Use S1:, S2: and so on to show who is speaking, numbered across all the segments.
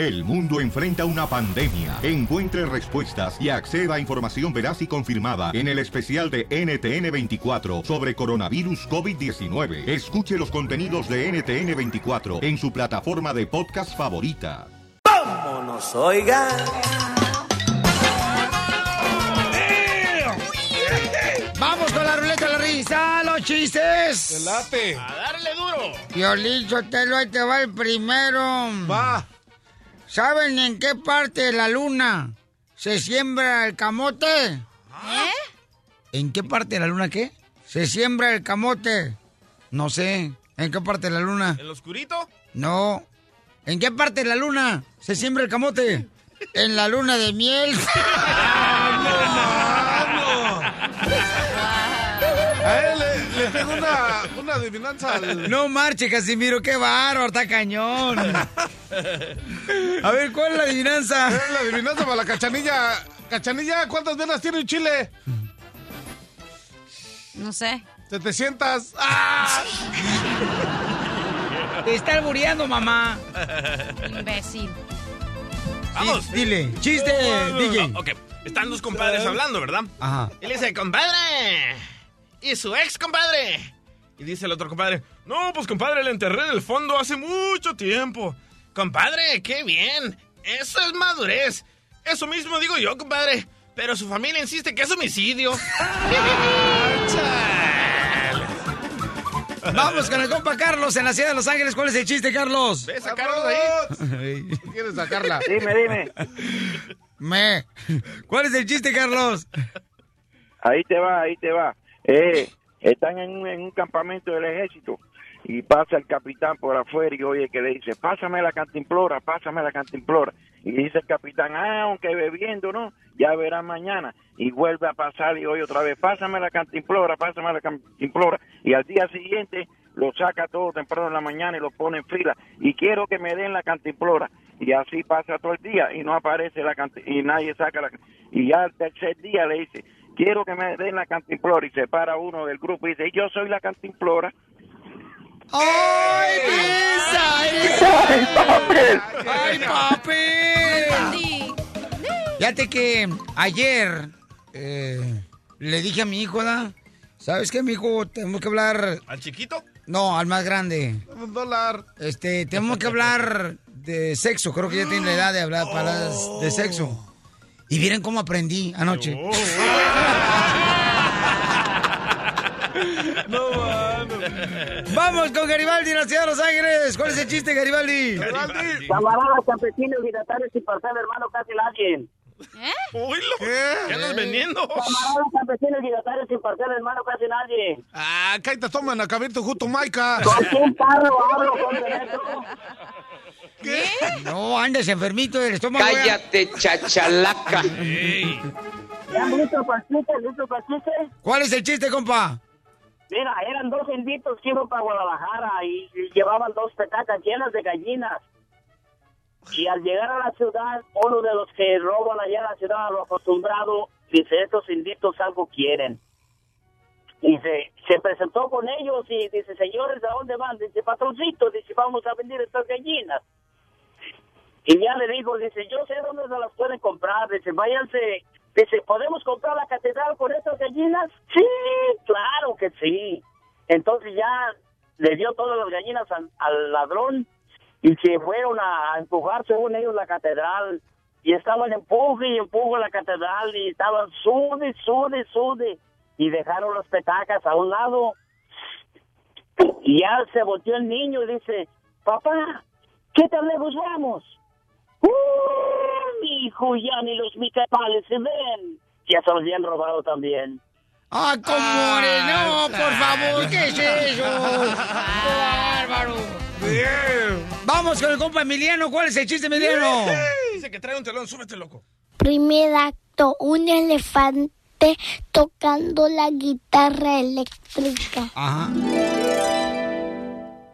S1: El mundo enfrenta una pandemia. Encuentre respuestas y acceda a información veraz y confirmada en el especial de NTN24 sobre coronavirus COVID-19. Escuche los contenidos de NTN24 en su plataforma de podcast favorita.
S2: ¡Vámonos, oiga!
S3: Vamos con la ruleta de la risa, los chistes.
S4: late.
S5: A darle duro.
S3: Violín Sotelo, ahí te va el primero.
S4: Va.
S3: ¿Saben en qué parte de la luna se siembra el camote?
S6: ¿Eh?
S3: ¿En qué parte de la luna qué? Se siembra el camote. No sé. ¿En qué parte de la luna?
S5: ¿El oscurito?
S3: No. ¿En qué parte de la luna se siembra el camote? En la luna de miel.
S4: una, una adivinanza. al-
S3: No marche, Casimiro, qué bárbaro, está cañón. A ver, ¿cuál es la adivinanza?
S4: Es la adivinanza para la cachanilla. Cachanilla, ¿cuántas venas tiene un chile?
S6: No sé.
S4: 700. ¡Ah!
S3: Te está albureando, mamá.
S6: Imbécil.
S5: Vamos.
S3: Sí, dile, chiste, DJ.
S5: Ok, están los compadres hablando, ¿verdad?
S3: Ajá.
S5: Y le dice, compadre. ¿Y su ex, compadre? Y dice el otro compadre, no, pues compadre, le enterré en el fondo hace mucho tiempo. Compadre, qué bien. Eso es madurez. Eso mismo digo yo, compadre. Pero su familia insiste que es homicidio.
S3: Vamos con el compa Carlos en la ciudad de Los Ángeles. ¿Cuál es el chiste, Carlos?
S5: ¿Ves a Carlos ahí?
S4: ¿Quieres sacarla?
S7: Dime, dime.
S3: Me. ¿Cuál es el chiste, Carlos?
S7: Ahí te va, ahí te va. Eh, están en un, en un campamento del ejército y pasa el capitán por afuera y oye que le dice, pásame la cantimplora, pásame la cantimplora. Y dice el capitán, ah, aunque bebiendo, ¿no? Ya verá mañana. Y vuelve a pasar y oye otra vez, pásame la cantimplora, pásame la cantimplora. Y al día siguiente lo saca todo temprano en la mañana y lo pone en fila. Y quiero que me den la cantimplora. Y así pasa todo el día y no aparece la canti- y nadie saca la Y ya al tercer día le dice, quiero que me den la cantimplora. Y se para uno del grupo y dice, yo soy la cantimplora.
S3: ¡Ay, Pisa!
S7: ¡Ay, papi!
S3: ¡Ay, papi!
S6: Sí.
S3: Fíjate que ayer eh, le dije a mi hijo, ¿da? ¿Sabes qué, mi hijo? Tenemos que hablar...
S5: ¿Al chiquito?
S3: No, al más grande.
S4: Un dólar.
S3: Este, tenemos que hablar de sexo. Creo que ya tiene la edad de hablar palabras de sexo. Y miren cómo aprendí anoche.
S4: No, mano.
S3: Vamos con Garibaldi en la ciudad de Los Ángeles. ¿Cuál es el chiste, Garibaldi?
S4: Garibaldi.
S7: Camaradas, campesinos, libertarios y parcel, hermano, casi nadie.
S5: Oílo.
S4: ¿Qué?
S5: ¿Qué andas vendiendo?
S7: Camaradas, campesinos, libertarios y parcel, hermano, casi nadie.
S4: Ah, acá te toman a cabirte justo Maica.
S7: ¿Con carro hablo con derecho?
S4: ¿Qué?
S3: No, andes enfermito del estómago.
S8: Cállate, chachalaca.
S3: ¿Cuál es el chiste, compa?
S7: Mira, eran dos inditos que iban para Guadalajara y, y llevaban dos petacas llenas de gallinas. Y al llegar a la ciudad, uno de los que roban allá en la ciudad, lo acostumbrado, dice, estos inditos algo quieren. Y se, se presentó con ellos y dice, señores, ¿a dónde van? Dice, patroncito, dice, vamos a vender estas gallinas. Y ya le digo, dice, yo sé dónde se las pueden comprar. Dice, váyanse. Dice, ¿podemos comprar la catedral con estas gallinas? Sí, claro que sí. Entonces ya le dio todas las gallinas al, ladrón y se fueron a, a empujar, según ellos, la catedral. Y estaban empuje y empuje la catedral y estaban sude, sude, sude. Y dejaron las petacas a un lado. Y ya se volteó el niño y dice, papá, ¿qué tan lejos vamos? ¡Uh, hijo! Ya ni los micapales se ven. Ya se los habían robado también.
S3: ¡Ah, cómo no! ¡Por favor! ¿Qué es eso? ¡Qué bárbaro!
S4: Bien.
S3: Vamos con el compa Emiliano. ¿Cuál es el chiste, Emiliano?
S5: Dice que trae un telón, súbete, loco.
S9: Primer acto, un elefante tocando la guitarra eléctrica.
S3: Ajá.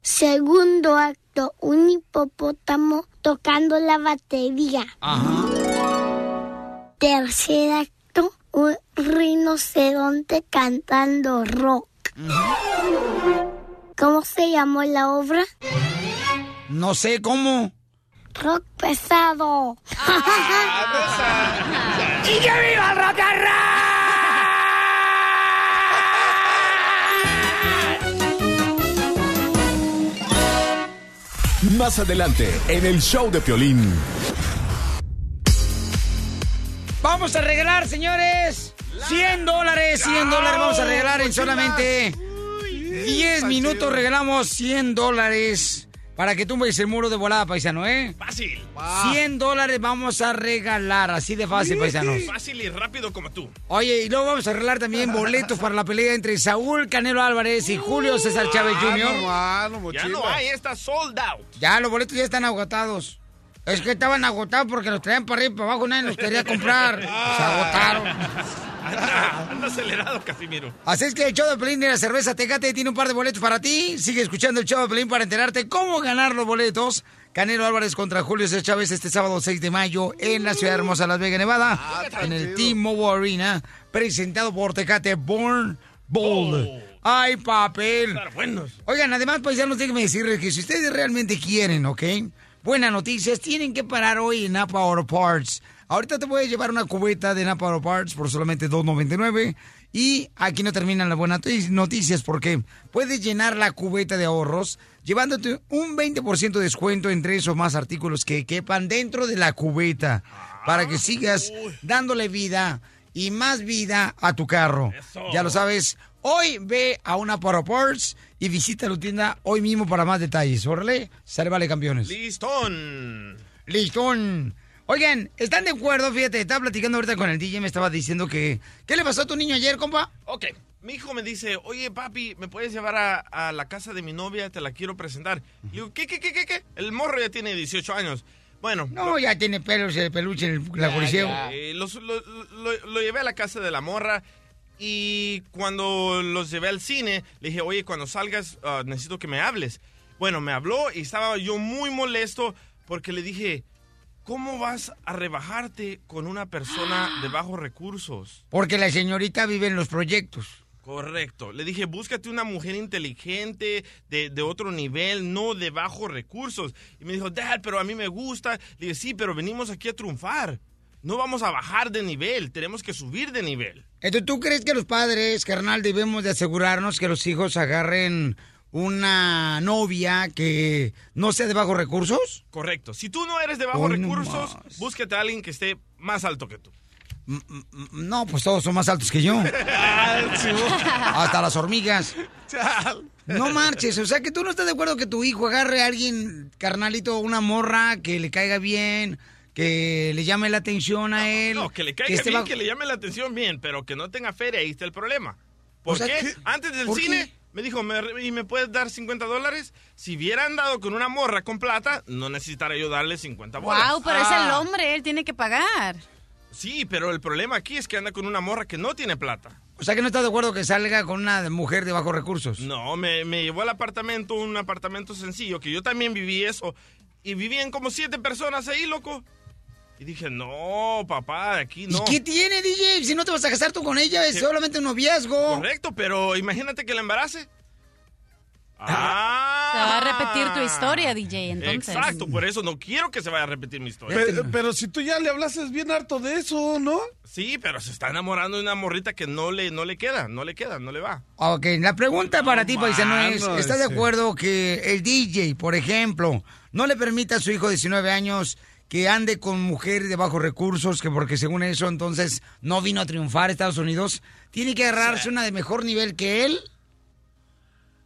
S9: Segundo acto, un hipopótamo tocando la batería.
S3: Ajá.
S9: Tercer acto, un rinoceronte cantando rock. ¿Cómo se llamó la obra?
S3: No sé cómo.
S9: rock pesado.
S3: ¡Y que viva el rock and
S10: Más adelante, en el show de Piolín.
S3: Vamos a regalar, señores, 100 dólares, 100 dólares vamos a regalar en solamente 10 minutos. Regalamos 100 dólares para que tumbes el muro de volada, paisano, ¿eh?
S5: Fácil.
S3: 100 dólares vamos a regalar, así de fácil, paisanos.
S5: Fácil y rápido como tú.
S3: Oye, y luego vamos a arreglar también boletos para la pelea entre Saúl Canelo Álvarez y Julio César Chávez Jr.
S5: Ya no hay, está sold out.
S3: Ya, los boletos ya están agotados. Es que estaban agotados porque los traían para arriba y para abajo, nadie los quería comprar. Se agotaron.
S5: Anda, anda acelerado, Casimiro.
S3: Así es que el show de Pelín de la cerveza Tecate tiene un par de boletos para ti. Sigue escuchando el show de Pelín para enterarte cómo ganar los boletos. Canelo Álvarez contra Julio César Chávez este sábado 6 de mayo en la ciudad hermosa Las Vegas, Nevada. en el T-Mobile Arena, presentado por Tecate Born Bold. ¡Ay, papel! Oigan, además, paisanos, déjenme decirles que si ustedes realmente quieren, ¿ok? Buenas noticias, tienen que parar hoy en Napa Auto Parts. Ahorita te voy a llevar una cubeta de Napa Auto Parts por solamente $2.99. Y aquí no terminan las buenas noticias porque puedes llenar la cubeta de ahorros llevándote un 20% de descuento en tres o más artículos que quepan dentro de la cubeta para que sigas dándole vida y más vida a tu carro. Ya lo sabes, hoy ve a una Auto Parts y visita la tienda hoy mismo para más detalles. Órale, sale vale campeones.
S5: Listón.
S3: Listón. Oigan, ¿están de acuerdo? Fíjate, estaba platicando ahorita con el DJ, me estaba diciendo que... ¿Qué le pasó a tu niño ayer, compa?
S5: Ok, mi hijo me dice, oye papi, ¿me puedes llevar a, a la casa de mi novia? Te la quiero presentar. Digo, ¿qué, qué, qué, qué, qué? El morro ya tiene 18 años. Bueno.
S3: No, ya tiene pelos de peluche en el- la coliseo.
S5: Eh, los- lo, lo- lo llevé a la casa de la morra y cuando los llevé al cine, le dije, oye, cuando salgas ah, necesito que me hables. Bueno, me habló y estaba yo muy molesto porque le dije, ¿cómo vas a rebajarte con una persona de bajos recursos?
S3: Porque la señorita vive en los proyectos.
S5: Correcto. Le dije, búscate una mujer inteligente, de, de otro nivel, no de bajos recursos. Y me dijo, Dad, pero a mí me gusta. Le dije, sí, pero venimos aquí a triunfar. No vamos a bajar de nivel, tenemos que subir de nivel.
S3: Entonces, ¿tú crees que los padres, carnal, debemos de asegurarnos que los hijos agarren una novia que no sea de bajos recursos?
S5: Correcto. Si tú no eres de bajos
S3: Hoy no
S5: recursos, búsquete a alguien que esté más alto que tú.
S3: No, pues todos son más altos que yo. Hasta las hormigas. No marches, o sea que tú no estás de acuerdo que tu hijo agarre a alguien, carnalito, una morra que le caiga bien, que le llame la atención a él.
S5: No, que le caiga
S3: esté
S5: bien, que le llame la atención bien, pero que no tenga feria, ahí está el problema. ¿Por
S3: O sea,
S5: qué?
S3: ¿qué?
S5: Antes del
S3: ¿Por
S5: cine
S3: qué?
S5: me dijo, ¿me, ¿y me puedes dar 50 dólares? Si hubiera andado con una morra con plata, no necesitaría yo darle 50 bolas.
S6: Wow, pero es el
S5: Ah.
S6: hombre, él tiene que pagar.
S5: Sí, pero el problema aquí es que anda con una morra que no tiene plata.
S3: O sea que no estás de acuerdo que salga con una mujer de bajos recursos.
S5: No, me, me llevó al apartamento, un apartamento sencillo, que yo también viví eso. Y vivían como siete personas ahí, loco. Y dije, no, papá, aquí no.
S3: ¿Y qué tiene, DJ? Si no te vas a casar tú con ella, es
S5: Sí.
S3: solamente un noviazgo.
S5: Correcto, pero imagínate que la embarace. Ah.
S6: Se va a repetir tu historia, DJ, entonces.
S5: Exacto, por eso no quiero que se vaya a repetir mi historia.
S4: Pero, pero si tú ya le hablases bien harto de eso, ¿no?
S5: Sí, pero se está enamorando de una morrita que no le, no le queda, no le queda, no le va.
S3: Ok, la pregunta para ti, paisano, es, ¿estás de acuerdo que el DJ, por ejemplo, no le permita a su hijo de 19 años que ande con mujeres de bajos recursos, que porque según eso entonces no vino a triunfar a Estados Unidos, tiene que agarrarse una de mejor nivel que él?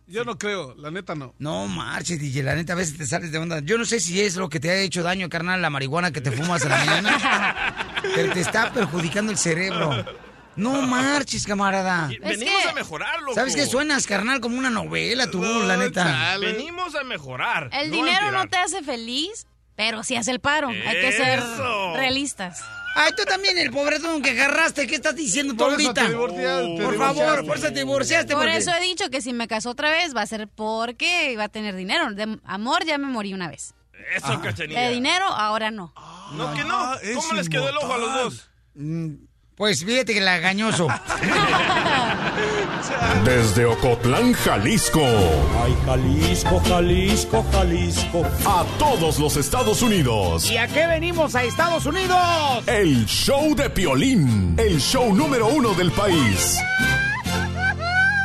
S4: Yo no creo, la neta no.
S3: No marches, DJ, la neta a veces te sales de onda. Yo no sé si es lo que te ha hecho daño, carnal, la marihuana que te fumas a la mañana, pero te está perjudicando el cerebro. No marches, camarada.
S5: Venimos a mejorar, loco.
S3: ¿Sabes qué suenas, carnal? Como una novela, tú, la neta.
S5: Venimos a mejorar.
S6: El
S5: no
S6: dinero no te hace feliz, pero sí hace el paro. Hay que ser realistas.
S3: Ay, tú también, el pobretón que agarraste, ¿qué estás diciendo tú
S4: Por eso
S3: ahorita?
S4: te divorciaste, te
S3: Por favor, por eso te divorciaste.
S6: Por
S3: porque-
S6: eso he dicho que si me caso otra vez va a ser porque iba a tener dinero. De amor ya me morí una vez.
S5: Eso,
S3: Ah.
S5: cachanilla.
S6: De dinero ahora no.
S5: No, que no. ¿Cómo les quedó el ojo a los dos?
S3: Mm, Pues fíjate que lagañoso.
S10: Desde Ocotlán, Jalisco.
S11: Ay, Jalisco, Jalisco, Jalisco.
S10: A todos los Estados Unidos.
S3: ¿Y a qué venimos a Estados Unidos?
S10: El show de Piolín. El show número uno del país.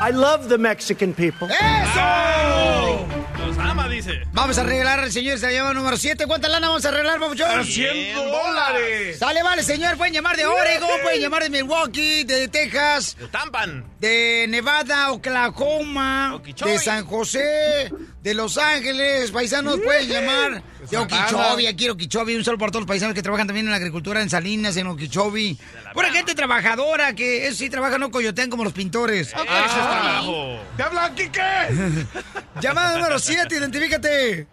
S2: I love the Mexican people.
S3: ¡Eso!
S5: Los ama, dice.
S3: Vamos a arreglar al señor, se llama número 7. ¿Cuánta lana vamos a arreglar, papuchón?
S5: 100 dólares.
S3: Sale, vale, señor. Pueden llamar de Oregon, pueden llamar de Milwaukee, de Texas,
S5: De Tampan.
S3: de Nevada, Oklahoma, de San José, de Los Ángeles. Paisanos pueden llamar de Okeechobee, aquí en Okeechobee. Un saludo para todos los paisanos que trabajan también en la agricultura en Salinas, en Okeechobee. Pura gente trabajadora que eso sí trabaja, no coyotean como los pintores.
S5: Eso es trabajo.
S4: ¿Te habla Quique?
S3: Llamada número 7, identifícate.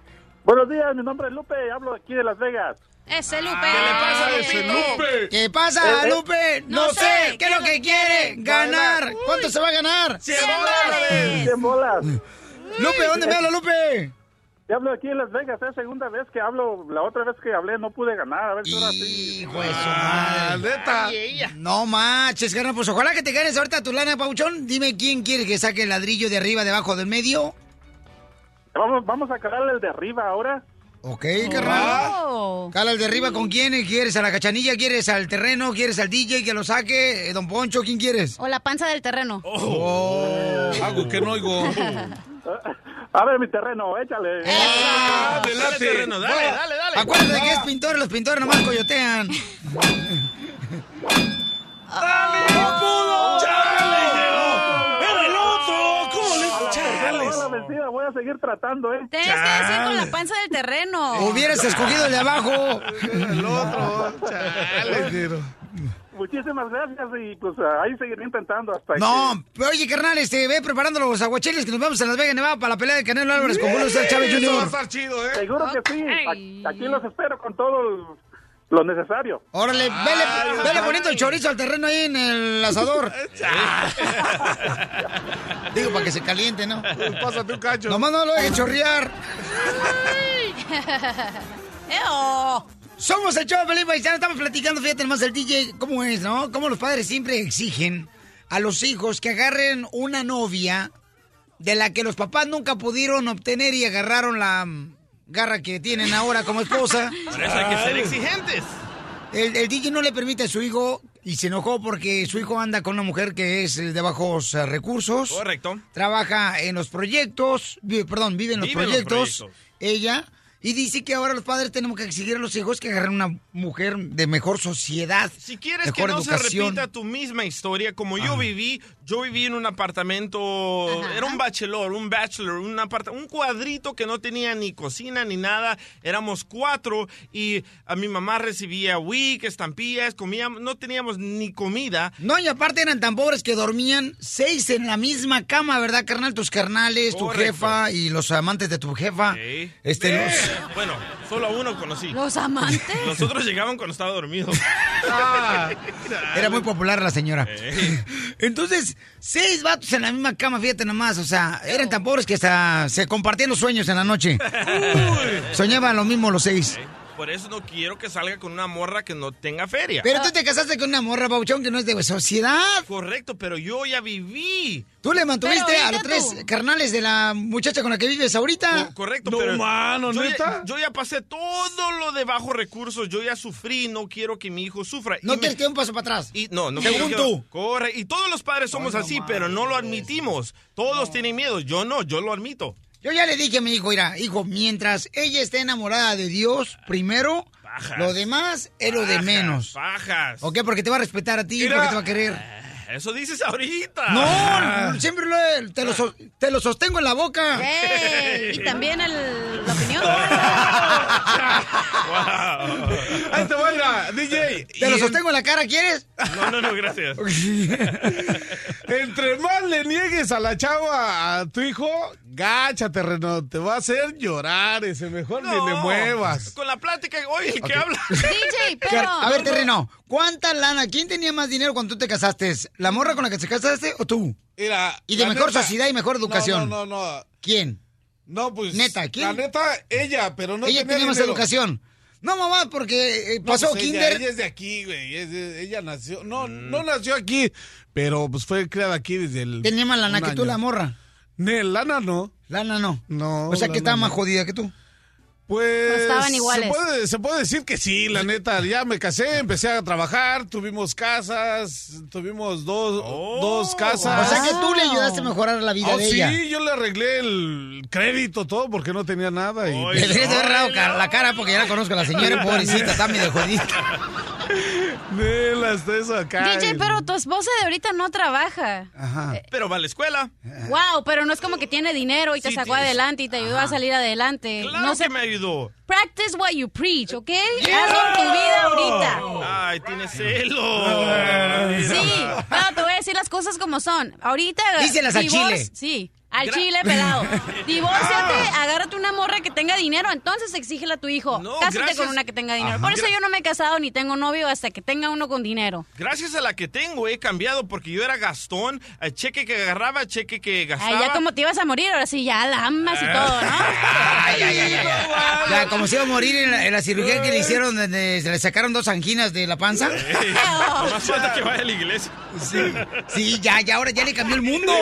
S7: Buenos días, mi nombre es Lupe, hablo aquí de Las Vegas.
S6: Ese Lupe.
S5: ¿Qué le pasa a
S4: ¡Ese
S5: Lupito?
S4: Lupe!
S3: ¿Qué pasa,
S7: Eh, eh.
S3: Lupe? No,
S6: No
S3: sé. ¿Qué es lo que quiere? Ganar. ¿Cuánto se va a ganar?
S5: ¡Cien
S6: dólares!
S7: 100 bolas.
S3: Lupe, ¿dónde me habla, Lupe?
S7: Te hablo aquí en Las Vegas, es segunda vez que hablo. La otra vez que hablé no pude ganar, a ver si ahora sí.
S3: Hijo de su
S4: Ah,
S3: madre.
S4: neta.
S3: No manches, carnal. Pues ojalá que te ganes ahorita tu lana, Pauchón. Dime quién quiere que saque el ladrillo de arriba, debajo del medio.
S7: Vamos, vamos a calarle el de arriba ahora.
S3: Ok, carnal.
S6: Oh.
S3: Cala el de arriba con quién? ¿Quieres a la cachanilla? ¿Quieres al terreno? ¿Quieres al DJ que lo saque? Eh, Don Poncho, ¿quién quieres?
S6: O la panza del terreno.
S3: Oh.
S4: Algo que no oigo.
S7: A ver, mi terreno, échale.
S5: Dale,
S4: Adelante.
S5: terreno, dale, dale, dale.
S3: Acuérdate que es pintor, los pintores nomás coyotean.
S4: ¡Era el otro! ¿Cómo le
S7: va la vencida, voy a seguir tratando, ¿eh?
S6: Tienes que decir con la panza del terreno.
S3: Hubieras escogido el de abajo.
S4: El otro. Chale, pero-
S7: Muchísimas gracias y pues ahí seguiré intentando hasta
S3: No, oye, carnal, este, ve preparando los aguachiles que nos vamos a Las Vegas, Nevada, para la pelea de Canelo Álvarez con Julio César Chávez
S4: Eso va a estar chido. ¿eh?
S7: Seguro que sí.
S6: Ay.
S7: Aquí los espero con todo el- lo necesario.
S3: Órale, vele, vele poniendo el chorizo al terreno ahí en el asador. Digo, para que se caliente, ¿no?
S4: Pásate un cacho.
S3: Nomás no lo dejes chorrear.
S6: ¡Eo!
S3: Somos el show de Paisano, estamos platicando, fíjate nomás el DJ, cómo es, ¿no? Cómo los padres siempre exigen a los hijos que agarren una novia de la que los papás nunca pudieron obtener y agarraron la garra que tienen ahora como esposa.
S5: Por eso hay que ser exigentes.
S3: El, el DJ no le permite a su hijo y se enojó porque su hijo anda con una mujer que es de bajos eh, recursos.
S5: Correcto.
S3: Trabaja en los proyectos, perdón, vive en los,
S5: Vive
S3: proyectos. ella. Y dice que ahora los padres tenemos que exigir a los hijos que agarren una mujer de mejor sociedad.
S5: Si quieres
S3: mejor
S5: que no se repita tu misma historia, como yo viví, yo viví en un apartamento,
S6: Ajá.
S5: era un bachelor, un bachelor, un, un cuadrito que no tenía ni cocina ni nada, éramos cuatro y a mi mamá recibía wik, estampillas, comíamos, no teníamos ni comida.
S3: No, y aparte eran tan pobres que dormían seis en la misma cama, ¿verdad, carnal? Tus carnales, tu jefa y los amantes de tu jefa.
S5: Sí.
S3: Este,
S5: Eh,
S3: los-
S5: Bueno, solo a uno conocí.
S6: ¿Los amantes?
S5: Los otros llegaban cuando estaba dormido.
S3: Era muy popular la señora.
S5: Eh.
S3: Entonces, seis vatos en la misma cama, fíjate nomás. O sea, eran tan pobres que hasta se compartían los sueños en la noche. Soñaban lo mismo los seis.
S5: Por eso no quiero que salga con una morra que no tenga feria.
S3: Pero tú te casaste con una morra, Bauchón, que no es de sociedad.
S5: Correcto, pero yo ya viví.
S3: Tú le mantuviste a los tres
S6: tú.
S3: carnales de la muchacha con la que vives ahorita.
S5: Co- correcto,
S4: No,
S5: pero
S4: mano,
S5: yo, ya, yo ya pasé todo lo de bajos recursos, yo ya sufrí, no quiero que mi hijo sufra.
S3: No
S5: Y me-
S3: un paso para atrás.
S5: y no, no
S3: Según
S5: quiero
S3: tú.
S5: Corre, y todos los padres somos así, pero no lo admitimos. Todos tienen miedo, yo no, yo lo admito.
S3: Yo ya le dije a mi hijo, mira, hijo, mientras ella esté enamorada de Dios, primero,
S5: Bajas.
S3: lo demás es lo de menos.
S5: Bajas.
S3: ¿Ok? Porque te va a respetar a ti,
S4: Mira.
S3: porque te va a querer.
S5: Eso dices ahorita.
S3: No, siempre lo te, lo, so- te lo sostengo en la boca.
S6: Y también el, la opinión.
S4: Ahí te voy, DJ.
S3: Te lo sostengo en la cara, ¿quieres?
S5: No, no, no, gracias.
S4: Entre más le niegues a la chava a tu hijo, gacha, terreno. Te va a hacer llorar ese. Mejor ni
S5: No,
S4: le muevas.
S5: Con la plática, oye, ¿qué habla?
S6: DJ, pero...
S3: A ver, terreno, ¿cuánta lana? ¿Quién tenía más dinero cuando tú te casaste? ¿La morra con la que te casaste o tú?
S4: Mira,
S3: Y de mejor
S4: neta-
S3: sociedad y mejor educación.
S4: No, no, no.
S3: ¿Quién?
S4: No, pues.
S3: Neta, ¿quién?
S4: La neta, ella, pero no
S3: ella tenía más
S4: dinero.
S3: educación. No, mamá, porque eh,
S4: No,
S3: pasó
S4: pues ella-
S3: kinder.
S4: Ella, es de aquí, güey. ella nació. No,
S5: Mm.
S4: no nació aquí, pero pues fue creada aquí desde el.
S3: Tenía más lana que tú,
S4: año.
S3: la morra.
S4: Ne, lana no.
S3: Lana no.
S4: No.
S3: O sea que estaba
S4: no.
S3: más jodida que tú.
S4: Pues.
S6: Pues estaban iguales.
S4: Se puede, se puede decir que sí, la neta. Ya me casé, empecé a trabajar, tuvimos casas, tuvimos dos, dos casas.
S3: O sea que tú le ayudaste a mejorar la vida
S4: Oh,
S3: de
S4: sí,
S3: ella.
S4: yo le arreglé el crédito, todo porque no tenía nada. Y,
S3: Le deberías de haber la cara porque ya la conozco a la señora, pobrecita, está medio jodida.
S4: Nel, hasta eso acá.
S6: DJ, pero tu esposa de ahorita no trabaja.
S3: Ajá.
S5: Pero va a la escuela.
S6: Wow, pero no es como que tiene dinero y te
S5: Sí,
S6: sacó
S5: tienes-
S6: adelante y te ayudó a salir adelante.
S5: Claro
S6: no sé,
S5: que me ayudó.
S6: practice what you preach, ¿ok? Hazlo en tu vida ahorita.
S5: Ay, tiene celos.
S6: Sí, no, te voy a decir las cosas como son. Ahorita.
S3: Díselas
S6: divor-
S3: chile.
S6: Sí, al
S5: Gra-
S6: chile pelado. Divórciate, agárrate una morra que tenga dinero, entonces exígele a tu hijo.
S5: No,
S6: Cásate
S5: gracias.
S6: con una que tenga dinero.
S5: Ajá.
S6: Por eso
S5: Gra-
S6: yo no me he casado ni tengo novio hasta que tenga uno con dinero.
S5: Gracias a la que tengo he cambiado porque yo era gastón, el cheque que agarraba, cheque que gastaba.
S6: Ay, ya como te ibas a morir, ahora sí, ya la amas y todo, ¿no?
S3: Ay, ay, ay, ay, ay. Ya, como se iba a morir en la, en la cirugía que le hicieron, donde se le sacaron dos anginas de la panza.
S5: Nomás falta que vaya a la iglesia.
S3: Sí, sí, ya, ya, ahora ya le cambió el mundo.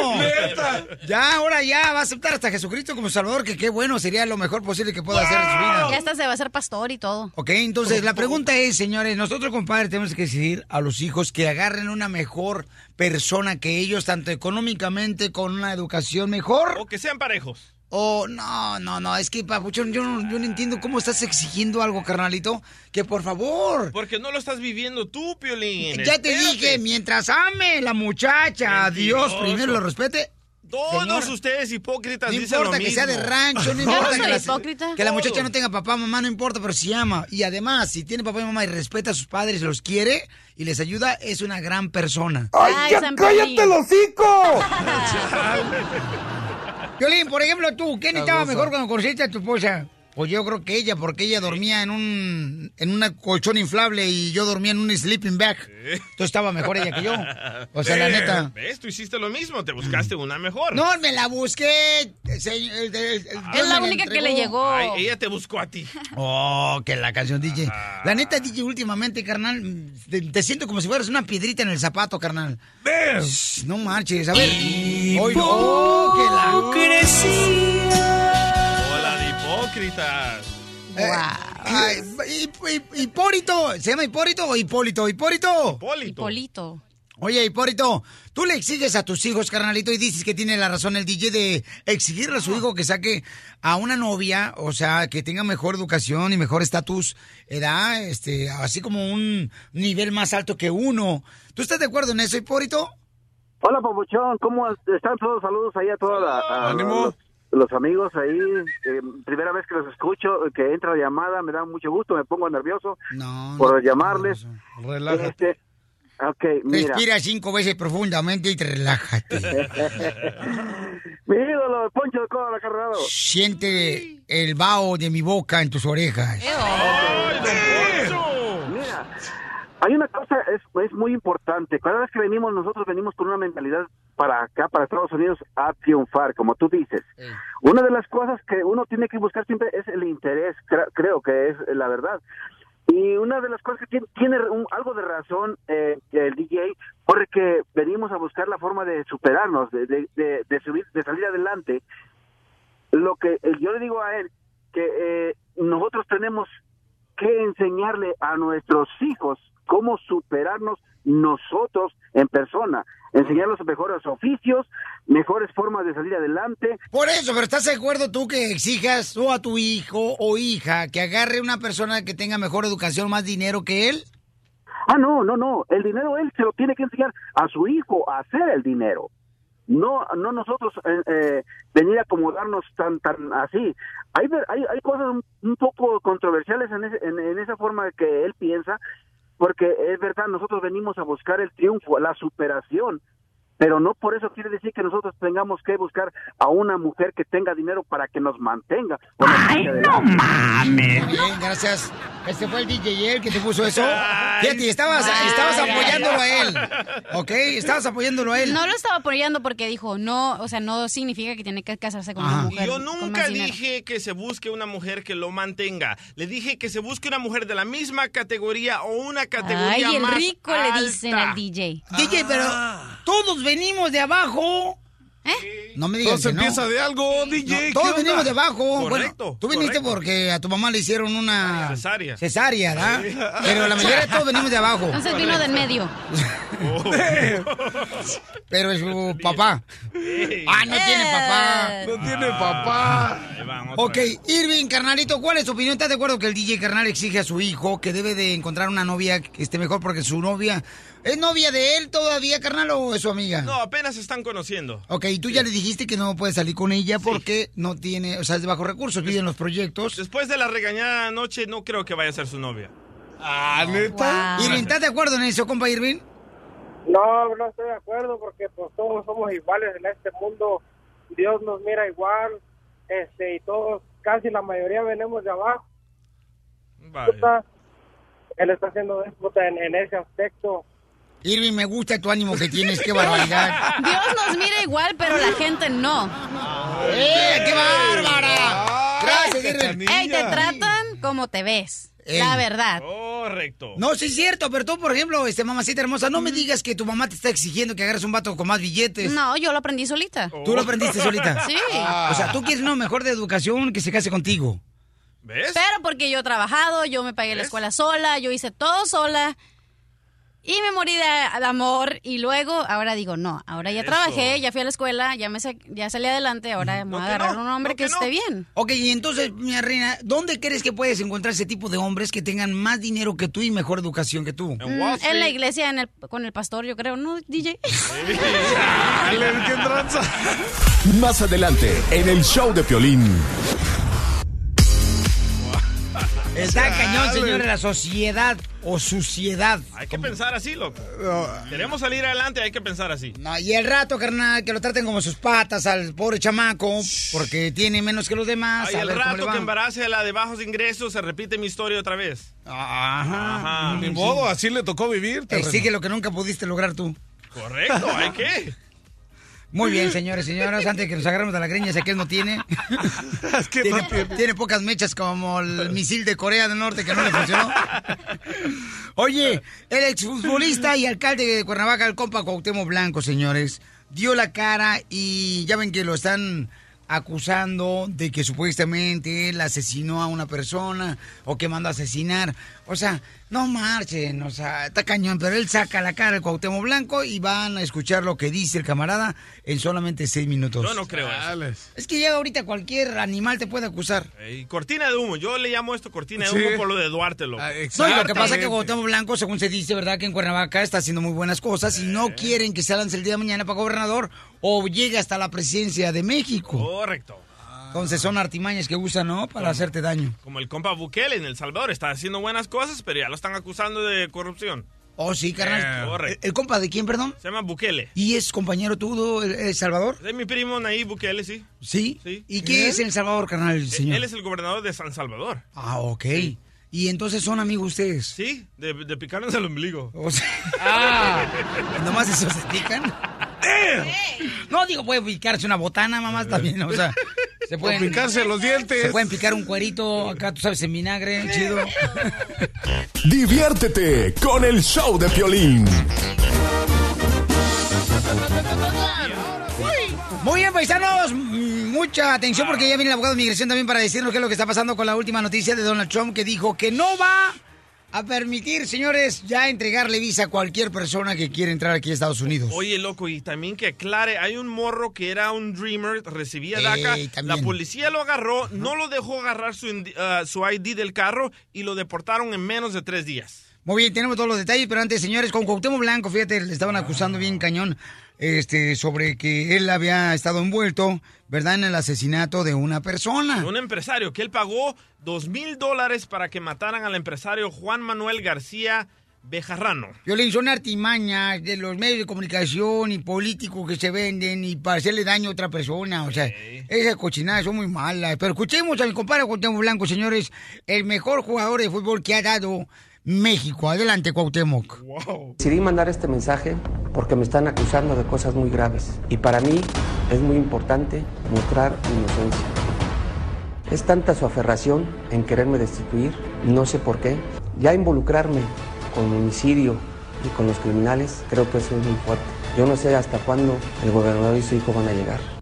S3: Ya, ahora ya va a aceptar hasta Jesucristo como Salvador, que qué bueno, sería lo mejor posible que pueda hacer en su vida.
S6: Ya hasta se va a hacer pastor y todo.
S3: Ok, entonces la pregunta es, señores, nosotros, compadre, tenemos que decir a los hijos que agarren una mejor persona que ellos, tanto económicamente, con una educación mejor.
S5: O que sean parejos.
S3: O no, no, no, es que, papuchón, yo no, yo no entiendo cómo estás exigiendo algo, carnalito, que por favor.
S5: Porque no lo estás viviendo tú, Piolín.
S3: Ya te
S5: Espérate.
S3: dije, mientras ame la muchacha, Dios primero lo respete.
S5: Todos
S3: Señor,
S5: ustedes hipócritas
S3: No
S5: dicen
S3: importa
S5: lo
S3: que sea de rancho, no importa que, la,
S6: hipócrita.
S3: que la muchacha no tenga papá, mamá, no importa, pero si ama. Y además, si tiene papá y mamá y respeta a sus padres, los quiere y les ayuda, es una gran persona.
S6: Ay, San Piolín.
S3: hocico! Violín, por ejemplo, tú, ¿quién estaba mejor cuando conociste a tu esposa? Pues yo creo que ella, porque ella dormía en un en una colchón inflable y yo dormía en un sleeping bag. Entonces estaba mejor ella que yo. O sea, la neta.
S5: ¿Ves? Tú hiciste lo mismo, te buscaste una mejor.
S3: No, me la busqué. se- Dios
S6: Es la única que le llegó.
S5: Ay, ella te buscó a ti.
S3: Oh, que la canción DJ. La neta, DJ, últimamente, carnal, te, te siento como si fueras una piedrita en el zapato, carnal. Shh, No marches, a ver. Hoy, oh, que la
S5: Hola de hipócritas.
S3: Eh, ay, Hip- Hip- Hipólito, ¿se llama Hipólito o Hipólito? Hipólito.
S5: Hipólito.
S3: Oye, Hipólito, tú le exiges a tus hijos, carnalito, y dices que tiene la razón el DJ de exigirle a su hijo que saque a una novia, o sea, que tenga mejor educación y mejor estatus, edad, este, así como un nivel más alto que uno. ¿Tú estás de acuerdo en eso, Hipólito?
S12: Hola, Papuchón, ¿cómo están todos? Saludos ahí a todos
S4: Ánimo.
S12: los, los amigos ahí. Eh, primera vez que los escucho, que entra la llamada, me da mucho gusto, me pongo nervioso
S3: No.
S12: por
S3: no,
S12: llamarles.
S4: Relájate.
S12: Este, mira.
S3: Respira cinco veces profundamente y te relájate.
S12: Mi ídolo, Poncho de Coda, Carrado.
S3: Siente el vaho de mi boca en tus orejas.
S12: Mira, hay una cosa, es, es muy importante. Cada vez que venimos, nosotros venimos con una mentalidad para acá, para Estados Unidos, a triunfar, como tú dices. Una de las cosas que uno tiene que buscar siempre es el interés, cre- creo que es la verdad. Y una de las cosas que tiene, tiene un- algo de razón eh, el DJ, porque venimos a buscar la forma de superarnos, de, de, de, de subir, de salir adelante. Lo que eh, yo le digo a él, que eh, nosotros tenemos que enseñarle a nuestros hijos cómo superarnos nosotros en persona, enseñarles mejores oficios, mejores formas de salir adelante.
S3: Por eso, pero ¿estás de acuerdo tú que exijas tú a tu hijo o hija que agarre una persona que tenga mejor educación, más dinero que él?
S12: Ah, no, no, no, el dinero él se lo tiene que enseñar a su hijo a hacer el dinero. No, no nosotros eh, eh, venir a acomodarnos tan, tan así. Hay, hay, hay cosas un, un poco controversiales en, ese- en, en esa forma que él piensa, porque es verdad, nosotros venimos a buscar el triunfo, la superación,
S13: pero no por eso quiere decir que nosotros tengamos que buscar a una mujer que tenga dinero para que nos mantenga. o nos saque adelante.
S3: Muy bien, gracias. Este fue el DJ el que te puso eso. Fíjate, estabas, estabas apoyándolo a él. ¿Ok? Estabas apoyándolo a él.
S6: No lo estaba apoyando porque dijo, no, o sea, no significa que tiene que casarse con una mujer.
S5: Yo nunca
S6: más dinero.
S5: dije que se busque una mujer que lo mantenga. Le dije que se busque una mujer de la misma categoría o una categoría
S6: Ay, el
S5: más
S6: rico le dicen al DJ.
S3: DJ, pero todos venimos de abajo.
S6: ¿Eh?
S3: No me digas
S4: Todo se
S3: que no.
S4: empieza de algo, DJ.
S3: No, todos venimos de abajo.
S5: Correcto,
S3: Bueno, tú viniste
S5: correcto.
S3: porque a tu mamá le hicieron una
S5: Cesárea.
S3: cesárea, ¿verdad? Pero la mayoría de todos venimos de abajo.
S6: Entonces vino del medio.
S3: Pero es su papá. Ah, no tiene papá.
S4: No tiene papá.
S5: Otra
S3: Ok. Irving, carnalito, ¿cuál es tu opinión? ¿Estás de acuerdo que el DJ carnal exige a su hijo que debe de encontrar una novia que esté mejor porque su novia es novia de él todavía, carnal, o es su amiga?
S5: No, apenas se están conociendo.
S3: Ok, y tú ya le dijiste que no puedes salir con ella porque no tiene, o sea, es de bajos recursos, vive en los proyectos.
S5: Después de la regañada anoche, no creo que vaya a ser su novia.
S4: Ah, neta.
S6: Wow.
S3: Irving, ¿estás de acuerdo en eso, compa Irving?
S14: No, no estoy de acuerdo porque pues todos somos iguales en este mundo. Dios nos mira igual, este y todos, casi la mayoría venimos de abajo.
S5: Vaya.
S14: Él está haciendo déspota en, en ese aspecto.
S3: Irving, me gusta tu ánimo que tienes, qué barbaridad.
S6: Dios nos mira igual, pero la gente no.
S3: ¡Eh, qué bárbara! Gracias, Irving.
S6: Ey, te tratan como te ves.
S3: Ey.
S6: La verdad.
S5: Correcto.
S3: No, sí es cierto, pero tú, por ejemplo, este mamacita hermosa, no me digas que tu mamá te está exigiendo que agarres un vato con más billetes.
S6: No, yo lo aprendí solita.
S3: ¿Tú lo aprendiste solita?
S6: Sí.
S3: O sea, tú quieres uno mejor de educación que se case contigo.
S5: ¿Ves?
S6: Pero porque yo he trabajado, yo me pagué la escuela sola, yo hice todo sola. Y me morí de, de amor y luego, ahora digo, no, ahora ya
S5: Eso.
S6: trabajé, ya fui a la escuela, ya me sa- ya salí adelante, ahora me voy a agarrar
S5: no,
S6: un hombre
S5: no
S6: que,
S5: que no.
S6: esté bien.
S3: Ok, y entonces, mi reina, ¿dónde crees que puedes encontrar ese tipo de hombres que tengan más dinero que tú y mejor educación que tú?
S5: En
S6: Mm, en la iglesia, en el, con el pastor, yo creo, ¿no, DJ?
S10: Más adelante, en el show de Piolín.
S3: Está cañón, señores, la sociedad o suciedad.
S5: Hay que pensar así, loco. Queremos salir adelante, hay que pensar así.
S3: No, y el rato, carnal, que lo traten como sus patas al pobre chamaco, porque tiene menos que los demás.
S5: Ay,
S3: a
S5: el
S3: ver cómo le
S5: rato
S3: va.
S5: que embarace a la de bajos ingresos, se repite mi historia otra vez.
S3: Ajá.
S5: Ajá.
S4: Ni modo, así le tocó vivir.
S3: Exige lo que nunca pudiste lograr tú.
S5: Correcto, hay que.
S3: Muy bien, señores y señoras, antes de que nos agarremos de la greña, sé que él no tiene.
S4: Es que
S3: tiene,
S4: no tiene.
S3: tiene pocas mechas como el misil de Corea del Norte que no le funcionó. Oye, el exfutbolista y alcalde de Cuernavaca, el compa Cuauhtémoc Blanco, señores, dio la cara y ya ven que lo están acusando de que supuestamente él asesinó a una persona o que mandó a asesinar. O sea, no marchen, o sea, está cañón, pero él saca la cara al Cuauhtémoc Blanco y van a escuchar lo que dice el camarada en solamente seis minutos.
S5: Yo no creo eso.
S3: Es que ya ahorita cualquier animal te puede acusar.
S5: Cortina de humo, yo le llamo esto cortina de
S4: Sí.
S5: humo por lo de Duarte, loco.
S4: Ah,
S3: No, y lo que pasa es que. Cuauhtémoc Blanco, según se dice, ¿verdad? Que en Cuernavaca está haciendo muy buenas cosas y no quieren que se lance el día de mañana para gobernador o llegue hasta la presidencia de México.
S5: Correcto.
S3: Entonces son artimañas que usan, ¿no? Para hacerte daño.
S5: Como el compa Bukele en El Salvador, está haciendo buenas cosas, pero ya lo están acusando de corrupción.
S3: Oh, sí, carnal.
S5: Eh,
S3: ¿El, compa de quién, perdón?
S5: Se llama Bukele.
S3: ¿Y es compañero tuyo, El, El Salvador?
S5: Es mi primo Nayib Bukele, sí.
S3: ¿Sí?
S5: Sí.
S3: ¿Y qué es El Salvador, carnal, el señor?
S5: Él es el gobernador de San Salvador.
S3: Ah, ok. Y entonces son amigos ustedes.
S5: Sí, de, de picarnos el ombligo.
S3: O sea, ah, nomás eso se pican. No, digo, puede picarse una botana, mamá, también, o sea, se pueden
S4: picarse los dientes.
S3: Se pueden picar un cuerito, acá tú sabes, en vinagre, chido.
S10: Diviértete con el show de Piolín.
S3: Muy bien, paisanos, mm, mucha atención porque ya viene el abogado de migración también para decirnos qué es lo que está pasando con la última noticia de Donald Trump que dijo que no va a permitir, señores, ya entregarle visa a cualquier persona que quiera entrar aquí a Estados Unidos.
S5: Oye, loco, y también que aclare, hay un morro que era un dreamer, recibía
S3: Ey,
S5: DACA, la policía lo agarró, no lo dejó agarrar su, ah, su ID del carro y lo deportaron en menos de tres días.
S3: Muy bien, tenemos todos los detalles, pero antes, señores, con Cuauhtémoc Blanco, fíjate, le estaban acusando bien cañón este, sobre que él había estado envuelto, ¿verdad?, en el asesinato de una persona.
S5: Un empresario que él pagó dos mil dólares para que mataran al empresario Juan Manuel García Bejarrano.
S3: Violín, son artimañas de los medios de comunicación y políticos que se venden y para hacerle daño a otra persona. O sea, esas cochinadas son muy malas. Pero escuchemos a mi compadre Cuauhtémoc Blanco, señores, el mejor jugador de fútbol que ha dado México. Adelante, Cuauhtémoc.
S15: Decidí mandar este mensaje porque me están acusando de cosas muy graves y para mí es muy importante mostrar mi inocencia. Es tanta su aferración en quererme destituir, no sé por qué, ya involucrarme con homicidio y con los criminales, creo que eso es muy fuerte. Yo no sé hasta cuándo el gobernador y su hijo van a llegar.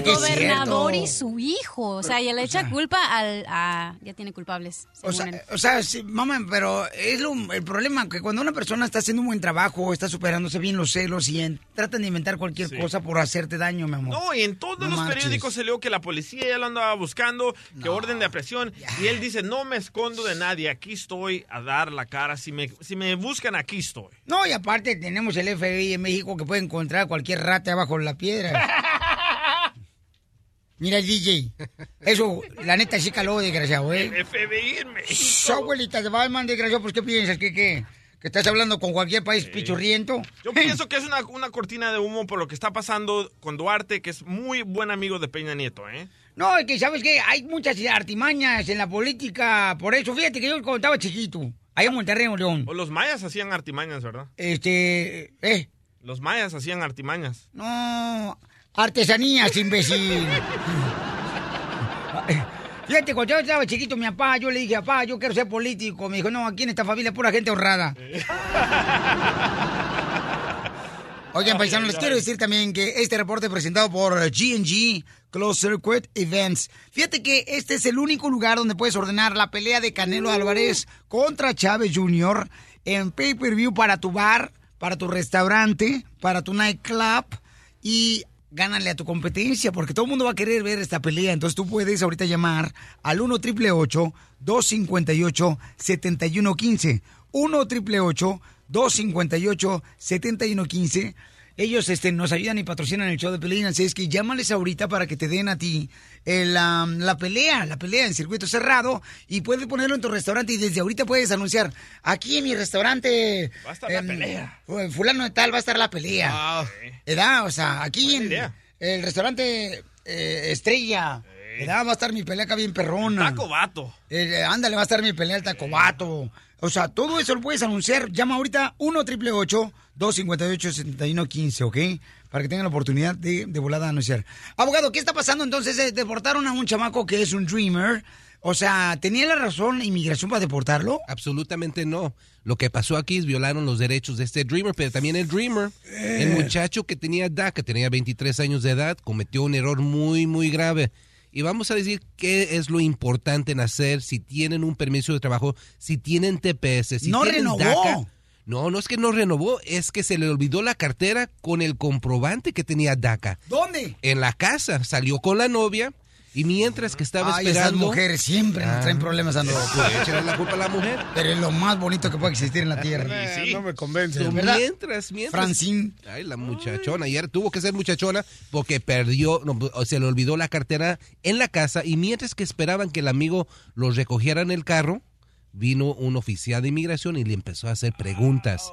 S6: El gobernador y su hijo. O sea, y le echa culpa al. A, ya tiene culpables.
S3: O sea, o sea, sí, mamá, pero es lo- el problema que cuando una persona está haciendo un buen trabajo, está superándose bien los celos y en- tratan de inventar cualquier
S5: Sí.
S3: cosa por hacerte daño, mi amor.
S5: No, y en todos
S3: No
S5: los
S3: marches.
S5: periódicos se leo que la policía ya lo andaba buscando, que orden de aprehensión. Y él dice, no me escondo de nadie, aquí estoy a dar la cara. Si me, si me buscan, aquí estoy.
S3: No, y aparte tenemos el FBI en México que puede encontrar cualquier rata abajo de la piedra. Mira, DJ, eso, la neta sí caló, desgraciado, ¿eh?
S5: El FBI en México.
S3: Su abuelita de Batman, desgraciado, pues ¿qué piensas? ¿Que, qué? ¿Que estás hablando con cualquier país pichurriento?
S5: Yo pienso que es una, una cortina de humo por lo que está pasando con Duarte, que es muy buen amigo de Peña Nieto, ¿eh?
S3: No, es que sabes que hay muchas artimañas en la política, por eso, fíjate que yo cuando estaba chiquito, allá en Monterrey, Nuevo León,
S5: O los mayas hacían artimañas, ¿verdad?
S3: este, eh,
S5: Los mayas hacían artimañas.
S3: no, artesanías, imbécil. Fíjate, cuando yo estaba chiquito, mi papá, yo le dije, papá, yo quiero ser político. Me dijo, no, aquí en esta familia pura gente honrada. Oigan, paisanos, les quiero decir también que este reporte presentado por G&G Close Circuit Events. Fíjate que este es el único lugar donde puedes ordenar la pelea de Canelo Álvarez contra Chávez Jr. en pay-per-view para tu bar, para tu restaurante, para tu nightclub y gánale a tu competencia porque todo el mundo va a querer ver esta pelea. Entonces tú puedes ahorita llamar al 1 888 258 7115 1 888 258 7115 ellos este, nos ayudan y patrocinan el show de Pelín, así es que llámales ahorita para que te den a ti el, am, la pelea, la pelea en circuito cerrado y puedes ponerlo en tu restaurante y desde ahorita puedes anunciar, aquí en mi restaurante
S5: Va a estar la
S3: em,
S5: pelea.
S3: fulano de tal va a estar la pelea. ¿Verdad? O sea, aquí en
S5: idea.
S3: el restaurante eh, Estrella, ¿verdad? Va a estar mi pelea acá bien perrona.
S5: Taco vato.
S3: Eh, ándale, va a estar mi pelea el tacobato. O sea, todo eso lo puedes anunciar. Llama ahorita 1 888 258 7115 ¿ok? Para que tengan la oportunidad de, de volada anunciar. Abogado, ¿qué está pasando entonces? Eh, Deportaron a un chamaco que es un dreamer. O sea, ¿tenía la razón inmigración para deportarlo?
S16: Absolutamente no. Lo que pasó aquí es violaron los derechos de este Dreamer, pero también el Dreamer, el muchacho que tenía edad, que tenía 23 años de edad, cometió un error muy, muy grave. Y vamos a decir qué es lo importante en hacer si tienen un permiso de trabajo, si tienen TPS, si
S3: No
S16: tienen
S3: renovó.
S16: DACA. No, no es que no renovó, es que se le olvidó la cartera con el comprobante que tenía DACA.
S3: ¿Dónde?
S16: En la casa, salió con la novia y mientras que estaba
S3: Ay, esas
S16: esperando...
S3: mujeres siempre nos traen problemas a nosotros.
S16: Echarle la culpa a la mujer.
S3: Pero es lo más bonito que puede existir en la tierra.
S4: Eh, No me convence.
S3: ¿Verdad?
S16: Mientras, mientras.
S3: Francine.
S16: Ay, la muchachona. Ayer tuvo que ser muchachona porque perdió, no, se le olvidó la cartera en la casa y mientras que esperaban que el amigo los recogiera en el carro, vino un oficial de inmigración y le empezó a hacer preguntas.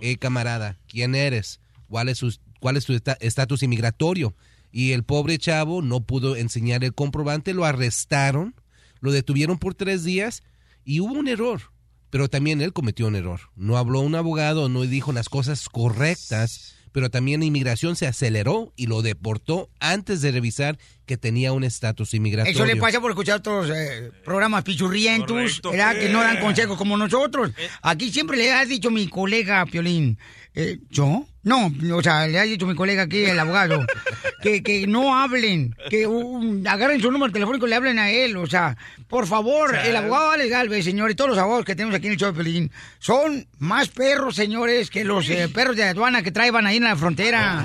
S16: Eh, camarada, ¿quién eres? ¿Cuál es, su- cuál es tu esta- estatus inmigratorio? Y el pobre chavo no pudo enseñar el comprobante, lo arrestaron, lo detuvieron por tres días y hubo un error. Pero también él cometió un error. No habló un abogado, no dijo las cosas correctas, pero también la inmigración se aceleró y lo deportó antes de revisar que tenía un estatus inmigratorio.
S3: Eso le pasa por escuchar otros eh, programas pichurrientos. Que no dan
S16: Eh.
S3: consejos como nosotros. Aquí siempre le ha dicho mi colega Piolín, eh, ¿yo? No, o sea, le ha dicho mi colega aquí, el abogado, que, que no hablen, que uh, agarren su número telefónico y le hablen a él. O sea, por favor, el abogado Alex Galvez, señor, y todos los abogados que tenemos aquí en el show de son más perros, señores, que los eh, perros de aduana que traían ahí en la frontera.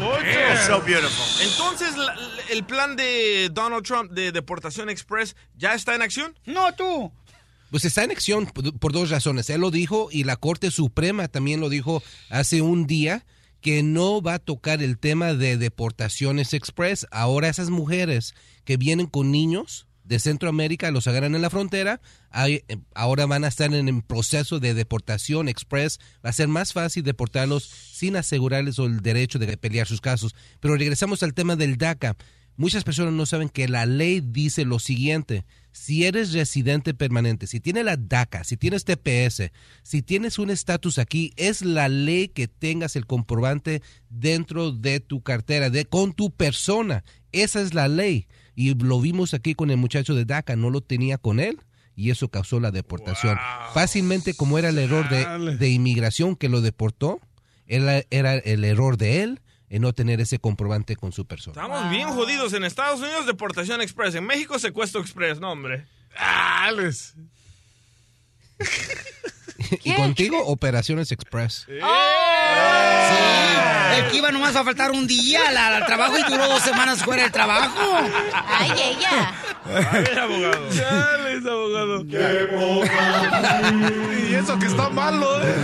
S5: Entonces, la- la- el plan de Donald Trump de deportación express ya está en acción.
S3: No, tú.
S16: Pues está en acción por, por dos razones. Él lo dijo y la Corte Suprema también lo dijo hace un día que no va a tocar el tema de deportaciones express. Ahora esas mujeres que vienen con niños de Centroamérica, los agarran en la frontera, eh, ahora van a estar en el proceso de deportación express, va a ser más fácil deportarlos sin asegurarles el derecho de pelear sus casos. Pero regresamos al tema del DACA. Muchas personas no saben que la ley dice lo siguiente, si eres residente permanente, si tienes la DACA, si tienes TPS, si tienes un estatus aquí, es la ley que tengas el comprobante dentro de tu cartera, de con tu persona. Esa es la ley. Y lo vimos aquí con el muchacho de DACA, no lo tenía con él y eso causó la deportación. Fácilmente como era el error de, de inmigración que lo deportó, era, era el error de él en no tener ese comprobante con su persona.
S5: Estamos bien jodidos. En Estados Unidos, deportación express. En México, secuestro express. No, hombre.
S4: Ah, les-
S16: y contigo, Operaciones Express.
S3: Sí, el que iba nomás a faltar un día al, al trabajo y duró dos semanas fuera del trabajo.
S6: Ay, ella.
S5: A ver, abogado.
S4: Chales, abogado. y eso que está malo, ¿eh?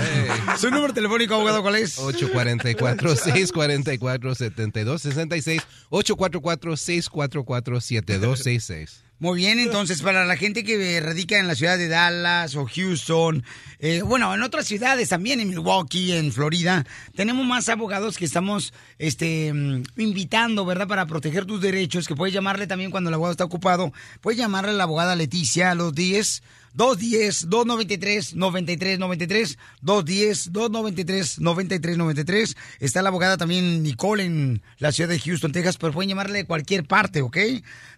S3: ¿Su número telefónico, abogado, cuál es?
S16: 844-644-7266. 844-644-7266.
S3: Muy bien, entonces para la gente que radica en la ciudad de Dallas o Houston, eh, bueno, en otras ciudades también, en Milwaukee, en Florida, tenemos más abogados que estamos este, mm, invitando, ¿verdad? Para proteger tus derechos, que puedes llamarle también cuando el abogado está ocupado. Puedes llamarle a la abogada Leticia a los 10. 210-293-9393, 210-293-9393. Está la abogada también Nicole en la ciudad de Houston, Texas, pero pueden llamarle de cualquier parte, ¿ok?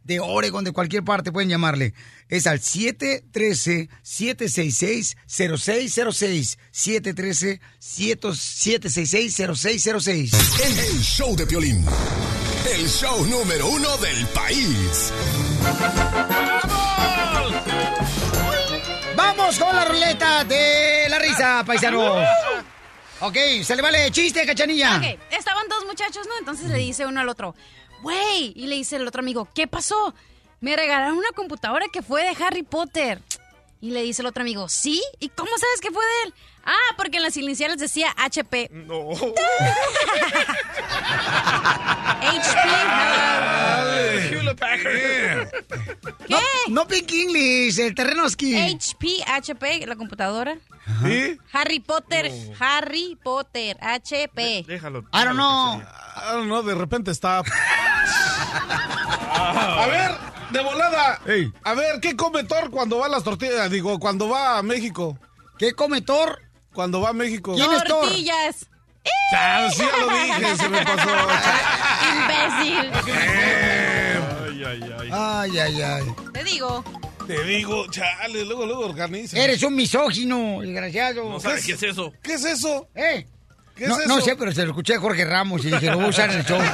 S3: De Oregon, de cualquier parte pueden llamarle. Es al 713-766-0606. 713-766-0606.
S10: El show de Piolín. El show número uno del país.
S3: Vamos con la ruleta de la risa, paisanos. Ok, se le vale chiste, cachanilla.
S6: Ok, estaban dos muchachos, ¿no? Entonces le dice uno al otro, güey, y le dice el otro amigo, ¿qué pasó? Me regalaron una computadora que fue de Harry Potter. Y le dice el otro amigo, ¿sí? ¿Y cómo sabes que fue de él? Ah, porque en las iniciales decía HP.
S5: No.
S6: HP.
S5: Packard.
S3: No, no Pink English, el terrenoski.
S6: HP, HP, la computadora.
S4: ¿Sí?
S6: Harry Potter, Harry Potter, HP.
S5: Déjalo.
S3: I don't know.
S4: Ah, no, de repente está. A ver, de volada. A ver, ¿qué come Thor cuando va a las tortillas? Digo, cuando va a México.
S3: ¿Qué come Thor?
S4: Cuando va a México.
S3: ¿Quién es Thor?
S6: Tortillas.
S4: Ah, sí, ya lo dije, se me pasó.
S6: Imbécil.
S5: Ay, ay, ay.
S3: Ay, ay, ay.
S6: Te digo.
S4: Te digo, chale, luego, luego organiza.
S3: Eres un misógino, desgraciado.
S5: No sabes qué es eso.
S4: ¿Qué es eso?
S3: ¿Eh?
S4: ¿Qué
S3: no,
S4: es
S3: no
S4: eso?
S3: sé, pero se lo escuché a Jorge Ramos y dije, lo voy a usar en el show.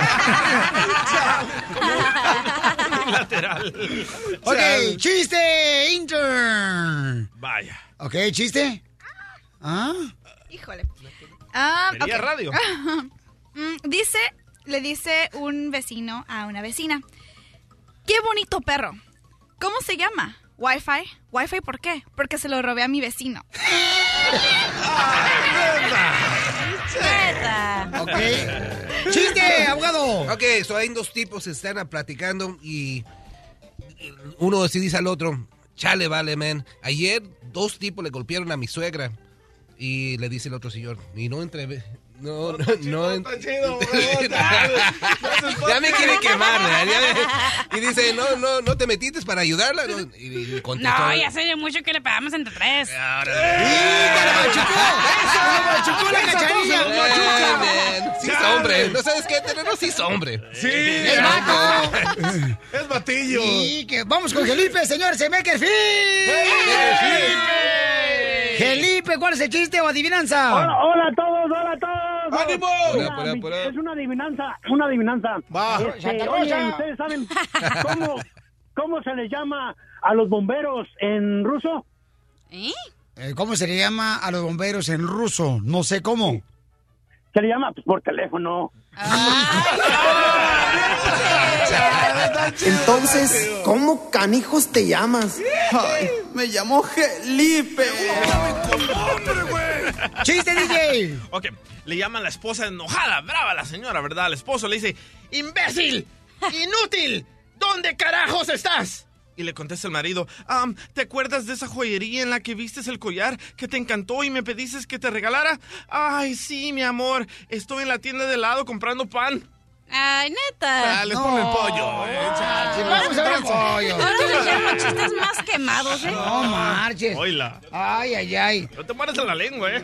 S5: Lateral.
S3: ok, chiste, intern.
S5: Vaya.
S3: Ok, chiste. ¿Ah?
S17: Híjole. Ah,
S5: radio.
S17: Mm, dice, le dice un vecino a una vecina. Qué bonito perro. ¿Cómo se llama? Wi-Fi. ¿Wi-Fi por qué? Porque se lo robé a mi vecino.
S3: Ok. ¡Chiste, abogado!
S16: Ok, so hay dos tipos que están platicando y uno así dice al otro, chale, vale, man. Ayer dos tipos le golpearon a mi suegra y le dice el otro señor, y no entre... No, no, no.
S4: Está chido,
S16: ya me quiere quemar, ¿verdad? Ya me- y dice, no, no, no te metiste para ayudarla. No, y, y contestó,
S6: No, ya sé mucho que le pegamos entre tres.
S3: machucó la cachanilla!
S16: "Eh, man, Sí es hombre. ¿No sabes qué? Tenero sí es hombre.
S4: Sí,
S3: ¡Es vato!
S4: es batillo.
S3: Sí, que vamos con Felipe, señor Semekerfield. Felipe, ¿cuál es el chiste o adivinanza?
S18: Hola, hola a todos, hola a todos.
S4: ¡Ánimo!
S18: Una-
S16: Hola, hola, hola.
S18: Es una adivinanza, una adivinanza.
S4: Va.
S18: Este,
S3: Rosa.
S18: ¿ustedes saben cómo, cómo se les llama a los bomberos en ruso?
S6: ¿Eh?
S3: Eh, ¿Cómo se le llama a los bomberos en ruso? No sé cómo.
S18: Se le llama pues, por teléfono.
S19: Entonces, ¿cómo canijos te llamas? Ay, me llamo Felipe.
S3: ¡Chiste, DJ!
S5: Ok, le llaman la esposa enojada, brava la señora, ¿verdad? El esposo le dice, ¡Imbécil! ¡Inútil! ¿Dónde carajos estás? Y le contesta el marido, "Am, ¿te acuerdas de esa joyería en la que vistes el collar que te encantó y me pediste que te regalara? Ay, sí, mi amor, estoy en la tienda de helado comprando pan.
S6: Ay, neta.
S5: Ah, les pone el pollo. eh,
S3: Vamos a ver el pollo.
S6: Chistes más quemados, ¿eh?
S3: No marches.
S5: Oila.
S3: Ay, ay, ay.
S5: No te mueres en la lengua, ¿eh?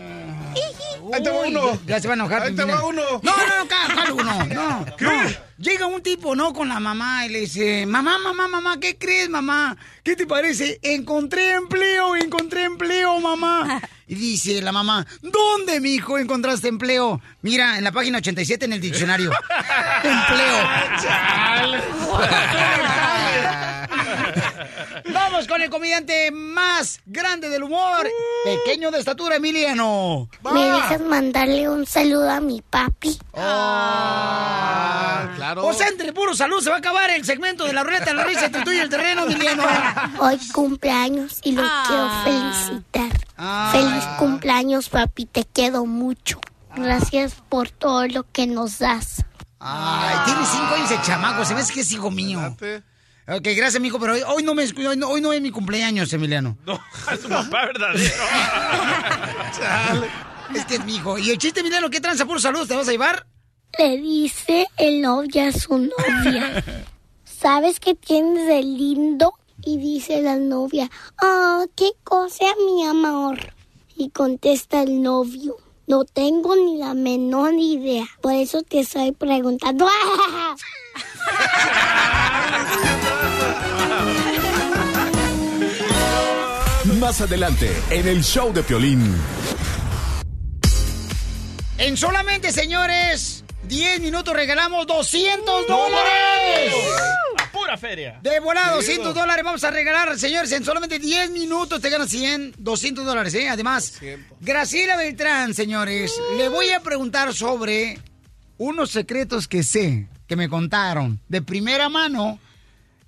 S3: Ahí te va uno. Ya se va a enojar.
S5: Ahí te va uno.
S3: No, no, no, ca- ¿cuál uno? No,
S5: ¿Qué?
S3: no. Llega un tipo, ¿no? Con la mamá y le dice, mamá, mamá, mamá, ¿qué crees, mamá? ¿Qué te parece? Encontré empleo, encontré empleo, mamá. Y dice la mamá, ¿dónde, mi hijo, encontraste empleo? Mira, en la página 87 en el diccionario. empleo. Vamos con el comediante más grande del humor, pequeño de estatura, Emiliano.
S9: ¿Me dejas mandarle un saludo a mi papi?
S3: claro. O sea, entre puro salud se va a acabar el segmento de la ruleta de la risa entre tú y el terreno, Emiliano.
S9: Hoy cumpleaños y lo quiero felicitar. Feliz cumpleaños, papi, te quiero mucho. Gracias por todo lo que nos das.
S3: Ay, tiene cinco años el chamaco, se ve que es hijo mío. Ok, gracias, mijo, pero hoy, hoy no me, hoy, no, hoy no es mi cumpleaños, Emiliano.
S5: No, es tu papá verdadero.
S3: Es que es mi hijo. ¿Y el chiste, Emiliano, qué tranza puro salud te vas a llevar?
S9: Le dice el novia a su novia. ¿Sabes qué tienes de lindo? Y dice la novia, ah, qué cosa, mi amor. Y contesta el novio, no tengo ni la menor idea. Por eso te estoy preguntando.
S10: Más adelante, en el show de Piolín.
S3: En solamente, señores, 10 minutos regalamos 200 dólares.
S5: A pura feria.
S3: De volada, 200 dólares vamos a regalar, señores. En solamente 10 minutos te ganas 100, 200 dólares, ¿eh? Además, Graciela Beltrán, señores, le voy a preguntar sobre unos secretos que sé, que me contaron de primera mano,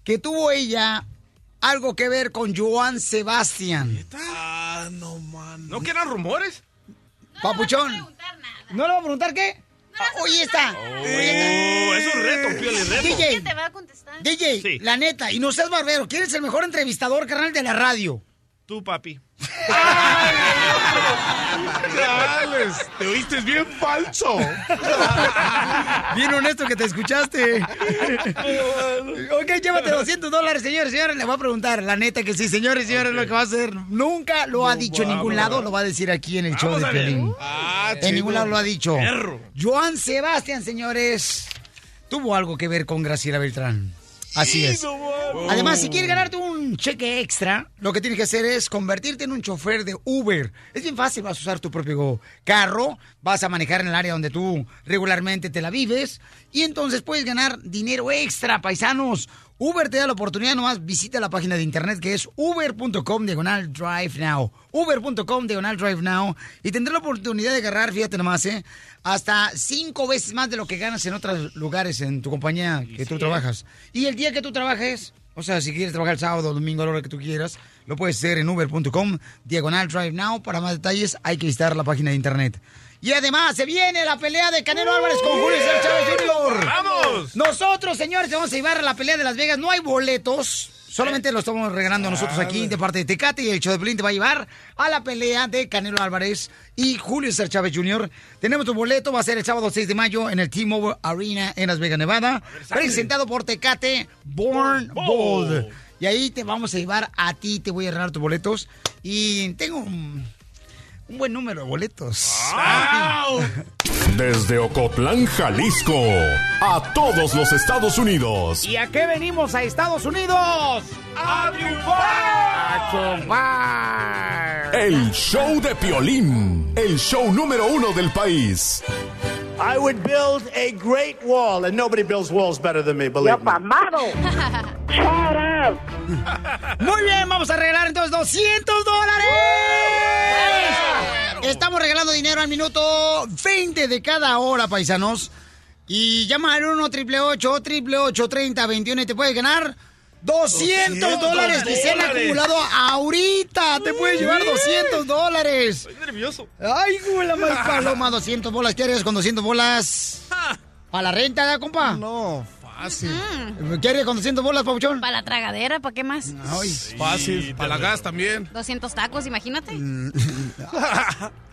S3: que tuvo ella algo que ver con Joan Sebastián.
S5: Ah, no, man. ¿No que eran rumores?
S3: Papuchón. ¿No le va a preguntar qué? Ah, Oye, está.
S5: Oh, es un reto, Pioli, reto.
S3: DJ,
S6: te va a contestar?
S3: DJ,
S5: Sí.
S3: la neta, y no seas barbero, ¿quién es el mejor entrevistador, carnal, de la radio?
S5: Tú, papi.
S4: Chales, te oíste bien falso.
S3: Bien honesto que te escuchaste. ok, llévate 200 dólares, señores, señores. Le voy a preguntar, la neta que sí, señores, señores, lo que va a hacer. Nunca lo ha dicho en ningún lado, lo va a decir aquí en el show de. Pelín.
S5: Ah,
S3: en
S5: chido.
S3: ningún lado lo ha dicho.
S5: Perro.
S3: Joan Sebastián, señores, tuvo algo que ver con Graciela Beltrán. Así es. Además, si quieres ganarte un cheque extra, lo que tienes que hacer es convertirte en un chofer de Uber. Es bien fácil, vas a usar tu propio carro, vas a manejar en el área donde tú regularmente te la vives y entonces puedes ganar dinero extra, paisanos. Uber te da la oportunidad, nomás visita la página de internet que es uber.com diagonal drive now. Uber.com diagonal drive now y tendrás la oportunidad de agarrar, fíjate nomás, ¿eh? Hasta cinco veces más de lo que ganas en otros lugares en tu compañía que tú trabajas. Y el día que tú trabajes, o sea, si quieres trabajar el sábado, domingo, a la hora que tú quieras, lo puedes hacer en uber.com, diagonal drive now. Para más detalles hay que visitar la página de internet. Y además se viene la pelea de Canelo Álvarez con Julio César Chávez Jr.
S5: ¡Vamos!
S3: Nosotros, señores, te vamos a llevar a la pelea de Las Vegas. No hay boletos. Solamente lo estamos regalando nosotros aquí de parte de Tecate y el show de Pelín te va a llevar a la pelea de Canelo Álvarez y Julio César Chávez Jr. Tenemos tu boleto, va a ser el sábado 6 de mayo en el T-Mobile Arena en Las Vegas, Nevada. Presentado por Tecate Born Bold. Y ahí te vamos a llevar a ti, te voy a regalar tus boletos. Y tengo un, un buen número de boletos.
S10: Desde Ocotlán, Jalisco, a todos los Estados Unidos.
S3: ¿Y a qué venimos a Estados Unidos? ¡A triunfar! ¡A triunfar!
S10: El show de Piolín, el show número uno del país.
S2: I would build a great wall, and nobody builds walls better than me, believe me.
S3: Muy bien, vamos a regalar entonces 200 dólares. Estamos regalando dinero al minuto 20 de cada hora, paisanos. Y llama al 1 888 30 21 y te puedes ganar 200
S5: 200
S3: dólares que se han
S5: dólares.
S3: acumulado ahorita. Te puedes llevar 200 dólares.
S5: Estoy nervioso.
S3: Ay, güey, más paloma, 200 bolas. ¿Qué harías con 200 bolas? ¿A la renta, compa?
S4: No, Fácil.
S3: ¿Quiere con 200 bolas, Pauchón?
S6: Para la tragadera, ¿para qué más?
S3: Ay,
S4: Fácil. Para la gas también.
S6: 200 tacos, imagínate.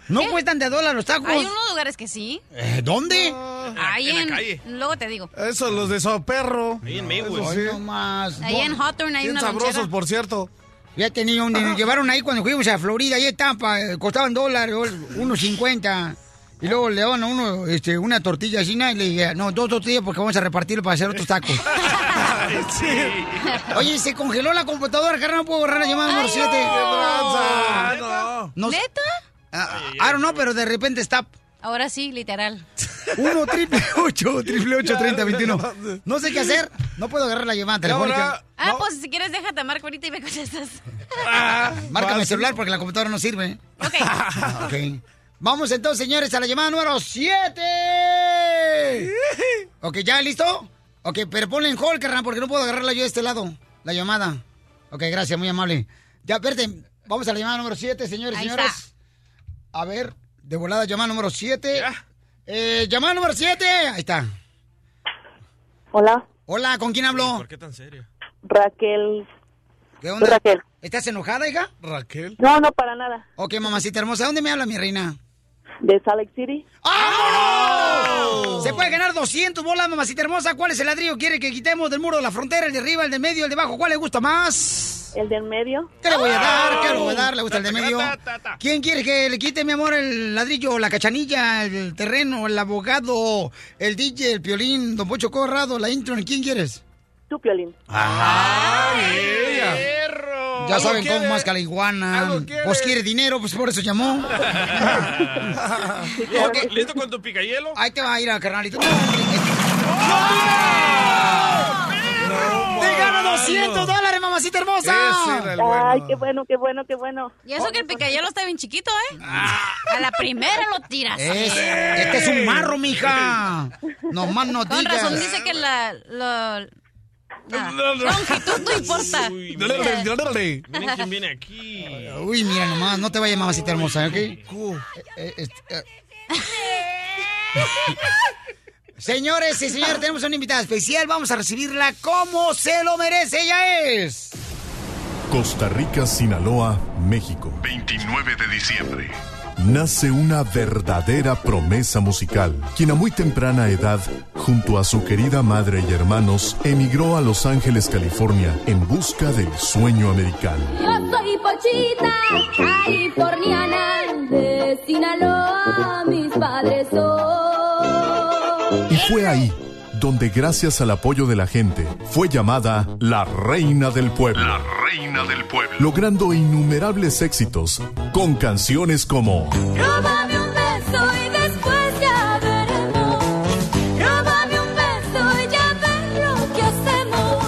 S3: No
S6: ¿Qué?
S3: cuestan de dólar los tacos.
S6: Hay unos lugares que sí.
S3: Eh, ¿Dónde?
S6: Ahí
S4: en la calle.
S6: luego te digo.
S4: Eso, los de Soperro.
S5: Ahí en Maywood.
S4: Sí.
S3: no más.
S6: Ahí en Hawthorne hay
S4: Bien
S6: una
S4: sabrosos,
S6: lonchera.
S4: por cierto.
S3: Ya tenía un, llevaron ahí cuando fuimos a Florida, ahí Tampa, eh, costaban dólares, unos 50. Y luego le daban a uno este, una tortilla así, ¿no? y le dije, no, dos tortillas porque vamos a repartirlo para hacer otros tacos. Oye, se congeló la computadora, carnal, no puedo borrar la llamada número 7.
S4: Ah, no.
S3: No,
S6: ¿Neta?
S3: ah, don't know, pero de repente está
S6: Ahora sí, literal.
S3: 1 triple 8 triple 8 30 21. No sé qué hacer, no puedo agarrar la llamada telefónica.
S6: Ah, pues si quieres déjate marco ahorita y me contestas.
S3: Márcame el celular porque la computadora no sirve.
S6: Ok.
S3: Ok. Vamos entonces, señores, a la llamada número 7. Ok, ¿ya listo? Ok, pero ponle en hold, carnal, porque no puedo agarrarla yo de este lado. La llamada. Ok, gracias, muy amable. Ya, espérate, vamos a la llamada número 7, señores,
S6: Ahí
S3: señores.
S6: está.
S3: A ver, de volada, llamada número 7. Eh, llamada número 7. Ahí está.
S20: Hola,
S3: Hola, ¿con quién hablo?
S5: ¿Por qué tan serio?
S20: Raquel.
S3: ¿Qué onda?
S20: Raquel.
S3: ¿Estás enojada, hija?
S4: Raquel.
S20: No, no, para nada.
S3: Ok, mamacita hermosa, ¿dónde me habla mi reina?
S20: De Salt Lake City.
S3: ¡Vámonos! Se puede ganar 200 bolas, mamacita hermosa. ¿Cuál es el ladrillo? ¿Quiere que quitemos del muro de la frontera, el de arriba, el de medio, el de abajo? ¿Cuál le gusta más?
S20: El del medio.
S3: ¿Qué le voy a dar? ¿Qué le voy a dar? ¿Le gusta el de medio? ¿Quién quiere que le quite, mi amor, el ladrillo, la cachanilla, el terreno, el abogado, el DJ, el piolín, don Pocho Corrado, la intro? ¿Quién quieres?
S20: Tú, Piolín.
S3: Ah,
S5: ¡Perro!
S3: Ya
S5: ¿Algo
S3: saben
S5: quiere?
S3: cómo más que la iguana. Pues quiere dinero, pues por eso llamó.
S5: ¿Listo, listo con tu picayelo?
S3: Ahí te va a ir a carnalito. ¡Te gana 200 dólares, mamacita hermosa!
S20: Ay, qué bueno, qué bueno, qué bueno.
S6: Y eso que el picayelo está bien chiquito, ¿eh? A la primera lo tiras.
S3: Es- este es un marro, mija. No más no
S6: Con
S3: digas.
S6: razón dice que la... la nada. longitud no importa.
S5: Miren quién viene aquí.
S3: Uy, mira nomás, no te vayas, mamacita hermosa, ¿ok? Eh, eh, este, eh. Señores y señores, tenemos una invitada especial. Vamos a recibirla como se lo merece. Ella es.
S21: Costa Rica, Sinaloa, México. 29 de diciembre. Nace una verdadera promesa musical, quien a muy temprana edad, junto a su querida madre y hermanos, emigró a Los Ángeles, California, en busca del sueño americano.
S22: Yo soy Pochita, californiana, de Sinaloa, mis padres son.
S21: Y fue ahí donde gracias al apoyo de la gente fue llamada la Reina del Pueblo. La Reina del Pueblo. Logrando innumerables éxitos con canciones como
S22: Róbame un beso y después ya veremos. Róbame un beso y ya ver lo que hacemos.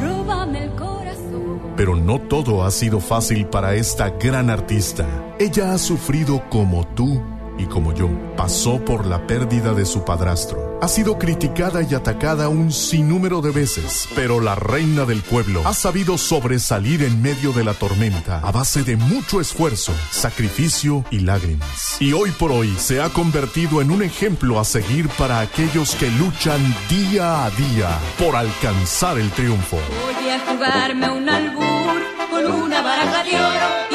S22: Róbame el corazón.
S21: Pero no todo ha sido fácil para esta gran artista. Ella ha sufrido como tú y como yo. Pasó por la pérdida de su padrastro. Ha sido criticada y atacada un sinnúmero de veces. Pero la reina del pueblo ha sabido sobresalir en medio de la tormenta a base de mucho esfuerzo, sacrificio y lágrimas. Y hoy por hoy se ha convertido en un ejemplo a seguir para aquellos que luchan día a día por alcanzar el triunfo.
S22: Voy a jugarme un albur con una baraja de oro.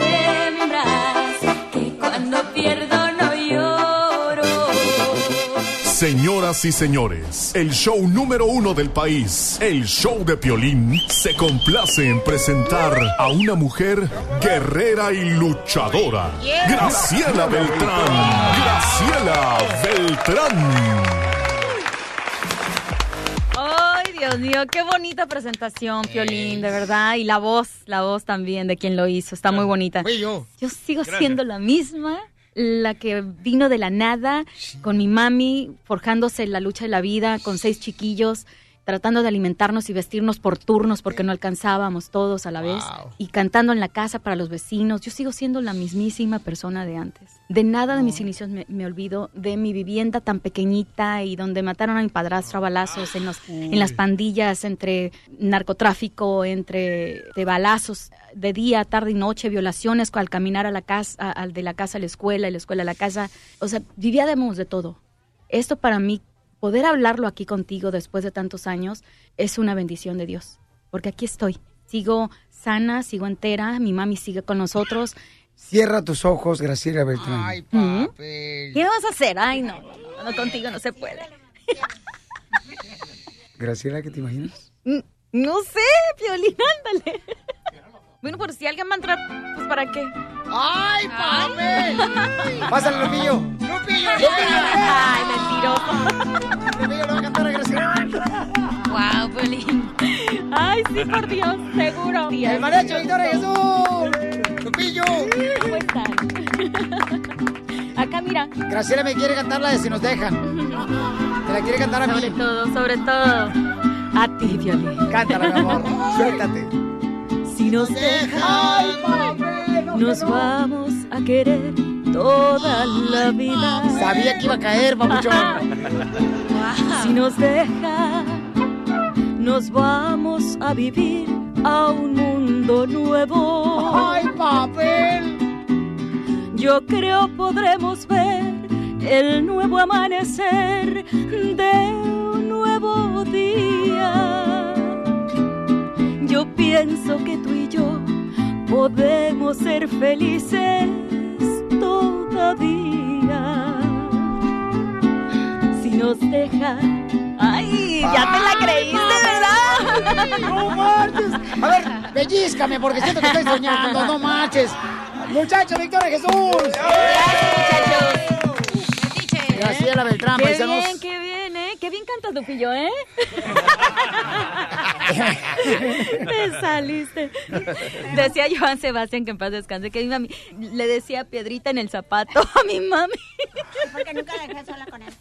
S22: Hembras que cuando pierdo no lloro.
S21: Señoras y señores, el show número uno del país, el show de Piolín, se complace en presentar a una mujer guerrera y luchadora. Graciela Beltrán. Graciela Beltrán.
S23: Dios mío, qué bonita presentación, Piolín, de verdad. Y la voz, la voz también de quien lo hizo, está muy bonita.
S3: yo.
S23: Yo sigo
S3: Gracias.
S23: siendo la misma, la que vino de la nada, con mi mami, forjándose la lucha de la vida, con seis chiquillos,
S22: tratando de alimentarnos y vestirnos por turnos porque no alcanzábamos todos a la vez, y cantando en la casa para los vecinos. Yo sigo siendo la mismísima persona de antes. De nada de mis inicios me, me olvido, de mi vivienda tan pequeñita y donde mataron a mi padrastro a balazos en, los, en las pandillas, entre narcotráfico, entre de balazos de día, tarde y noche, violaciones al caminar a la casa, a- al de la casa a la escuela, y la escuela a la casa. O sea, vivíamos de todo. Esto para mí, poder hablarlo aquí contigo después de tantos años, es una bendición de Dios. Porque aquí estoy. Sigo sana, sigo entera, mi mami sigue con nosotros.
S3: Cierra tus ojos, Graciela Beltrán.
S22: Ay, ¿Qué vas a hacer? Ay, no, no, no, contigo no se puede.
S3: Graciela, ¿qué te imaginas?
S22: Mm, No sé, Piolín, ándale. Bueno, por si alguien va a entrar, pues ¿para qué?
S3: ¡Ay, papi! Pásale, Lupillo.
S22: ¡Lupillo!
S3: ¡Ay,
S22: mentiroso!
S3: Lupillo le va a cantar a Graciela.
S22: ¡Wow, Piolín! ¡Ay, sí, por Dios! ¡Seguro!
S3: ¡El mariachi Victoria Jesús! ¡Lupillo!
S22: ¿Cómo están? Acá, mira.
S3: Graciela me quiere cantar la de Si nos dejan. Te la quiere cantar a mí.
S22: Sobre todo, sobre todo. A ti, Piolín.
S3: Cántala, mi amor. Suéltate.
S22: Si nos dejan, nos vamos a querer toda la vida.
S3: Sabía que iba a caer, papuchón.
S22: Si nos deja, nos vamos a vivir a un mundo nuevo.
S3: ¡Ay, papel!
S22: Yo creo podremos ver el nuevo amanecer de un nuevo día. Yo pienso que tú y yo podemos ser felices todavía. Si nos deja. ¡Ay! ¡Ya te la creíste, verdad!
S3: ¡No marches! A ver, pellízcame porque siento que estoy soñando, no marches. Muchachos, Victoria Jesús. Graciela Beltrán,
S22: ¡Qué
S3: paisanos.
S22: ¡Qué bien cantas, Lupillo, eh! Te saliste. Decía Joan Sebastián, que en paz descanse, que mi mami le decía piedrita en el zapato a mi mami.
S9: Porque nunca la dejé sola con él.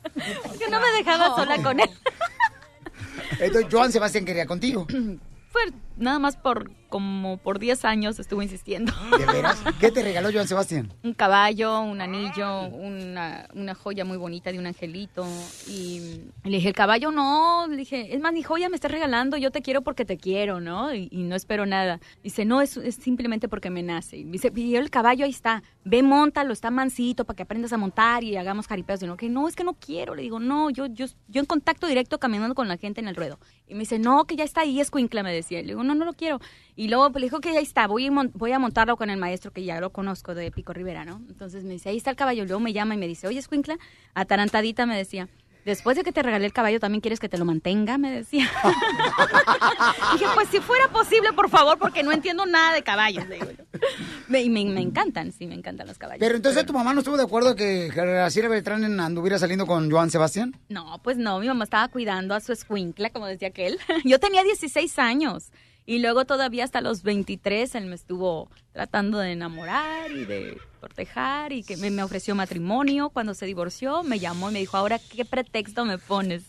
S22: Que no me dejaba sola con él.
S3: Entonces, Joan Sebastián quería contigo.
S22: Fue nada más por como por 10 años estuvo insistiendo.
S3: ¿De veras? ¿Qué te regaló Joan Sebastián?
S22: un caballo, un anillo, una, una joya muy bonita de un angelito. Y le dije, el caballo no, le dije, es más, ni joya me estás regalando, yo te quiero porque te quiero, ¿no? Y, y no espero nada. Dice, no, es, es simplemente porque me nace. Y dice, y el caballo ahí está, ve, montalo, está mansito para que aprendas a montar y hagamos jaripeos. Y no, que no, es que no quiero. Le digo, no, yo, yo, yo en contacto directo caminando con la gente en el ruedo. Y me dice, no, que ya está ahí, es cuincla, me decía. Le digo, no, no lo quiero. Y luego pues, le dijo que ya está, voy voy a montarlo con el maestro que ya lo conozco de Pico Rivera, ¿no? Entonces me dice, ahí está el caballo. Luego me llama y me dice, oye, Escuincla, atarantadita me decía, después de que te regalé el caballo, ¿también quieres que te lo mantenga? Me decía. Dije, pues si fuera posible, por favor, porque no entiendo nada de caballos. le digo yo. Me, me encantan, sí, me encantan los caballos.
S3: Pero entonces tu mamá no estuvo de acuerdo que Graciela Beltrán anduviera saliendo con Joan Sebastián.
S22: No, pues no, mi mamá estaba cuidando a su escuincla, como decía aquel. Yo tenía 16 años y luego todavía hasta los 23 él me estuvo tratando de enamorar y de cortejar y que me, me ofreció matrimonio. Cuando se divorció me llamó y me dijo, ahora, ¿qué pretexto me pones?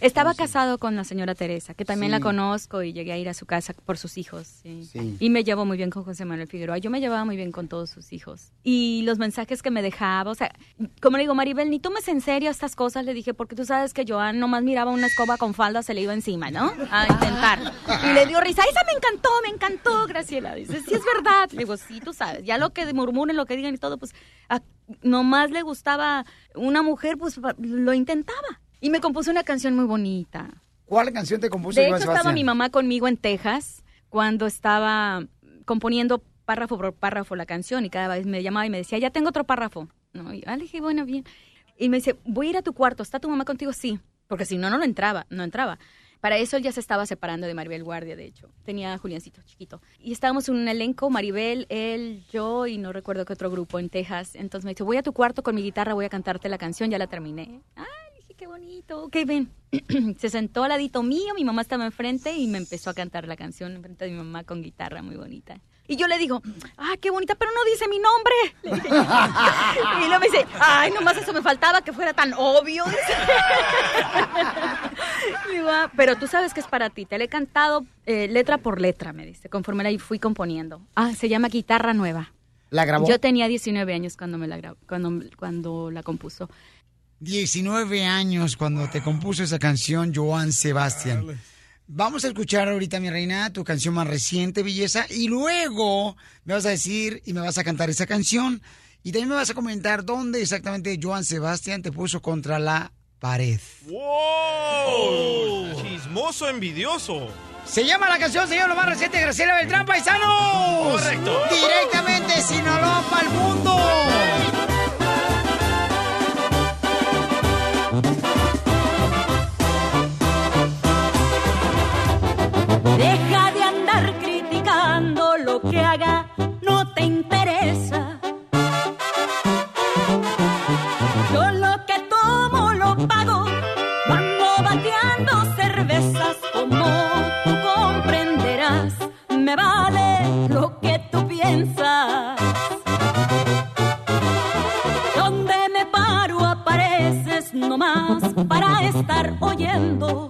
S22: Estaba casado con la señora Teresa, que también
S3: Sí.
S22: la conozco y llegué a ir a su casa por sus hijos. sí.
S3: Sí.
S22: Y me llevo muy bien con José Manuel Figueroa. Yo me llevaba muy bien con todos sus hijos. Y los mensajes que me dejaba, o sea, como le digo, Maribel, ni tomes en serio estas cosas, le dije, porque tú sabes que Joan nomás miraba una escoba con falda, se le iba encima, ¿no? A intentar. Y le dio risa, esa me encantó, me encantó, Graciela. Dice, sí es verdad. Le digo, sí, tú sabes, ya lo que murmuren, lo que digan y todo, pues nomás le gustaba una mujer, pues lo intentaba. Y me compuso una canción muy bonita.
S3: ¿Cuál canción te compuso
S22: De hecho, estaba mi mamá conmigo en Texas cuando estaba componiendo párrafo por párrafo la canción y cada vez me llamaba y me decía, ya tengo otro párrafo. ¿No? Y ah, le dije, bueno, bien. Y me dice, voy a ir a tu cuarto, ¿está tu mamá contigo? Sí. Porque si no, no lo entraba, no entraba. Para eso él ya se estaba separando de Maribel Guardia, de hecho. Tenía a Juliancito chiquito. Y estábamos en un elenco, Maribel, él, yo y no recuerdo qué otro grupo en Texas. Entonces me dice, voy a tu cuarto con mi guitarra, voy a cantarte la canción, ya la terminé. Ay, qué bonito. Ok, ven. se sentó al ladito mío, mi mamá estaba enfrente y me empezó a cantar la canción enfrente de mi mamá con guitarra muy bonita. Y yo le digo, ah, qué bonita, pero no dice mi nombre. Le dije y luego me dice, ay, nomás eso me faltaba que fuera tan obvio. Le digo, "Ah, pero tú sabes que es para ti. Te la he cantado eh, letra por letra, me dice, conforme la fui componiendo. Ah, se llama Guitarra Nueva.
S3: ¿La grabó?
S22: Yo tenía 19 años cuando me la grabó, cuando, cuando la compuso.
S3: 19 años cuando te compuso esa canción, Joan Sebastián. Vamos a escuchar ahorita, mi reina, tu canción más reciente, belleza, y luego me vas a decir y me vas a cantar esa canción. Y también me vas a comentar dónde exactamente Joan Sebastián te puso contra la pared.
S5: ¡Wow! Chismoso envidioso.
S3: Se llama la canción, señor, lo más reciente Graciela Beltrán, paisanos.
S5: Correcto.
S3: Directamente de Sinaloa para el mundo.
S24: Deja de andar criticando lo que haga, no te interesa. Yo lo que tomo lo pago, cuando bateando cervezas, como tú comprenderás, me vale lo que tú piensas. Donde me paro apareces nomás para estar oyendo.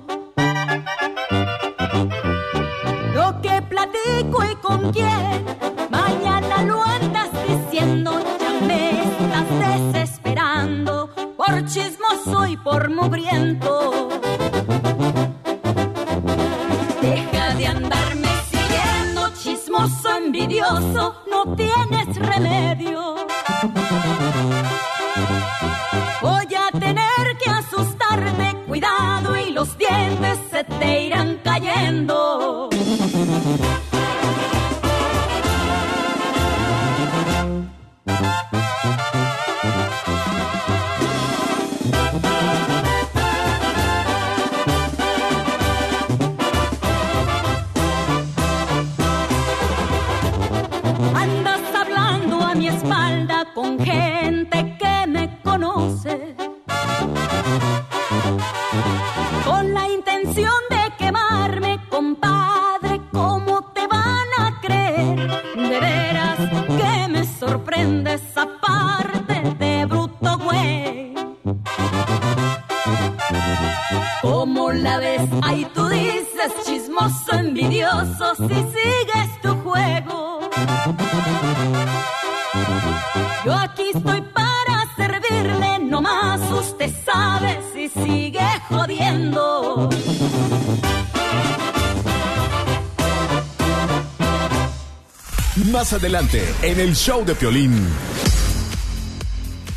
S10: Adelante, en el show de Piolín.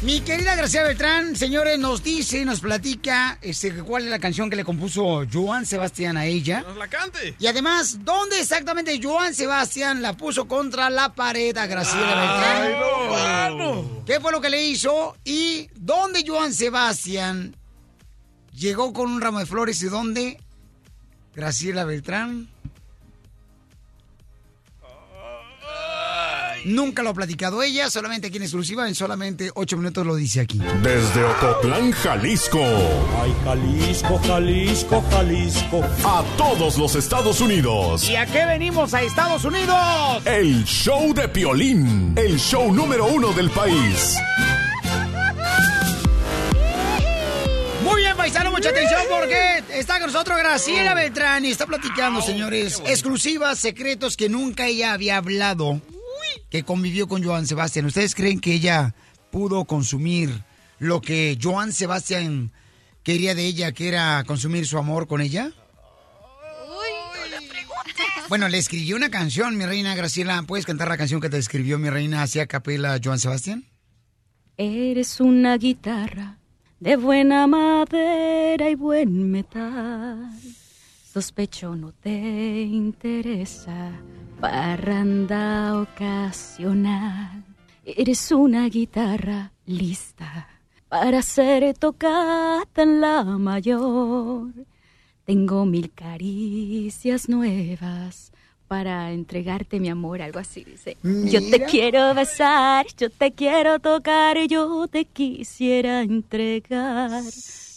S3: Mi querida Graciela Beltrán, señores, nos dice, nos platica este, cuál es la canción que le compuso Joan Sebastián a ella.
S5: ¡Nos la cante!
S3: Y además, ¿dónde exactamente Joan Sebastián la puso contra la pared a Graciela
S5: Ay,
S3: Beltrán?
S5: no, mano.
S3: ¿Qué fue lo que le hizo? ¿Y dónde Joan Sebastián llegó con un ramo de flores y dónde Graciela Beltrán nunca lo ha platicado ella, solamente aquí en exclusiva, en solamente ocho minutos lo dice aquí.
S10: Desde Ocotlán, Jalisco.
S11: Ay, Jalisco, Jalisco, Jalisco.
S10: A todos los Estados Unidos.
S3: ¿Y a qué venimos a Estados Unidos?
S10: El show de Piolín. El show número uno del país.
S3: Muy bien, paisano, mucha atención porque está con nosotros Graciela Beltrán y está platicando, señores, exclusivas, secretos que nunca ella había hablado, que convivió con Joan Sebastián. ¿Ustedes creen que ella pudo consumir lo que Joan Sebastián quería de ella, que era consumir su amor con ella? Bueno, le escribió una canción, mi reina Graciela. ¿Puedes cantar la canción que te escribió mi reina hacia capela Joan Sebastián?
S22: Eres una guitarra de buena madera y buen metal. Sospecho no te interesa, parranda ocasional. Eres una guitarra lista para ser tocada en la mayor. Tengo mil caricias nuevas para entregarte mi amor, algo así dice. Yo te quiero besar, yo te quiero tocar, yo te quisiera entregar.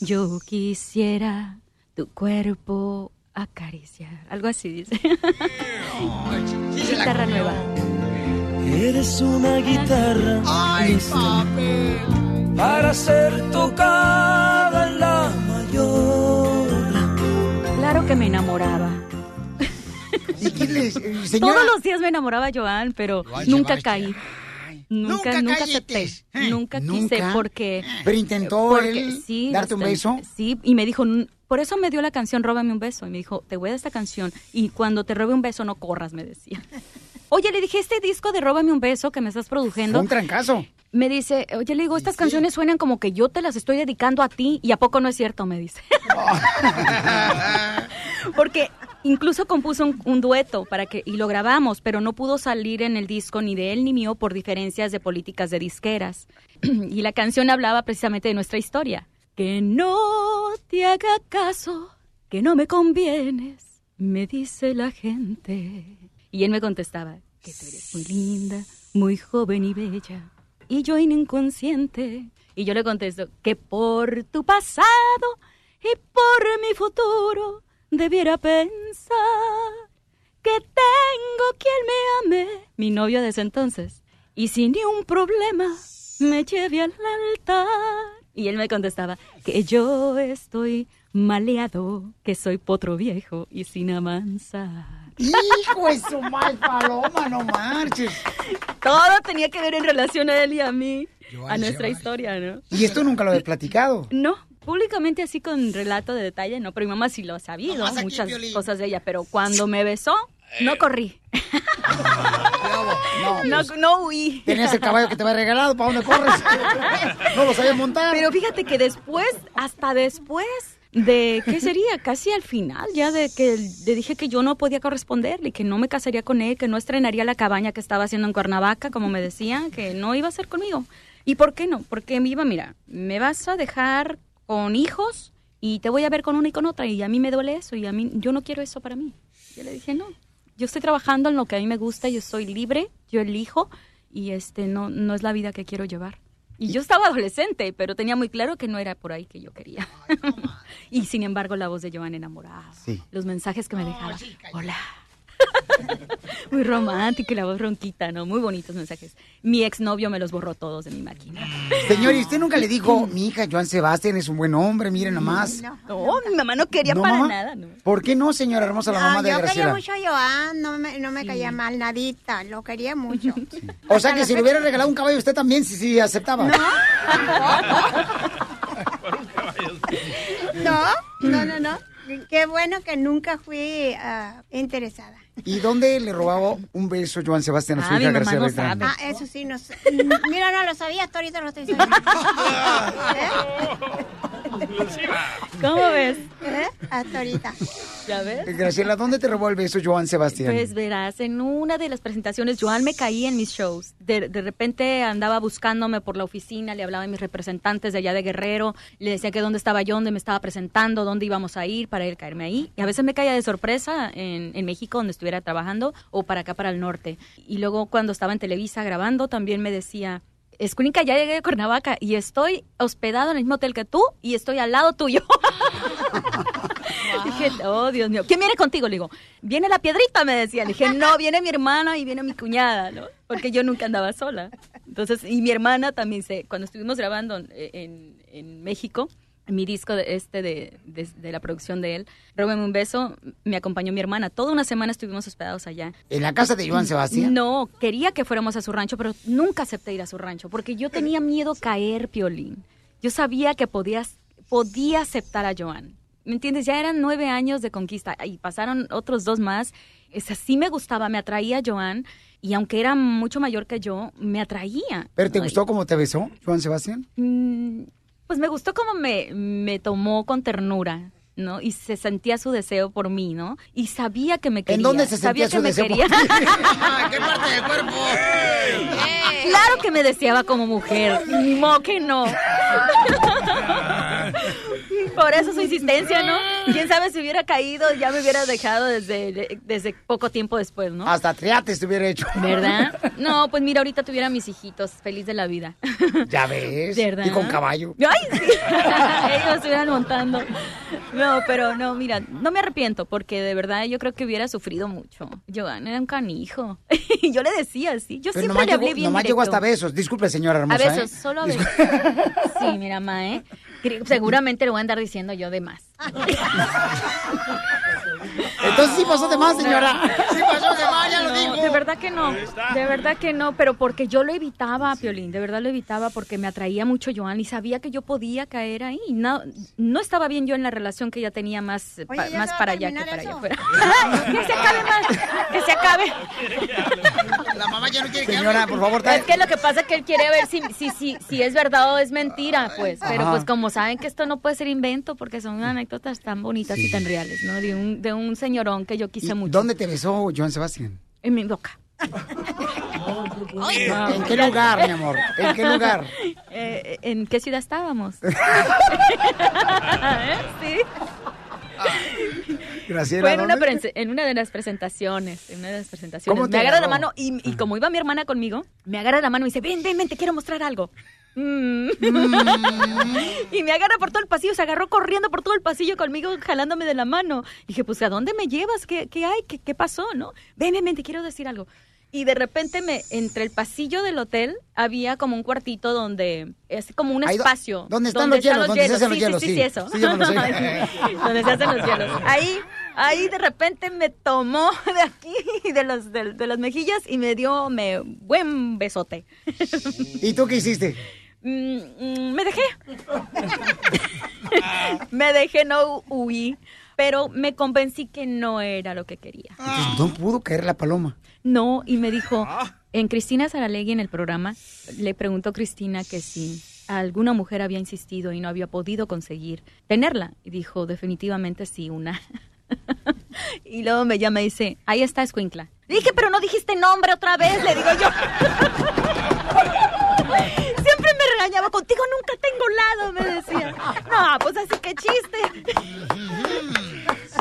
S22: Yo quisiera tu cuerpo acariciar, algo así dice. Guitarra nueva.
S11: Eres una guitarra
S3: Ay,
S11: lista para ser tocada en la mayor.
S22: Claro que me enamoraba.
S3: ¿Y qué les- eh?
S22: Todos los días me enamoraba Joan, pero
S3: Ay,
S22: nunca
S3: Sebastián.
S22: caí. Nunca,
S3: Nunca
S22: acepté. Nunca quise
S3: ¿Nunca?
S22: porque...
S3: Pero intentó
S22: porque
S3: él
S22: sí,
S3: darte un
S22: bastante.
S3: beso.
S22: Sí, y me dijo, "N- por eso me dio la canción Róbame un beso. Y me dijo, te voy a dar esta canción. Y cuando te robe un beso, no corras, me decía. Oye, le dije, este disco de Róbame un beso que me estás produciendo.
S3: Un trancazo.
S22: Me dice, oye, le digo, estas canciones suenan como que yo te las estoy dedicando a ti y a poco no es cierto, me dice. Porque incluso compuso un, un dueto para que y lo grabamos, pero no pudo salir en el disco ni de él ni mío por diferencias de políticas de disqueras. y la canción hablaba precisamente de nuestra historia. Que no te haga caso, que no me convienes, me dice la gente. Y él me contestaba que tú eres muy linda, muy joven y bella. Y yo inconsciente. Y yo le contesto que por tu pasado y por mi futuro debiera pensar que tengo quien me ame, mi novio de entonces, y sin ni un problema me lleve al altar. Y él me contestaba que yo estoy maleado, que soy potro viejo y sin amansar.
S3: Hijo de su mal paloma, no marches.
S22: Todo tenía que ver en relación a él y a mí, a nuestra historia, ¿no?
S3: Y esto nunca lo he platicado.
S22: No, públicamente así con relato de detalle, no, pero mi mamá sí lo ha sabido, muchas cosas de ella, pero cuando me besó, no corrí. No, no huí.
S3: Tenías el caballo que te había regalado, ¿para dónde corres? No lo sabía montar.
S22: Pero fíjate que después, hasta después de, ¿qué sería? Casi al final, ya de que le dije que yo no podía corresponderle, que no me casaría con él, que no estrenaría la cabaña que estaba haciendo en Cuernavaca, como me decían, que no iba a ser conmigo. ¿Y por qué no? Porque me iba, mira, me vas a dejar con hijos y te voy a ver con una y con otra y a mí me duele eso y a mí yo no quiero eso para mí. Yo le dije, no, yo estoy trabajando en lo que a mí me gusta, yo soy libre, yo elijo y este no, no es la vida que quiero llevar. Y yo estaba adolescente, pero tenía muy claro que no era por ahí que yo quería. y sin embargo, la voz de Joan enamorada.
S3: Sí.
S22: Los mensajes que me dejaba. Hola. muy romántico y la voz ronquita, ¿no? Muy bonitos mensajes. Mi exnovio me los borró todos de mi máquina.
S3: Señor, ¿y usted nunca le dijo, mi hija, Joan Sebastián es un buen hombre, miren nomás?
S22: No, mi mamá no quería
S3: ¿No,
S22: para
S3: mamá?
S22: nada, ¿no?
S3: ¿Por qué no, señora hermosa, la mamá de
S25: yo quería
S3: Graciela?
S25: mucho a Joan, no me, no me caía mal nadita, lo quería mucho.
S3: O sea que si le hubiera regalado un caballo, usted también sí, sí aceptaba.
S25: No, no, no, no. Qué bueno que nunca fui ah, interesada.
S3: ¿Y dónde le robaba un beso Joan Sebastián a su
S25: Ah,
S3: hija Graciela
S25: no
S3: Beltrán?
S25: Ah, eso sí, no sé. Mm, Mira, no lo sabía, hasta ahorita lo estoy sabiendo.
S22: ¿Cómo ves?
S25: ¿Eh? Hasta ahorita.
S22: ¿Ya ves?
S3: Graciela, ¿dónde te robó el beso Joan Sebastián?
S22: Pues verás, en una de las presentaciones, Joan me caía en mis shows. De, de repente andaba buscándome por la oficina, le hablaba a mis representantes de allá de Guerrero, le decía que dónde estaba yo, dónde me estaba presentando, dónde íbamos a ir para él caerme ahí. Y a veces me caía de sorpresa en, en México, donde estuviera trabajando, o para acá, para el norte. Y luego cuando estaba en Televisa grabando, también me decía... Escuinca, ya llegué a Cuernavaca y estoy hospedado en el mismo hotel que tú y estoy al lado tuyo. Dije, oh, Dios mío. ¿Quién viene contigo? Le digo, viene la piedrita, me decía. Le dije, no, viene mi hermana y viene mi cuñada, ¿no? Porque yo nunca andaba sola. Entonces, y mi hermana también se, cuando estuvimos grabando en, en- en México, mi disco de este de, de- de la producción de él, Róbeme un beso, me acompañó mi hermana. Toda una semana estuvimos hospedados allá.
S3: ¿En la casa de Joan Sebastián?
S22: No, quería que fuéramos a su rancho, pero nunca acepté ir a su rancho, porque yo tenía miedo caer, Piolín. Yo sabía que podías, podía aceptar a Joan. ¿Me entiendes? Ya eran nueve años de conquista y pasaron otros dos más. Es así me gustaba, me atraía Joan y aunque era mucho mayor que yo, me atraía.
S3: ¿Pero te
S22: Ay,
S3: gustó cómo te besó Joan Sebastián?
S22: mm, Pues me gustó como me, me tomó con ternura. ¿no? Y se sentía su deseo por mí, ¿no? Y sabía que me quería.
S3: dónde se
S22: sabía
S3: sentía
S22: que
S3: su
S22: me
S3: deseo por
S22: quería.
S3: ti?
S22: ¿Qué parte del cuerpo? Claro que me deseaba como mujer. Modo que no. Por eso su insistencia, ¿no? Quién sabe si hubiera caído, ya me hubiera dejado desde, desde poco tiempo después, ¿no?
S3: Hasta triates te hubiera hecho.
S22: ¿Verdad? No, pues mira, ahorita tuviera mis hijitos, feliz de la vida.
S3: Ya ves.
S22: ¿Verdad?
S3: Y con caballo.
S22: Ay, sí. Ellos estuvieran montando. No, pero no, mira, no me arrepiento porque de verdad yo creo que hubiera sufrido mucho. Joan era un canijo. Y yo le decía así. Yo
S3: Pero
S22: siempre le hablé
S3: llegó,
S22: bien
S3: nomás llegó hasta besos. Disculpe, señora
S22: A
S3: hermosa.
S22: besos,
S3: ¿eh?
S22: solo a besos. Sí, mira, ma, ¿eh? Seguramente le voy a andar diciendo yo de más.
S3: Entonces sí pasó de más, señora. Sí pasó de más, ya lo
S22: No,
S3: dijo.
S22: De verdad que no. De verdad que no, pero porque yo lo evitaba, Piolín. De verdad lo evitaba porque me atraía mucho Joan y sabía que yo podía caer ahí. No, no estaba bien yo en la relación que ella tenía más, pa-
S25: Oye, ¿ya
S22: más para allá que para allá que se acabe más. Que se acabe.
S3: La mamá ya no quiere que Señora, por favor,
S22: Es que lo que pasa es que él quiere ver si, si, si, si es verdad o es mentira, pues. Pero
S3: Ajá.
S22: pues como saben que esto no puede ser invento porque son anécdotas tan bonitas y tan reales, ¿no? De un, de un señorón que yo quise mucho.
S3: ¿Dónde te besó Joan Sebastián?
S22: En mi boca.
S3: ¿En qué lugar, mi amor? ¿En qué lugar?
S22: Eh, ¿En qué ciudad estábamos? ¿Eh? Sí.
S3: Graciela,
S22: Fue en una, en una de las presentaciones. En una de las presentaciones.
S3: ¿Cómo te
S22: Me agarra la mano y, y como iba mi hermana conmigo, me agarra la mano y dice, ven, ven, ven, te quiero mostrar algo. Mm. y me agarra por todo el pasillo, se agarró corriendo por todo el pasillo conmigo, jalándome de la mano. Dije, pues, ¿a dónde me llevas? ¿Qué, qué hay? ¿Qué, qué pasó? ¿No? Ven, ven, te quiero decir algo. Y de repente, me, entre el pasillo del hotel, había como un cuartito donde es como un
S3: Ahí
S22: espacio.
S3: ¿dónde están los hielos? ¿Dónde se hacen los
S22: Sí,
S3: hielos?
S22: Sí, sí,
S3: Sí.
S22: sí, eso. Donde se hacen los hielos. Ahí, ahí de repente me tomó de aquí, de, los, de, de las mejillas, y me dio me, buen besote.
S3: ¿Y tú qué hiciste?
S22: Mm, mm, me dejé. me dejé, no huí. Pero me convencí que no era lo que quería.
S3: Entonces, no pudo caer la paloma.
S22: No, y me dijo, en Cristina Saralegui en el programa, le preguntó Cristina que si alguna mujer había insistido y no había podido conseguir tenerla. Y dijo, definitivamente sí, una. y luego me llama y dice, ahí está Escuincla. Dije, pero no dijiste nombre otra vez, le digo yo. Regañaba, contigo nunca tengo lado, me decía. No, pues así que chiste.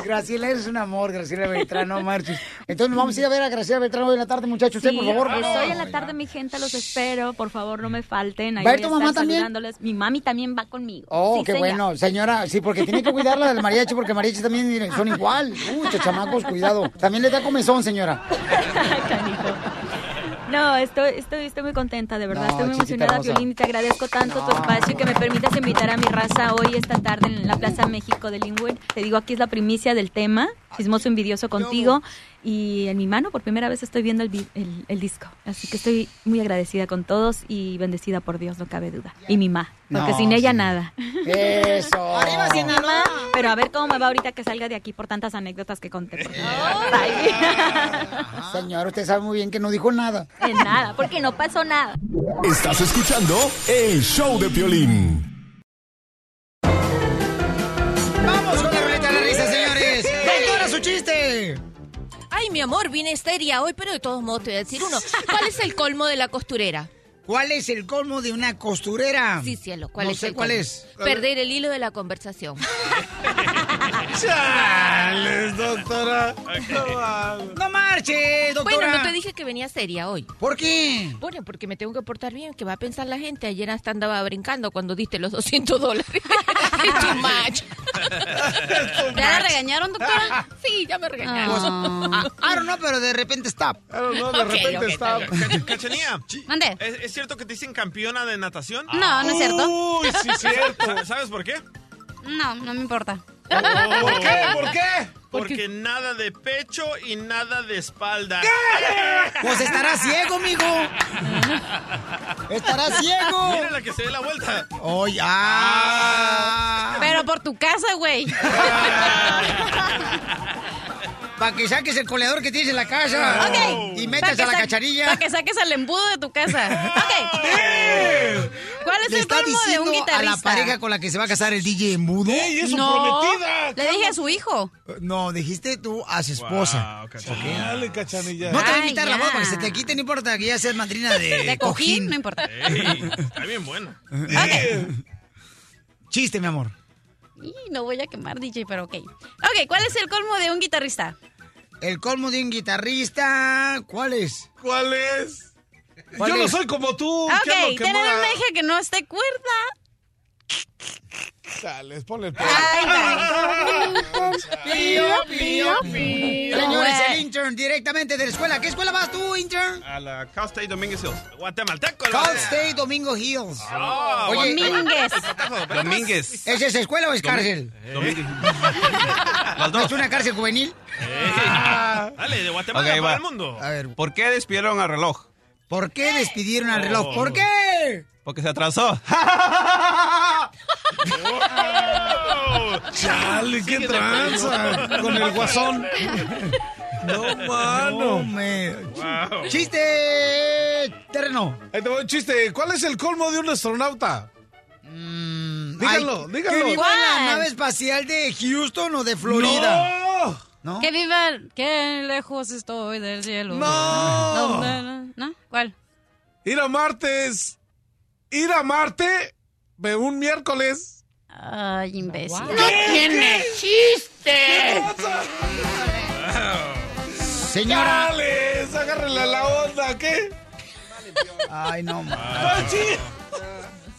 S3: Graciela, eres un amor, Graciela Beltrán, no marches. Entonces nos vamos a ir a ver a Graciela Beltrán hoy en la tarde, muchachos. Usted,
S22: Sí,
S3: por favor.
S22: Estoy en la tarde, mi gente, los espero. Por favor, no me falten. Ahí
S3: ¿Va a ir tu mamá también?
S22: Mi mami también va conmigo.
S3: Oh,
S22: Sí,
S3: qué bueno. Señora, sí, porque tiene que cuidarla del mariachi, porque mariachi también miren, son igual. Muchos chamacos, cuidado. También le da comezón, señora.
S22: No, estoy, estoy, estoy muy contenta, de verdad.
S3: No,
S22: estoy muy emocionada. Violín, y te agradezco tanto tu espacio y que me permitas invitar a mi raza hoy, esta tarde, en la Plaza México de Linwood. Te digo, aquí es la primicia del tema, Chismoso Envidioso contigo. Y en mi mano, por primera vez, estoy viendo el, el, el disco. Así que estoy muy agradecida con todos y bendecida por Dios, no cabe duda. Y mi ma, porque
S3: No,
S22: sin ella
S3: sí.
S22: nada.
S3: Eso.
S22: Arriba, Sinaloa. Pero a ver cómo me va ahorita que salga de aquí por tantas anécdotas que conté.
S3: Señora, usted sabe muy bien que no dijo nada.
S22: En nada, porque no pasó nada.
S10: Estás escuchando el show de Piolín.
S26: Ay, mi amor, vine estéril hoy, pero de todos modos te voy a decir uno. ¿Cuál es el colmo de la costurera?
S3: ¿Cuál es el colmo de una costurera?
S26: Sí, cielo, ¿cuál
S3: no
S26: es
S3: sé
S26: el
S3: cuál
S26: colmo?
S3: es.
S26: Perder el hilo de la conversación.
S4: ¡Chales, doctora!
S3: ¡No marche, doctora!
S26: Bueno, no te dije que venía seria hoy.
S3: ¿Por qué?
S26: Bueno, porque me tengo que portar bien. ¿Qué va a pensar la gente? Ayer hasta andaba brincando cuando diste los 200 dólares. Much.
S22: ¿Ya la regañaron, doctora?
S26: Sí, ya me regañaron.
S3: Ah, I don't know, pero de repente stop.
S4: no, de
S26: Ok,
S4: repente
S26: ok,
S4: está.
S26: está bien.
S5: Cachanía.
S22: Mande.
S5: ¿Es, es cierto que te dicen campeona de natación?
S22: No, no es cierto.
S4: Uy, sí, cierto.
S5: ¿Sabes por qué?
S22: No, no me importa.
S4: ¿Por qué? ¿Por qué?
S5: Porque nada de pecho y nada de espalda.
S3: Pues estará ciego, mijo. Estará ciego.
S5: Mira la que se dé la vuelta.
S3: Oye, ah.
S22: Pero por tu casa, güey.
S3: Para que saques el coleador que tienes en la casa.
S22: Ok.
S3: Y metas a la cacharilla.
S22: Para que saques el embudo de tu casa. Ok. ¿Cuál es
S3: Le
S22: el colmo de un
S3: a
S22: guitarrista?
S3: la pareja con la que se va a casar el DJ en mudo.
S4: ¡Ey, es su
S22: No,
S4: prometida!
S22: le dije a su hijo.
S3: No, dijiste tú a su esposa.
S5: Wow, Cachanía.
S4: Dale, cachanilla.
S3: No te voy a invitar a la boda para que se te quite, no importa que ya seas madrina de,
S22: De cojín, no importa.
S5: Ey, está bien buena.
S3: Chiste, mi amor.
S22: Y no voy a quemar DJ, pero ok. Ok, ¿cuál es el colmo de un guitarrista?
S3: El colmo de un guitarrista, ¿cuál es?
S4: ¿Cuál es?
S3: ¿Cuál
S4: Yo no soy como tú.
S22: Ok,
S4: ¿Qué es lo que
S22: tener
S4: mueva?
S22: un eje que no esté cuerda.
S4: Chales, ponle el
S3: Pío, pío, pío. Señores, el intern directamente de la escuela. ¿Qué escuela vas tú, intern?
S5: A la Cal State Dominguez Hills. Guatemalteco.
S3: Cal. State Domingo Hills.
S5: Ah,
S3: Oye,
S5: Domínguez.
S3: Domínguez. ¿Es esa escuela o es cárcel?
S5: Las
S3: ¿No ¿Es una cárcel juvenil?
S5: Dale, de Guatemala
S27: Ok,
S5: para
S27: va.
S5: el mundo.
S3: A ver.
S27: ¿Por qué despidieron al reloj?
S3: ¿Por qué despidieron al reloj? ¿Por qué?
S27: Porque se atrasó.
S4: Chale, qué tranza. Con el guasón. No, mano.
S3: No, me... ¡Chiste! Terreno.
S4: Ahí te voy un chiste. ¿Cuál es el colmo de un astronauta? dígalo,
S3: Ay,
S4: dígalo.
S3: Que viva la nave espacial de Houston o de Florida.
S4: ¡No!
S3: ¿No?
S6: Que viva, que lejos estoy del cielo.
S4: No.
S6: ¿Dónde, no? ¿No? ¿Cuál?
S4: Ir a martes. Ir a Marte. De un miércoles.
S6: Ay, imbécil.
S4: ¡No tiene
S3: chiste! Señora.
S4: ¡Chales! Agárrenle a la onda, ¿qué?
S3: Ay, no,
S4: Ah, sí.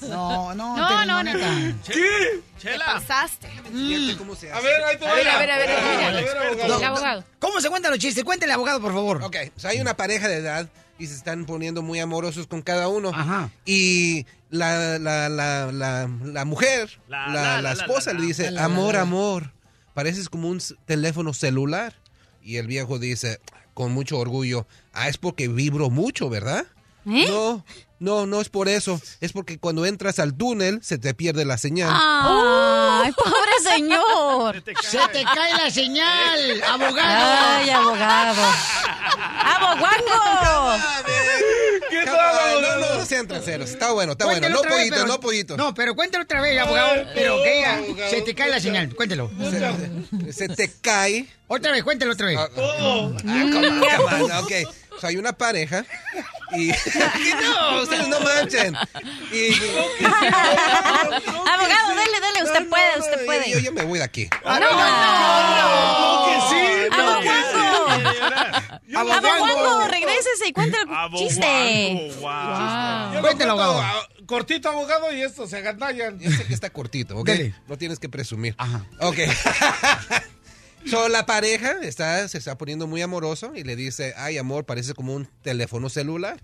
S3: No, no,
S6: No, no, no,
S3: neta.
S6: no.
S4: ¿Qué?
S17: Te pasaste.
S4: A ver, ahí te
S26: A
S4: voy
S26: ver, a ver, a ver, a ver,
S4: abogado.
S6: El abogado.
S3: ¿Cómo se cuentan los chistes? Cuéntale, abogado, por favor.
S16: Ok, o sea, hay una pareja de edad y se están poniendo muy amorosos con cada uno.
S3: Ajá.
S16: Y la, la, la, la, la mujer,
S5: La-
S16: la,
S5: la-
S16: la
S5: la-
S16: esposa
S5: la-
S16: le dice,
S3: la- la-
S16: amor,
S3: la-
S16: amor, pareces como un teléfono celular. Y el viejo dice, con mucho orgullo, ah, es porque vibro mucho, ¿verdad?
S6: ¿Eh?
S16: No, no, no es por eso. Es porque cuando entras al túnel se te pierde la señal.
S6: Ay, pobre señor.
S3: Se te cae la señal, abogado.
S6: Ay, abogado. ¡Abogado!
S4: ¿Qué
S16: No,
S4: tal,
S16: no,
S4: abogado?
S16: no sean traseros. Está bueno, está bueno.
S3: Cuéntelo
S16: No pollito,
S3: pero-
S16: no pollito.
S3: No, pero cuéntalo otra vez, abogado.
S4: Ay,
S3: pero
S4: no,
S3: que diga,
S4: abogado,
S3: se te cae la señal. Cuéntelo.
S16: Se, se te cae.
S3: Otra vez, cuéntalo otra vez.
S16: Ah, ah, come on, come on, ok. O sea, hay una pareja y... no, ustedes no manchen. Y...
S6: Abogado, dele, dele. Usted
S16: No,
S6: puede,
S16: no,
S6: usted puede.
S16: Yo, yo me voy de aquí.
S3: No, no, no,
S4: que sí, no, que
S6: Abogado. Abogado, regrésese y cuente el chiste.
S5: Wow.
S3: Abogado.
S4: ah, Cortito, abogado, y esto se agandallan.
S16: Yo sé que está cortito, ¿ok?
S3: Dele.
S16: No tienes que presumir.
S3: Ajá.
S16: Ok. So, la pareja está, se está poniendo muy amoroso y le dice, ay, amor, parece como un teléfono celular.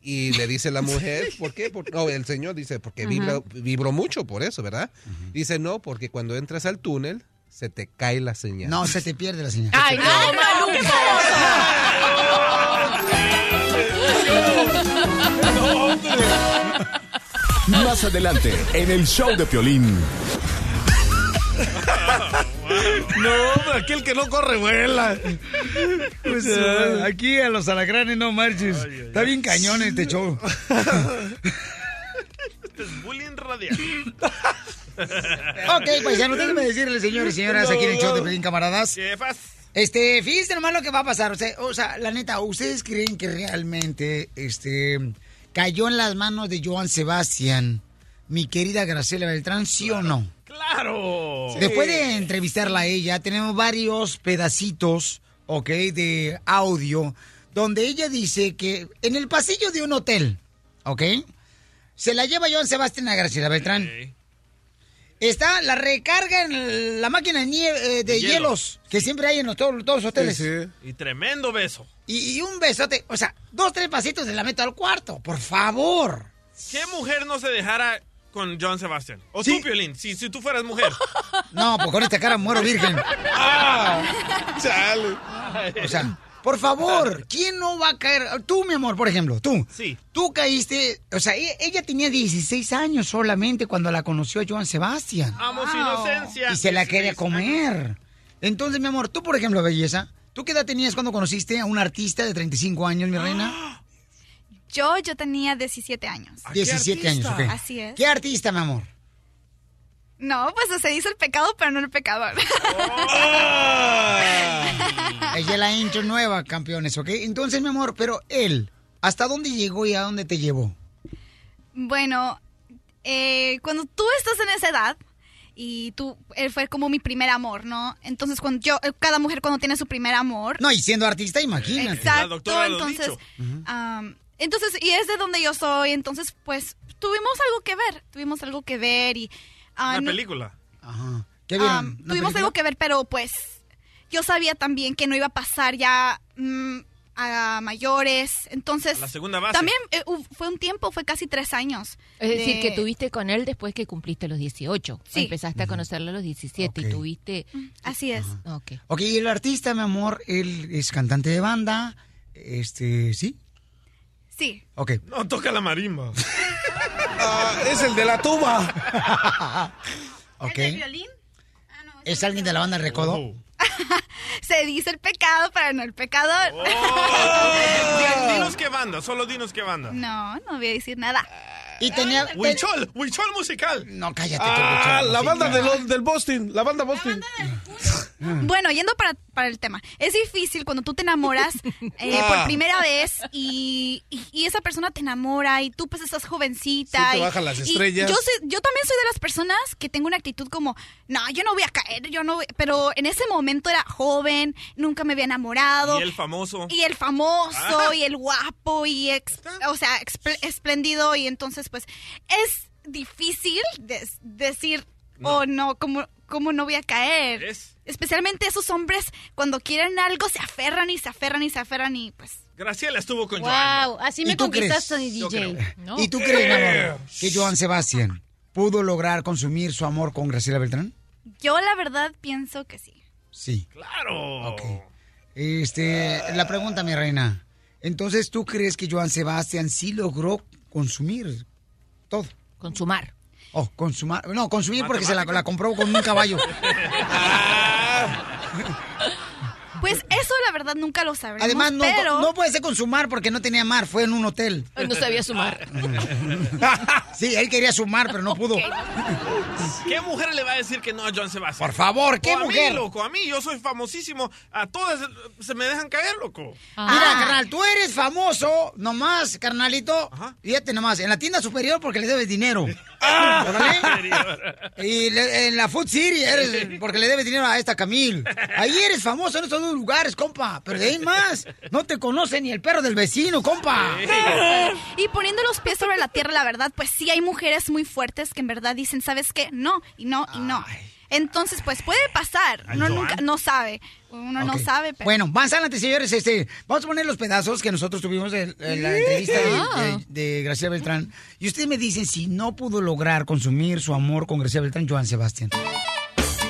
S16: Y le dice la mujer, ¿por qué? Por- no, el señor dice, porque vibra, vibró mucho por eso, ¿verdad? Dice, no, porque cuando entras al túnel, se te cae la señal.
S3: No, se te pierde la señal.
S6: Ay, no, maluco.
S10: Más adelante, en el show de Piolín.
S4: No, aquel que no corre vuela.
S3: Pues, eh, aquí a los alacranes no marches. Está bien cañón este show.
S5: Este es bullying radial.
S3: ok, pues ya no déjenme decirles, señores y señoras, aquí en el show de Pelín Camaradas.
S5: Jefas.
S3: Este, fíjense nomás lo que va a pasar. O sea, o sea, la neta, ¿ustedes creen que realmente este cayó en las manos de Joan Sebastián, mi querida Graciela Beltrán, sí o no?
S5: ¡Claro!
S3: Después de entrevistarla a ella, tenemos varios pedacitos, ok, de audio, donde ella dice que en el pasillo de un hotel, ok, se la lleva Joan Sebastián a Graciela Beltrán. Está la recarga en la máquina de, nie- eh, de
S5: De hielo.
S3: hielos que siempre hay en los, todos, todos los hoteles.
S5: Y tremendo beso.
S3: Y, y un besote, o sea, dos, tres pasitos se la meto al cuarto, por favor.
S5: ¿Qué mujer no se dejara con John Sebastian? O tú, Piolín, si, si tú fueras mujer.
S3: No, pues con esta cara muero virgen.
S5: ¡Ah!
S4: Chale.
S3: O sea, por favor, ¿quién no va a caer? Tú, mi amor, por ejemplo, tú.
S5: Sí.
S3: Tú caíste, o sea, e- ella tenía 16 años solamente cuando la conoció a Joan Sebastián.
S5: Amo su inocencia.
S3: Y se la quería comer. Entonces, mi amor, tú, por ejemplo, belleza, ¿tú qué edad tenías cuando conociste a un artista de 35 años, mi reina?
S17: Yo, yo tenía 17 años.
S3: 17 años, ok.
S17: Así es.
S3: ¿Qué artista, mi amor?
S17: No, pues se hizo el pecado, pero no el pecador.
S3: Ella es la intro nueva, campeones, ¿ok? Entonces, mi amor, pero él, ¿hasta dónde llegó y a dónde te llevó?
S17: bueno, eh, cuando tú estás en esa edad y tú, él fue como mi primer amor, ¿no? Entonces, cuando yo, eh, cada mujer cuando tiene su primer amor.
S3: No, y siendo artista, imagínate.
S17: Exacto, entonces, am, entonces, y es de donde yo soy, entonces, pues, tuvimos algo que ver, tuvimos algo que ver y... ah,
S5: Una
S17: no-
S5: película.
S3: ¿Qué
S17: Um,
S3: vieron? ¿Una
S17: tuvimos
S3: película?
S17: algo que ver, pero pues yo sabía también que no iba a pasar ya mm, a mayores. Entonces,
S5: A la segunda base.
S17: también eh, fue un tiempo, fue casi tres años.
S26: Es decir,
S17: de-
S26: que tuviste con él después que cumpliste los 18.
S17: Sí.
S26: Empezaste a conocerlo a los 17 y tuviste...
S17: Así es.
S26: Ok.
S3: Ok, y el artista, mi amor, él es cantante de banda. Este, ¿sí?
S17: Sí.
S3: Ok.
S5: No, toca la marimba.
S4: Ah, es el de la tuba.
S3: Ok.
S17: violín?
S3: ¿Es alguien de la banda Recodo?
S5: Oh.
S17: Se dice el pecado, pero no el pecador.
S5: Di- Dinos qué banda, solo dinos qué banda.
S17: No, no voy a decir nada.
S3: Y tenía...
S5: Huichol, Huichol musical.
S3: No, cállate.
S4: Ah, la banda de los- del Boston, la banda Boston.
S17: Bueno, yendo para, para el tema. Es difícil cuando tú te enamoras eh,
S4: Ah.
S17: por primera vez y, y- y esa persona te enamora y tú pues estás jovencita.
S4: Sí, te
S17: y-
S4: bajan las
S17: y
S4: estrellas.
S17: Yo, soy- yo también soy de las personas que tengo una actitud como, no, yo no voy a caer, yo no voy-". Pero en ese momento era joven, nunca me había enamorado.
S5: Y el famoso.
S17: Y el famoso,
S5: Ah.
S17: y el guapo, y ex- o sea, espléndido, y entonces pues es difícil des- decir, oh no, ¿cómo, cómo no voy a caer? Especialmente esos hombres cuando quieren algo se aferran y se aferran y se aferran y pues...
S5: Graciela estuvo con Joan.
S6: Wow, así
S3: ¿Y
S6: me conquistaste? DJ.
S3: ¿Y tú crees, mi amor, que Joan Sebastián pudo lograr consumir su amor con Graciela Beltrán?
S17: Yo la verdad pienso que sí.
S3: Sí.
S5: Claro.
S3: Este, la pregunta, mi reina. Entonces, ¿tú crees que Joan Sebastián sí logró consumir todo?
S26: Consumar.
S3: Oh, consumar. No, consumir porque se la, la compró con un caballo.
S17: Pues eso la verdad nunca lo sabremos,
S3: Además, no,
S17: pero...
S3: no puede ser consumar porque no tenía mar, fue en un hotel.
S26: No sabía sumar.
S3: sí, él quería sumar, pero no pudo.
S5: ¿Qué mujer le va a decir que no a John Sebastián?
S3: Por favor, ¿qué
S5: O a
S3: mujer?
S5: Mí, loco, a mí, yo soy famosísimo. A todas se me dejan caer, loco.
S3: Ah. Mira, carnal, tú eres famoso, nomás, carnalito. Fíjate nomás, en la tienda superior porque le debes dinero. Órale. Y le- en la Food City eres porque le debes dinero a esta Camil. Ahí eres famoso en estos dos lugares, compa. Pero de ahí más, no te conoce ni el perro del vecino, compa.
S17: Y poniendo los pies sobre la tierra, la verdad, pues sí hay mujeres muy fuertes que en verdad dicen, ¿sabes qué? No, y no, y no. Entonces, pues puede pasar. Uno nunca, no sabe. Uno no sabe, pero...
S3: Bueno, más adelante, señores, este, vamos a poner los pedazos que nosotros tuvimos en, en la entrevista de,
S17: Ah.
S3: de- de Graciela Beltrán. Y ustedes me dicen si no pudo lograr consumir su amor con Graciela Beltrán, Joan Sebastián.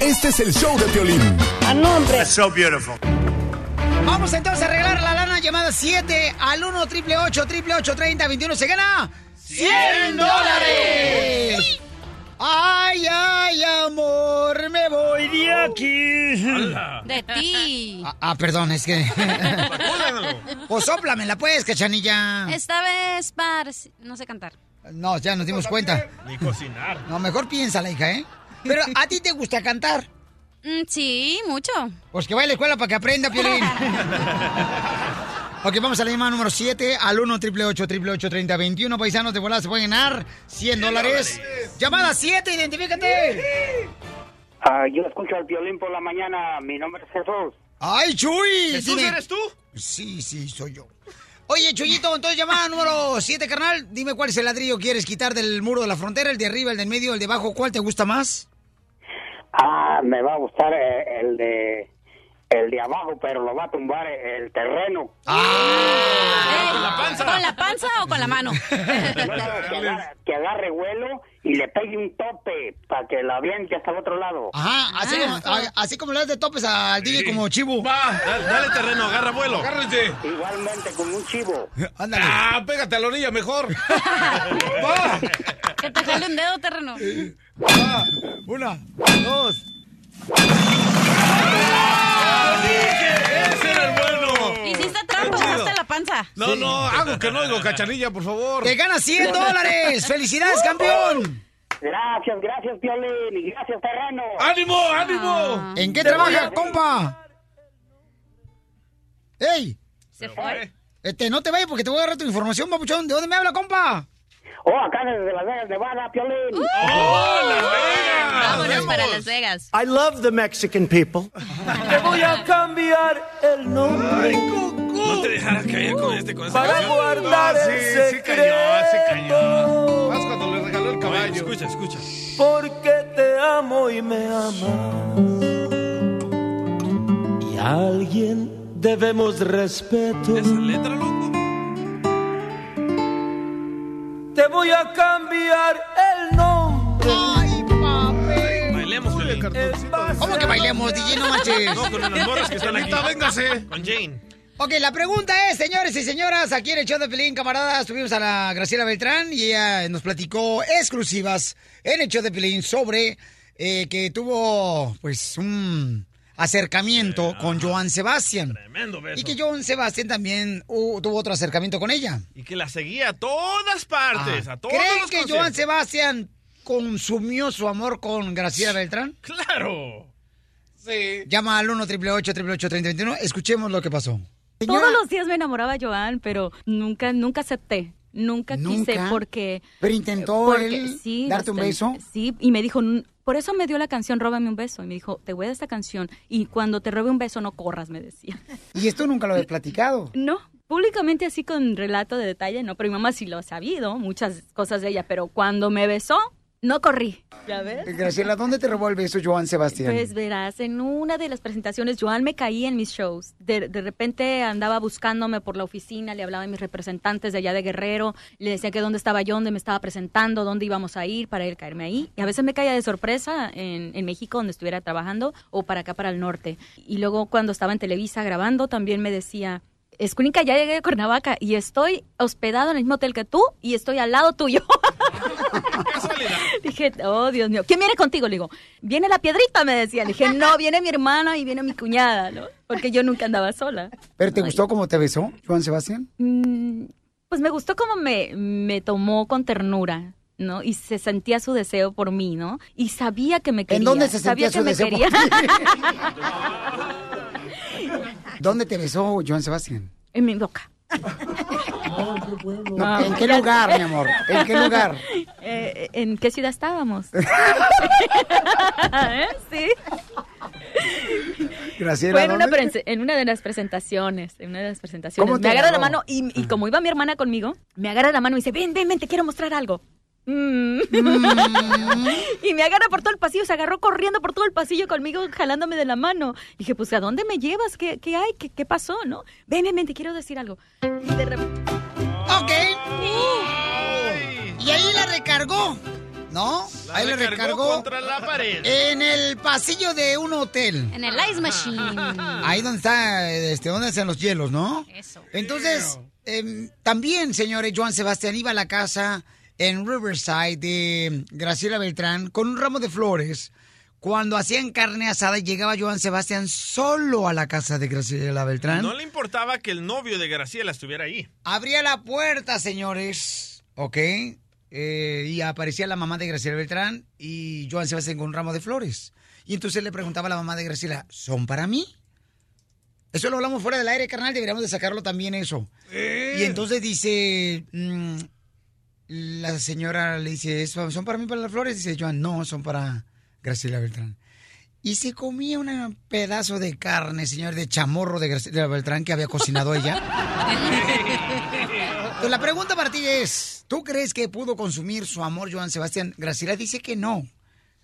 S10: Este es el show de Piolín.
S3: ¡A nombre!
S2: That's so beautiful.
S3: Vamos entonces a arreglar la lana llamada 7 al 1 triple 8 triple 8 30 21. ¿Se gana? ¡100 dólares! ¡Ay, ay, amor! Me voy de aquí.
S6: De ti.
S3: Ah, ah, perdón, es que. pues sóplamela, pues, cachanilla.
S6: Esta vez, par... No sé cantar.
S3: No, ya nos dimos cuenta.
S5: Ni cocinar.
S3: No, mejor piénsala, hija, ¿eh? Pero a ti te gusta cantar.
S6: Mm, sí, mucho.
S3: Pues que vaya a la escuela para que aprenda, Piolín. ok, vamos a la llamada número 7 al 1 triple 8 triple 8 30 21. Paisanos de volada se pueden ganar 100 dólares. Llamada 7, identifícate.
S28: Ah, yo escucho al violín por la mañana. Mi nombre es Jesús.
S3: ¡Ay, Chuy!
S28: ¿Jesús
S3: Dime-
S28: eres tú?
S3: Sí, sí, soy yo. Oye, Chuyito, entonces llamada número 7, carnal. Dime cuál es el ladrillo que quieres quitar del muro de la frontera, el de arriba, el del medio, el de abajo. ¿Cuál te gusta más?
S28: Ah, me va a gustar eh, el de el de abajo, pero lo va a tumbar el terreno.
S6: ¿Con la panza? ¿Con la panza o con la mano?
S28: que, agarre, que agarre vuelo y le pegue un tope para que la aviente hasta el otro lado.
S3: Ajá, así, como, a- así como le das de topes al DJ como chivo.
S5: Va, dale, terreno, agarra vuelo.
S4: Agárrate.
S28: Igualmente como un chivo.
S3: Ándale.
S4: Ah, pégate a la orilla mejor.
S6: Que te jale un dedo, terreno.
S3: Una, dos.
S4: Ese era el bueno.
S6: Hiciste trampa, usaste la panza.
S4: No, no, hago que no oigo cachanilla, por favor.
S3: ¡Te ganas 100 dólares! ¡Felicidades, campeón!
S28: Gracias, gracias, Piolín, y gracias, terreno.
S4: ¡Ánimo, ánimo!
S3: ¿En qué
S28: Te voy
S3: trabaja,
S28: a-
S3: compa? ¡Ey!
S6: Se fue.
S3: Este, no te vayas porque te voy a agarrar tu información, papuchón. ¿De dónde me habla, compa?
S28: Oh, acá desde Las Vegas, Nevada, Piolín.
S6: Vámonos para Las Vegas.
S2: I love the Mexican people.
S11: Te voy a cambiar el nombre
S5: No te dejaras caer con este con esa
S11: para
S5: canción.
S11: guardar
S5: Ah,
S11: el
S5: sí cayó,
S11: secreto.
S5: sí cayó.
S4: Más cuando le regaló el
S5: Oye,
S4: caballo.
S5: escucha, escucha.
S11: Porque te amo y me amas. Y a alguien debemos respeto.
S5: ¿Esa letra, loco?
S11: Te voy a cambiar el nombre.
S3: Ay, papi.
S5: Bailemos.
S3: ¿Cómo que bailemos, DJ? No manches.
S5: No, con las morras que están aquí.
S4: Ahorita véngase.
S5: Con Jane.
S3: Ok, la pregunta es, señores y señoras, aquí en el show de Pelín, camaradas, tuvimos a la Graciela Beltrán y ella nos platicó exclusivas en el show de Pelín sobre eh, que tuvo, pues, un acercamiento con Joan Sebastián.
S5: Tremendo beso.
S3: Y que Joan Sebastián también uh, tuvo otro acercamiento con ella.
S5: Y que la seguía a todas partes, a todos
S3: ¿Creen
S5: los
S3: que
S5: conciertos.
S3: Joan Sebastián consumió su amor con Graciela Beltrán?
S5: ¡Claro!
S4: Sí.
S3: Llama al 1 888 3021 Escuchemos lo que pasó.
S22: Todos los días me enamoraba Joan, pero nunca, nunca acepté. Nunca, quise porque...
S3: Pero intentó
S22: porque-
S3: él
S22: sí,
S3: darte un
S22: bastante.
S3: beso.
S22: Sí, y me dijo, "N- por eso me dio la canción Róbame un beso. Y me dijo, te voy a dar esta canción y cuando te robe un beso no corras, me decía.
S3: Y esto nunca lo he platicado.
S22: No, públicamente así con relato de detalle, no, pero mi mamá sí lo ha sabido, muchas cosas de ella, pero cuando me besó, no corrí. ¿Ya ves?
S3: Graciela, ¿dónde te robó el beso Joan Sebastián?
S22: Pues verás, en una de las presentaciones, Joan me caía en mis shows. De, de repente andaba buscándome por la oficina, le hablaba a mis representantes de allá de Guerrero, le decía que dónde estaba yo, dónde me estaba presentando, dónde íbamos a ir para él caerme ahí. Y a veces me caía de sorpresa en, en México, donde estuviera trabajando, o para acá, para el norte. Y luego cuando estaba en Televisa grabando, también me decía... Escuinca, ya llegué de Cuernavaca y estoy hospedado en el mismo hotel que tú y estoy al lado tuyo. Dije, oh Dios mío, ¿quién viene contigo? Le digo, viene la piedrita, me decía. Le dije, no, viene mi hermana y viene mi cuñada, ¿no? Porque yo nunca andaba sola.
S3: ¿Pero te gustó cómo te besó Joan Sebastián?
S22: Mm, Pues me gustó como me, me tomó con ternura. ¿no? Y se sentía su deseo por mí, ¿no? Y sabía que me quería.
S3: dónde se
S22: sabía
S3: sentía
S22: que
S3: su
S22: me
S3: deseo por
S22: quería.
S3: ¿Dónde te besó Joan Sebastián?
S22: en mi boca.
S3: No, ¿En qué lugar, mi amor? ¿En qué lugar?
S22: Eh, ¿En qué ciudad estábamos? ¿Eh? Sí.
S3: Graciela,
S22: Fue en una, en una de las presentaciones, en una de las presentaciones.
S3: ¿Cómo te
S22: me agarra la mano y, y como iba mi hermana conmigo, me agarra la mano y dice, ven, ven, ven, te quiero mostrar algo. Mm. y me agarra por todo el pasillo, se agarró corriendo por todo el pasillo conmigo, jalándome de la mano. Dije, pues, ¿a dónde me llevas? ¿Qué, qué hay? ¿Qué, qué pasó? ¿No? Ven, ven, ven, te quiero decir algo. Y de repente...
S3: Ok. Y ahí la recargó. ¿No?
S5: La
S3: ahí la
S5: recargó
S3: recargó.
S5: contra la pared.
S3: En el pasillo de un hotel.
S22: En el Ice Machine.
S3: Ahí donde está, este, donde están los hielos, ¿no?
S22: Eso.
S3: Entonces, em, también, señores, Joan Sebastián iba a la casa en Riverside de Graciela Beltrán con un ramo de flores. Cuando hacían carne asada, llegaba Joan Sebastián solo a la casa de Graciela Beltrán.
S5: No le importaba que el novio de Graciela estuviera ahí.
S3: Abría la puerta, señores, ¿ok? Eh, y aparecía la mamá de Graciela Beltrán y Joan Sebastián con un ramo de flores. Y entonces le preguntaba a la mamá de Graciela, ¿son para mí? Eso lo hablamos fuera del aire, carnal, deberíamos de sacarlo también eso. Y entonces dice, mm, la señora le dice, "¿Eso- ¿son para mí para las flores? Dice Joan, no, son para Graciela Beltrán. Y se comía un pedazo de carne, señor, de chamorro de Graciela Beltrán que había cocinado ella. Pues la pregunta para ti es, ¿tú crees que pudo consumir su amor Joan Sebastián? Graciela dice que no.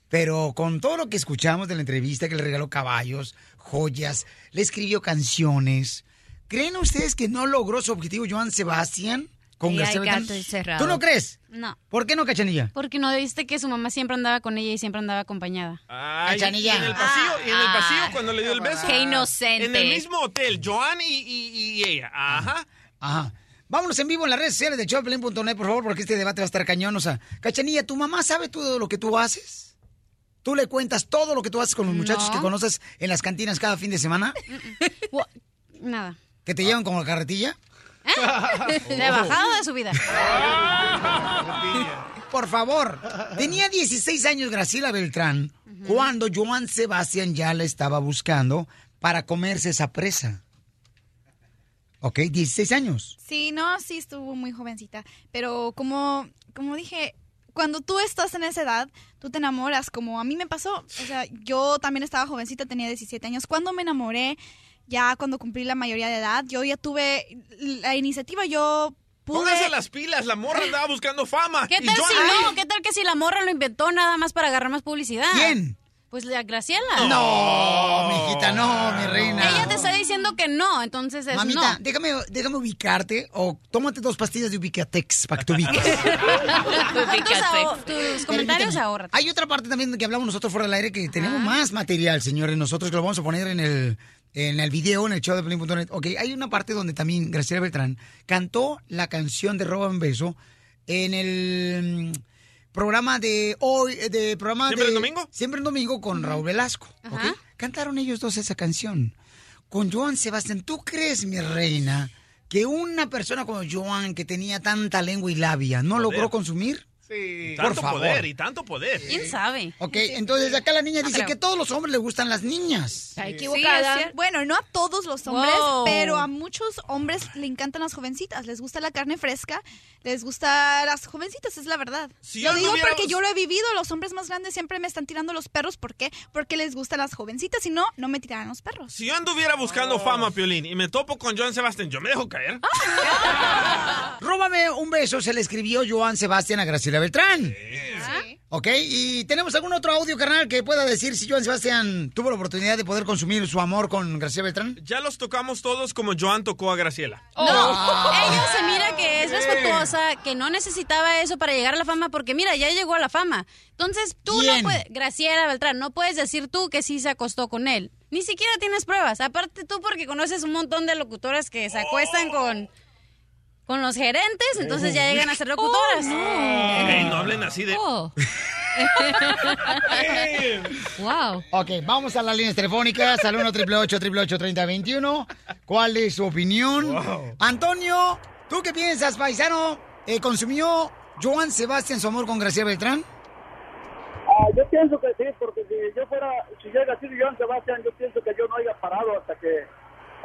S3: Pero con todo lo que escuchamos de la entrevista, que le regaló caballos, joyas, le escribió canciones, ¿creen ustedes que no logró su objetivo Joan Sebastián con
S6: Sí,
S3: Graciela
S6: hay
S3: Beltrán?
S6: gato encerrado.
S3: ¿Tú no crees?
S6: No.
S3: ¿Por qué no, Cachanilla?
S6: Porque no viste que su mamá siempre andaba con ella y siempre andaba acompañada.
S5: Ay, y
S3: Cachanilla.
S5: en el pasillo, y en el pasillo
S6: Ah,
S5: cuando le dio el beso.
S6: qué inocente.
S5: En el mismo hotel, Joan y, y- y ella. Ajá.
S3: Ajá. Vámonos en vivo en las redes sociales de Choplin.net, por favor, porque este debate va a estar cañón. O sea, Cachanilla, ¿tu mamá sabe todo lo que tú haces? ¿Tú le cuentas todo lo que tú haces con los muchachos
S6: No.
S3: que conoces en las cantinas cada fin de semana?
S6: Nada.
S3: ¿Que te llevan como la carretilla?
S6: ¿De bajada o de subida?
S3: Por favor. Tenía 16 años Graciela Beltrán cuando Joan Sebastián ya la estaba buscando para comerse esa presa. ¿Ok? 16 años.
S17: Sí, no, sí estuvo muy jovencita. Pero como, como dije, cuando tú estás en esa edad, tú te enamoras, como a mí me pasó. O sea, yo también estaba jovencita, tenía 17 años. Cuando me enamoré, ya cuando cumplí la mayoría de edad, yo ya tuve la iniciativa, yo
S5: Pónganse las pilas, la morra andaba buscando fama.
S6: ¿Qué
S5: y
S6: tal
S5: yo-
S6: si no? ¿Qué tal que si la morra lo inventó nada más para agarrar más publicidad?
S3: ¿Quién?
S6: Pues la Graciela.
S3: No, mijita, no, mi reina.
S6: Ella te está diciendo que no, entonces es
S3: Mamita,
S6: no.
S3: déjame, déjame ubicarte o tómate dos pastillas de Ubicatex para que te ubiques.
S6: Tus tus comentarios ahorra.
S3: Hay otra parte también que hablamos nosotros fuera del aire que tenemos
S6: Ah.
S3: más material, señores, nosotros que lo vamos a poner en el en el video, en el show de Pelín.net. Ok, hay una parte donde también Graciela Beltrán cantó la canción de Roba un Beso en el mm, programa de hoy, eh, de programa
S5: ¿Siempre
S3: de...
S5: en domingo?
S3: Siempre en domingo con Raúl Velasco. ¿ok?
S6: Ajá.
S3: Cantaron ellos dos esa canción. Con Joan Sebastián, ¿tú crees, mi reina, que una persona como Joan, que tenía tanta lengua y labia, no logró consumir?
S5: Sí,
S3: Por
S5: tanto
S3: favor.
S5: poder y tanto poder.
S6: ¿Quién sabe?
S3: Ok, entonces acá la niña
S6: No
S3: dice
S6: creo.
S3: que a todos los hombres les gustan las niñas.
S17: Sí, es cier- bueno, no a todos los hombres,
S6: Wow.
S17: pero a muchos hombres le encantan las jovencitas. Les gusta la carne fresca, les gusta las jovencitas, es la verdad.
S5: Si
S17: lo
S5: yo
S17: digo porque yo lo he vivido. Los hombres más grandes siempre me están tirando los perros. ¿Por qué? Porque les gustan las jovencitas. Si no, no me tirarán los perros.
S5: Si yo anduviera buscando
S3: Oh.
S5: fama, Piolín, y me topo con Joan Sebastián, ¿yo me dejo caer?
S3: Róbame un beso, se le escribió Joan Sebastián a Graciela Beltrán. Ok, y tenemos algún otro audio, carnal, que pueda decir si Joan Sebastián tuvo la oportunidad de poder consumir su amor con Graciela Beltrán.
S5: Ya los tocamos todos como Joan tocó a Graciela.
S6: No, ella se mira que es respetuosa, que no necesitaba eso para llegar a la fama, porque mira, ya llegó a la fama. Entonces tú
S3: ¿Quién?
S6: no puedes, Graciela Beltrán, no puedes decir tú que sí se acostó con él. Ni siquiera tienes pruebas. Aparte tú porque conoces un montón de locutoras que se acuestan con, con los gerentes, entonces ya llegan a ser locutoras.
S5: Ey, no hablen así de...
S6: Oh.
S3: Wow. Ok, vamos a las líneas telefónicas al 1 888 3021 ¿Cuál es su opinión? Antonio, ¿tú qué piensas, paisano? Eh, ¿Consumió Joan Sebastián su amor con Graciela Beltrán?
S18: Ah, yo pienso que sí, porque si yo fuera, si llega así Joan Sebastián, yo pienso que yo no haya parado hasta que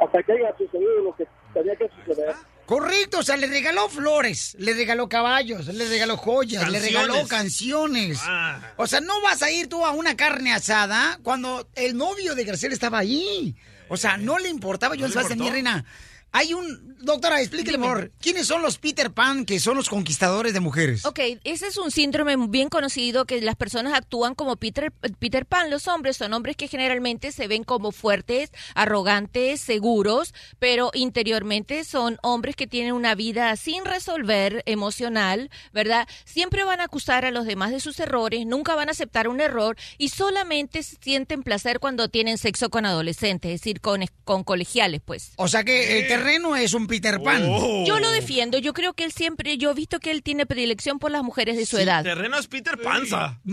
S18: hasta que haya sucedido lo que tenía que suceder.
S3: Correcto, o sea, le regaló flores, le regaló caballos, le regaló joyas, le regaló canciones.
S5: Ah.
S3: O sea, no vas a ir tú a una carne asada cuando el novio de Graciela estaba ahí. O sea, no le importaba Joan
S5: le
S3: Sebastián, mi reina. Hay un... Doctora, por favor, ¿quiénes son los Peter Pan que son los conquistadores de mujeres?
S26: Ok, ese es un síndrome bien conocido que las personas actúan como Peter, Peter Pan. Los hombres son hombres que generalmente se ven como fuertes, arrogantes, seguros, pero interiormente son hombres que tienen una vida sin resolver emocional, ¿verdad? Siempre van a acusar a los demás de sus errores, nunca van a aceptar un error y solamente sienten placer cuando tienen sexo con adolescentes, es decir, con, con colegiales, pues.
S3: O sea que el terreno es un Peter Pan.
S5: Oh.
S26: Yo lo defiendo, yo creo que él siempre, yo he visto que él tiene predilección por las mujeres de su edad.
S5: Terreno es Peter Panza.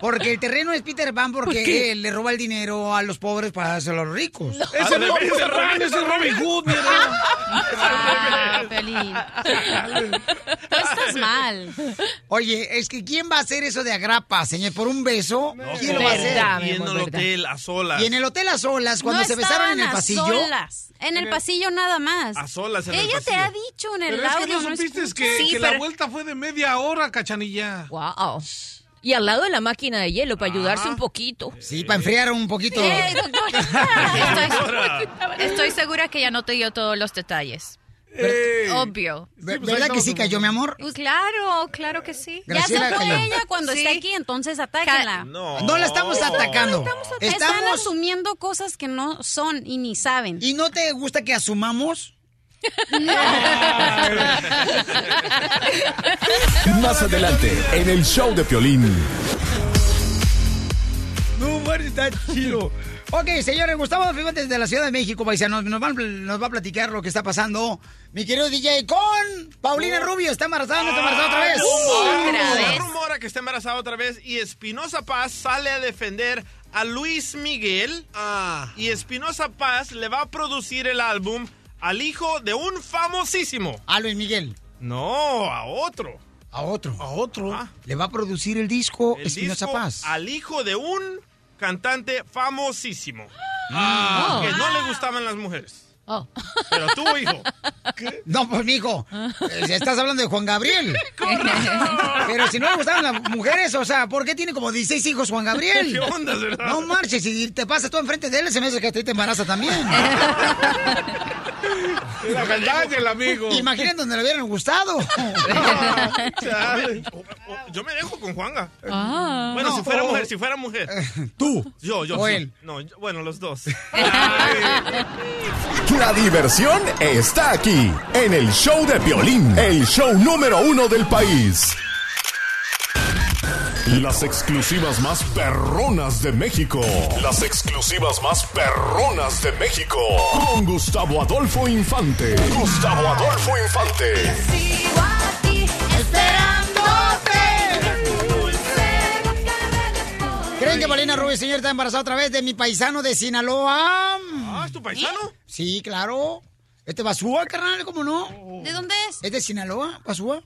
S3: Porque el terreno es Peter Pan
S26: ¿Por
S3: porque
S26: qué?
S3: él le roba el dinero a los pobres para dárselo a los ricos.
S4: Ese no es Peter Pan, ese es Robin Hood, mira.
S6: Ah. Tú estás mal.
S3: Oye, es que ¿quién va a hacer eso de agrapa, señor? ¿Por un beso? ¿Quién lo va a hacer?
S5: Y en el hotel, a solas.
S3: Y en el hotel a solas, cuando
S6: no
S3: se besaron en el pasillo.
S6: solas, en el pasillo nada más.
S5: A solas en el
S6: Ella te
S5: pasillo.
S6: ha dicho en el
S4: Pero es que
S6: audio.
S4: no supiste que,
S26: Sí,
S4: que la
S26: pero-
S4: vuelta fue de media hora, cachanilla.
S26: Wow. Y al lado de la máquina de hielo para ayudarse un poquito.
S3: Sí, para enfriar un poquito.
S6: Doctor.
S22: Estoy, estoy segura que ya no te dio todos los detalles. Obvio.
S3: Ver- ¿Verdad que sí cayó, mi amor?
S22: Pues claro, claro que sí.
S6: Ya se fue
S3: cayó.
S6: ella cuando
S22: Sí.
S6: está aquí, entonces atáquenla.
S5: No.
S3: No la estamos atacando.
S6: Están
S3: Estamos...
S6: asumiendo cosas que no son y ni saben.
S3: ¿Y no te gusta que asumamos?
S10: Más adelante, en el show de Piolín.
S3: No, bueno, está chido. Ok, señores, Gustavo Adolfo desde la Ciudad de México, paisanos, nos, van- nos va a platicar lo que está pasando. Mi querido DJ con Paulina Rubio, ¿está embarazada o no está embarazada otra vez?
S22: Otra
S5: Se
S22: vez.
S5: rumora que está embarazada otra vez y Espinosa Paz sale a defender a Luis Miguel. Y Espinosa Paz le va a producir el álbum al hijo de un famosísimo.
S3: A Luis Miguel.
S5: No, a otro.
S3: A otro.
S4: A otro.
S5: Ah,
S3: Le va a producir el disco
S5: el
S3: Espinosa
S5: disco
S3: Paz.
S5: al hijo de un cantante famosísimo.
S3: Ah.
S5: Que no le gustaban las mujeres.
S26: Oh.
S5: Pero tú, hijo.
S3: No, pues, mijo, eh, estás hablando de Juan Gabriel. Pero si no le gustaban las mujeres, o sea, ¿por qué tiene como 16 hijos Juan Gabriel?
S5: ¿Qué onda, verdad?
S3: No marches, si te pasas tú enfrente de él, se me hace que a ti te embaraza también.
S4: El amigo.
S3: Imaginen donde le hubieran gustado.
S5: Yo me dejo con Juanga.
S3: Ah.
S5: Bueno,
S3: No.
S5: si fuera mujer, si fuera mujer.
S3: ¿Tú?
S5: Yo, yo.
S3: ¿O
S5: sí.
S3: él?
S5: No, yo- bueno, los dos.
S10: La diversión está aquí, en el show de Piolín, el show número uno del país. Las exclusivas más perronas de México. Las exclusivas más perronas de México. Con Gustavo Adolfo Infante. Gustavo Adolfo Infante.
S3: ¿Creen que Paulina Rubio, señor, está embarazada otra vez de mi paisano de Sinaloa?
S5: Ah, ¿es tu paisano?
S3: Sí, claro. Este Basúa, carnal, ¿cómo no?
S6: ¿De dónde es?
S3: ¿Es de Sinaloa, Basúa?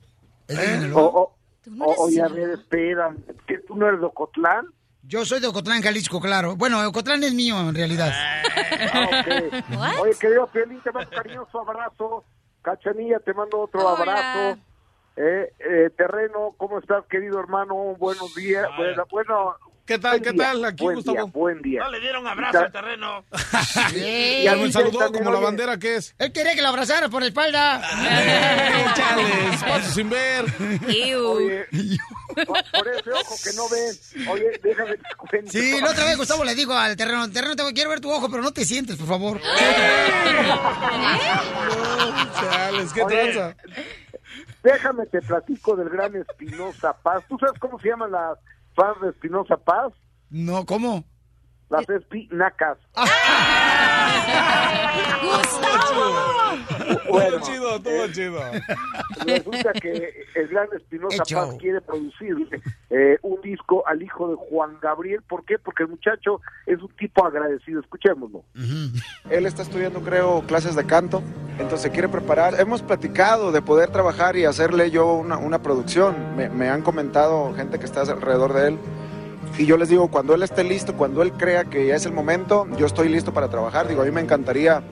S3: ¿Es de
S29: O-
S3: Sinaloa?
S29: o-
S3: no
S29: o-
S3: eres
S29: oye, a ver, espera, ¿que tú no eres de Ocotlán?
S3: Yo soy de Ocotlán, Jalisco, claro. Bueno, Ocotlán es mío, en realidad.
S29: Ah, ok. Oye, querido Piolín, te mando un cariñoso abrazo. Cachanilla, te mando otro
S3: Hola.
S29: abrazo. Eh, eh, terreno, ¿cómo estás, querido hermano? Buenos días. Bueno, bueno,
S4: ¿Qué tal,
S29: buen
S4: qué
S29: día,
S4: tal? Aquí,
S29: buen
S4: Gustavo.
S29: Día, buen día.
S5: No le dieron abrazo al terreno.
S4: Y a mí saludó como la bandera que es.
S3: Él quería que lo abrazara por la espalda.
S4: Chale, espacio sin ver.
S29: Oye, por, por ese ojo que no ven. Oye, déjame que te.
S3: Sí, la otra vez Gustavo le dijo al terreno, terreno, te quiero ver tu ojo, pero no te sientes, por favor.
S4: Chales, ¿qué tranza?
S29: Déjame te platico del gran Espinosa Paz. ¿Tú sabes cómo se llaman las fans de Espinosa Paz?
S3: No, ¿cómo?
S29: Las espinacas.
S4: Todo chido, todo chido.
S29: Resulta que el gran Espinosa
S4: Hecho.
S29: Paz quiere producir eh, un disco al hijo de Juan Gabriel. ¿Por qué? Porque el muchacho es un tipo agradecido. Escuchémoslo.
S30: Él está estudiando, creo, clases de canto, entonces quiere preparar. Hemos platicado de poder trabajar y hacerle yo una, una producción. Me, me han comentado gente que está alrededor de él. Y yo les digo, cuando él esté listo, cuando él crea que ya es el momento, yo estoy listo para trabajar. Digo, a mí me encantaría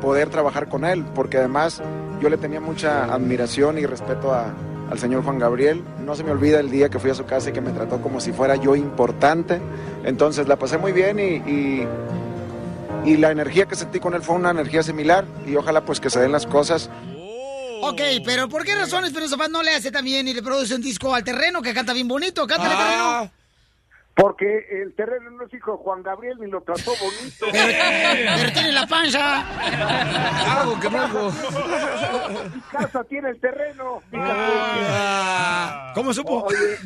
S30: poder trabajar con él, porque además yo le tenía mucha admiración y respeto a- al señor Juan Gabriel. No se me olvida el día que fui a su casa y que me trató como si fuera yo importante. Entonces la pasé muy bien y- y y la energía que sentí con él fue una energía similar y ojalá pues que se den las cosas.
S3: Ok, pero ¿por qué razón Espinosa Paz no le hace también y le produce un disco al terreno que canta bien bonito? Cántale,
S29: Ah.
S3: terreno.
S29: Porque el terreno no es hijo de Juan Gabriel ni lo trató bonito.
S3: Pero tiene la panza.
S4: Algo que hago.
S29: Mi casa tiene el terreno.
S3: Ah. ¿Cómo supo?
S29: Oye,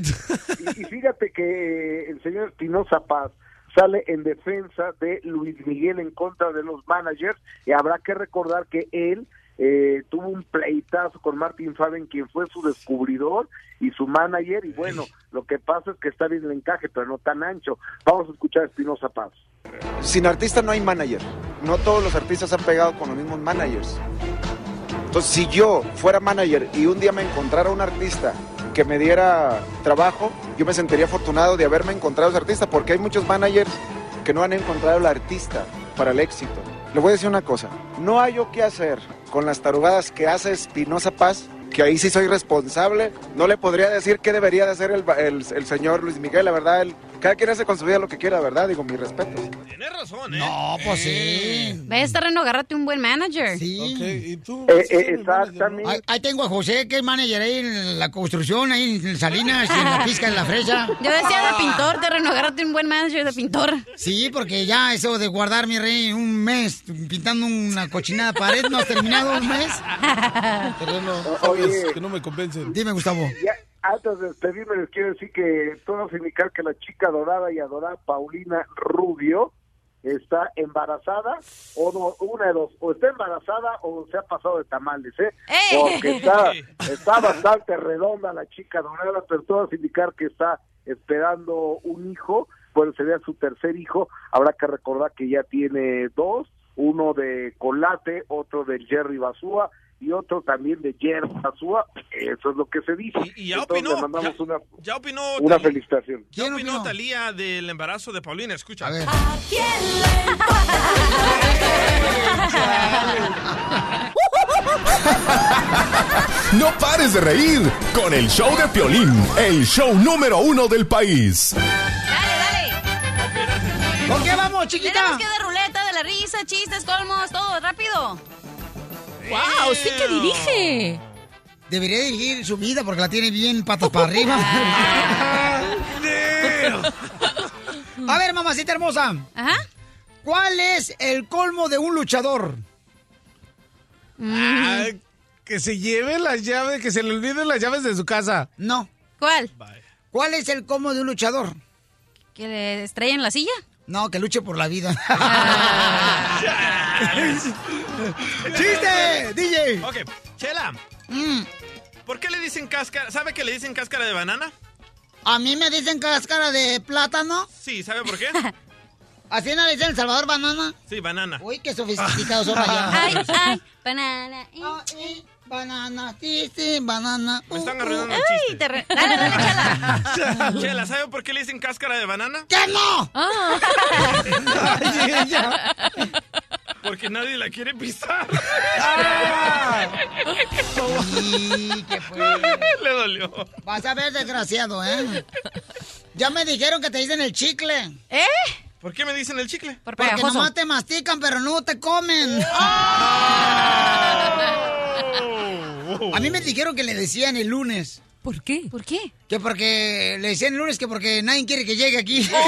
S29: y, y fíjate que el señor Espinosa Paz sale en defensa de Luis Miguel en contra de los managers y habrá que recordar que él eh, tuvo un pleitazo con Martin Faben quien fue su descubridor y su manager y bueno, lo que pasa es que está bien el encaje pero no tan ancho. Vamos a escuchar a Espinosa Paz.
S30: Sin artista no hay manager. No todos los artistas han pegado con los mismos managers. Entonces, si yo fuera manager y un día me encontrara un artista que me diera trabajo, yo me sentiría afortunado de haberme encontrado ese artista, porque hay muchos managers que no han encontrado el artista para el éxito. Le voy a decir una cosa, no hay yo qué hacer con las tarugadas que hace Espinosa Paz, que ahí sí soy responsable. No le podría decir qué debería de hacer el, el- el señor Luis Miguel, la verdad, él, cada quien hace con su vida lo que quiera, ¿verdad? Digo, mi respeto.
S5: Tienes razón, ¿eh?
S3: No, pues sí.
S6: Ves, terreno, agárrate un buen manager.
S3: Sí.
S4: ¿y tú?
S29: Eh, eh, exactamente.
S3: Ahí, ahí tengo a José, que es manager ahí en la construcción, ahí en Salinas, y en la pizca, en la fresa.
S6: Yo decía de pintor, terreno, agárrate un buen manager de pintor.
S3: Sí, porque ya eso de guardar mi rey un mes pintando una cochinada pared, ¿no has terminado un mes?
S4: Terreno,
S29: Oye.
S4: Sabes que no me convencen.
S3: Dime, Gustavo.
S29: Ya, antes de despedirme les quiero decir que todo indicar que la chica dorada y adorada Paulina Rubio está embarazada o no, una de dos, o está embarazada o se ha pasado de tamales, ¿eh?
S6: ¡Eh!
S29: Porque está, está bastante redonda la chica dorada, pero todo indicar que está esperando un hijo, bueno, sería su tercer hijo, habrá que recordar que ya tiene dos, uno de Colate, otro de Jerry Basúa y otro también de Yerba Sua, eso es lo que se dice.
S5: Y, y
S29: ya
S5: opinó,
S29: mandamos
S5: ya,
S29: una,
S5: ya opinó,
S29: una
S5: Talía,
S29: felicitación.
S5: ¿Quién ya opinó, opinó, Talía del embarazo de Paulina? Escucha. A, ver.
S10: ¿A quién le no pares de reír con el show de Piolín, el show número uno del país. Dale, dale.
S3: ¿Con qué vamos, chiquita?
S6: Tenemos que de ruleta, de la risa, chistes, colmos, todo, rápido.
S26: ¡Wow! ¡Sí que dirige!
S3: Debería dirigir su vida porque la tiene bien patas para arriba. A ver, mamacita hermosa.
S6: Ajá.
S3: ¿Cuál es el colmo de un luchador?
S4: Ah, que se lleve las llaves, que se le olviden las llaves de su casa.
S3: No.
S6: ¿Cuál?
S3: ¿Cuál es el colmo de un luchador?
S6: ¿Que le estrellen la silla?
S3: No, que luche por la vida. ¡Chiste! DJ.
S5: Ok, Chela.
S3: Mm.
S5: ¿Por qué le dicen cáscara? ¿Sabe que le dicen cáscara de banana?
S3: A mí me dicen cáscara de plátano.
S5: Sí, ¿sabe por qué?
S3: ¿Así no le dicen El Salvador banana?
S5: Sí, banana.
S3: Uy, qué sofisticados son allá.
S6: Ay, ay, banana.
S3: Ay, banana, sí, sí, banana.
S5: Me están arruinando el
S6: Ay,
S5: chiste.
S6: te re- Dale, dale, chala.
S5: Chela, ¿sabe por qué le dicen cáscara de banana?
S3: ¡Que no!
S5: Porque nadie la quiere pisar.
S3: Sí, ¿qué fue?
S5: Le dolió.
S3: Vas a ver, desgraciado, ¿eh? Ya me dijeron que te dicen el chicle.
S6: ¿Eh?
S5: ¿Por qué me dicen el chicle?
S6: Por
S3: Porque
S6: pegajoso.
S3: nomás te mastican, pero no te comen. A mí me dijeron que le decían el lunes.
S26: ¿Por qué?
S6: ¿Por qué?
S3: Que porque le decían el lunes que porque nadie quiere que llegue aquí.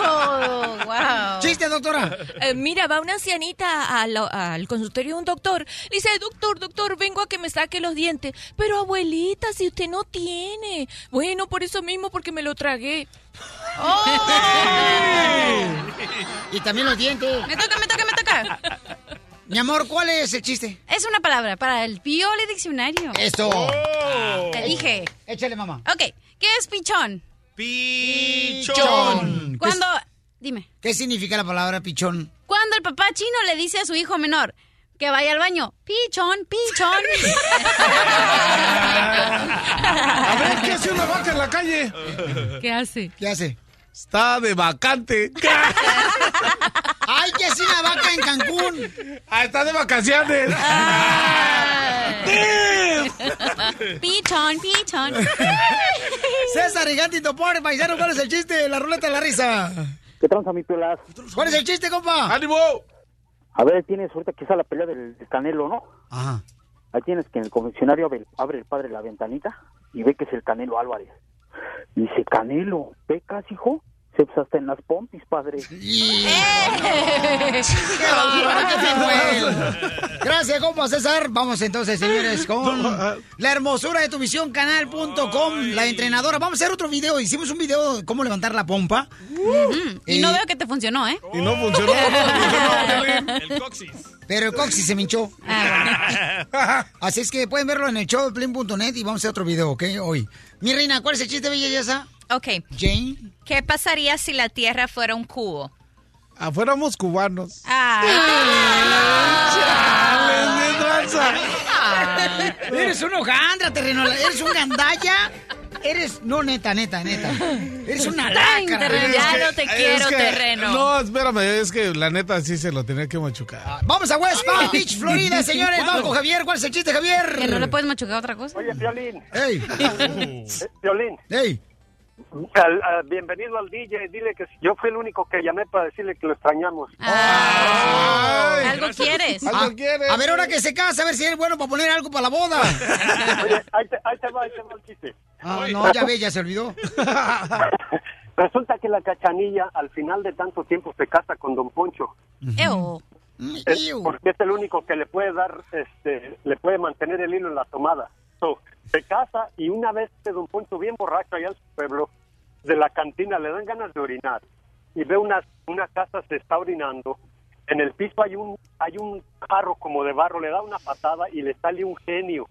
S6: Oh, wow.
S3: Chiste, doctora.
S26: Eh, mira, va una ancianita al, al consultorio de un doctor. Le dice, doctor, doctor, vengo a que me saque los dientes. Pero abuelita, si usted no tiene. Bueno, por eso mismo, porque me lo tragué.
S3: Y también los dientes.
S6: Me toca, me toca, me toca.
S3: Mi amor, ¿cuál es el chiste?
S6: Es una palabra para el Piole Diccionario.
S3: Esto.
S6: Te dije.
S3: Échale, mamá.
S6: Ok, ¿qué es pichón?
S3: Pichón.
S6: Cuando... Dime.
S3: ¿Qué significa la palabra pichón?
S6: Cuando el papá chino le dice a su hijo menor que vaya al baño, pichón, pichón.
S4: A ver, ¿qué hace una vaca en la calle?
S26: ¿Qué hace?
S3: ¿Qué hace?
S4: Está de vacante.
S3: ¡Ay, que es una vaca en Cancún!
S4: Ah, está de vacaciones.
S6: pichón, pichón.
S3: César Gigante y Topor, paisano, ¿cuál es el chiste? La ruleta de la risa.
S28: ¿Qué tranza, mi pelas?
S3: ¿Cuál es el chiste, compa?
S4: ¡Ánimo!
S28: A ver, tienes ahorita que está la pelea del, del Canelo, ¿no?
S3: Ajá.
S28: Ahí tienes que en el confeccionario abre, abre el padre la ventanita y ve que es el Canelo Álvarez. Dice, Canelo, ¿pecas, hijo? Se pues hasta en las pompis, padre.
S3: Gracias, compa César. Vamos entonces, señores, con la hermosura de tu visión canal.com, la entrenadora. Vamos a hacer otro video. Hicimos un video de cómo levantar la pompa.
S6: Ujú. Y no veo que te funcionó, ¿eh?
S4: Y no funcionó.
S5: El coxis.
S3: Pero el coxis se me hinchó.
S6: Ah,
S3: Así es que pueden verlo en el show de Plin.net y vamos a hacer otro video, ¿ok? Hoy. Mi reina, ¿cuál es el chiste, belleza?
S31: Ok.
S3: Jane.
S31: ¿Qué pasaría si la Tierra fuera un cubo?
S4: Afuéramos cubanos.
S31: Ah.
S4: ¡Chale, qué tranza!
S3: Eres un hojandra, terreno. Eres un gandalla. Eres. No, neta, neta, neta. Eres una lacra.
S26: terreno, ya no te quiero,
S4: Es que-
S26: terreno.
S4: No, espérame, es que la neta sí se lo tenía que machucar.
S3: Vamos a West Palm Beach, Florida, señores. Vamos con Javier. ¿Cuál es el chiste, Javier?
S6: ¿Que no le puedes machucar otra cosa?
S18: Oye, Piolín.
S3: ¡Ey!
S18: Piolín.
S3: ¡Ey!
S18: Al- al- bienvenido al DJ. Dile que yo fui el único que llamé para decirle que lo extrañamos.
S3: Ay.
S6: Algo quieres.
S3: A, a ver, ahora que se casa, a ver si eres bueno para poner algo para la boda.
S18: Oye, ahí te, ahí te va, ahí te va el chiste.
S3: Ah, no, ya ve, ya se olvidó.
S18: Resulta que la cachanilla, al final de tanto tiempo, se casa con Don Poncho. Es- porque es el único que le puede dar, este, le puede mantener el hilo en la tomada. So, se casa y una vez que Don Poncho, bien borracho allá en su pueblo, de la cantina le dan ganas de orinar y ve una, una casa se está orinando. En el piso hay un, hay un jarro como de barro, le da una patada y le sale un genio.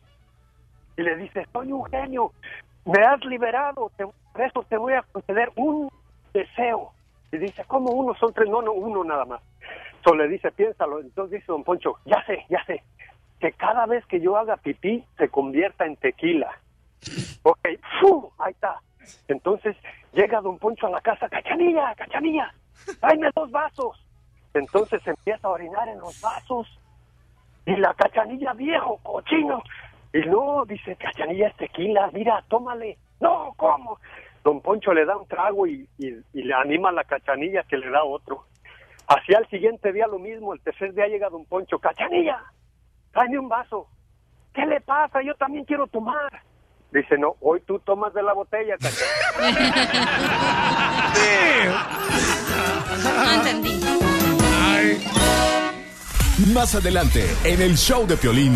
S18: Y le dice, soy un genio, me has liberado, te, eso te voy a conceder un deseo. Y dice, ¿cómo uno? Son tres, no, no, uno nada más. So le dice, piénsalo. Entonces dice don Poncho, ya sé, ya sé, que cada vez que yo haga pipí se convierta en tequila. Ok, ¡fu! ahí está. Entonces llega don Poncho a la casa, cachanilla, cachanilla, tráeme dos vasos. Entonces empieza a orinar en los vasos Y la cachanilla, viejo, cochino. Y no, dice, cachanilla es tequila, mira, tómale. No, ¿cómo? Don Poncho le da un trago y, le anima a la cachanilla que le da otro. Hacia el siguiente día lo mismo, el tercer día llega Don Poncho, cachanilla, tráeme un vaso. ¿Qué le pasa? Yo también quiero tomar. Dice, no, hoy tú tomas de la botella.
S6: No entendí.
S10: Más adelante, en el show de Piolín.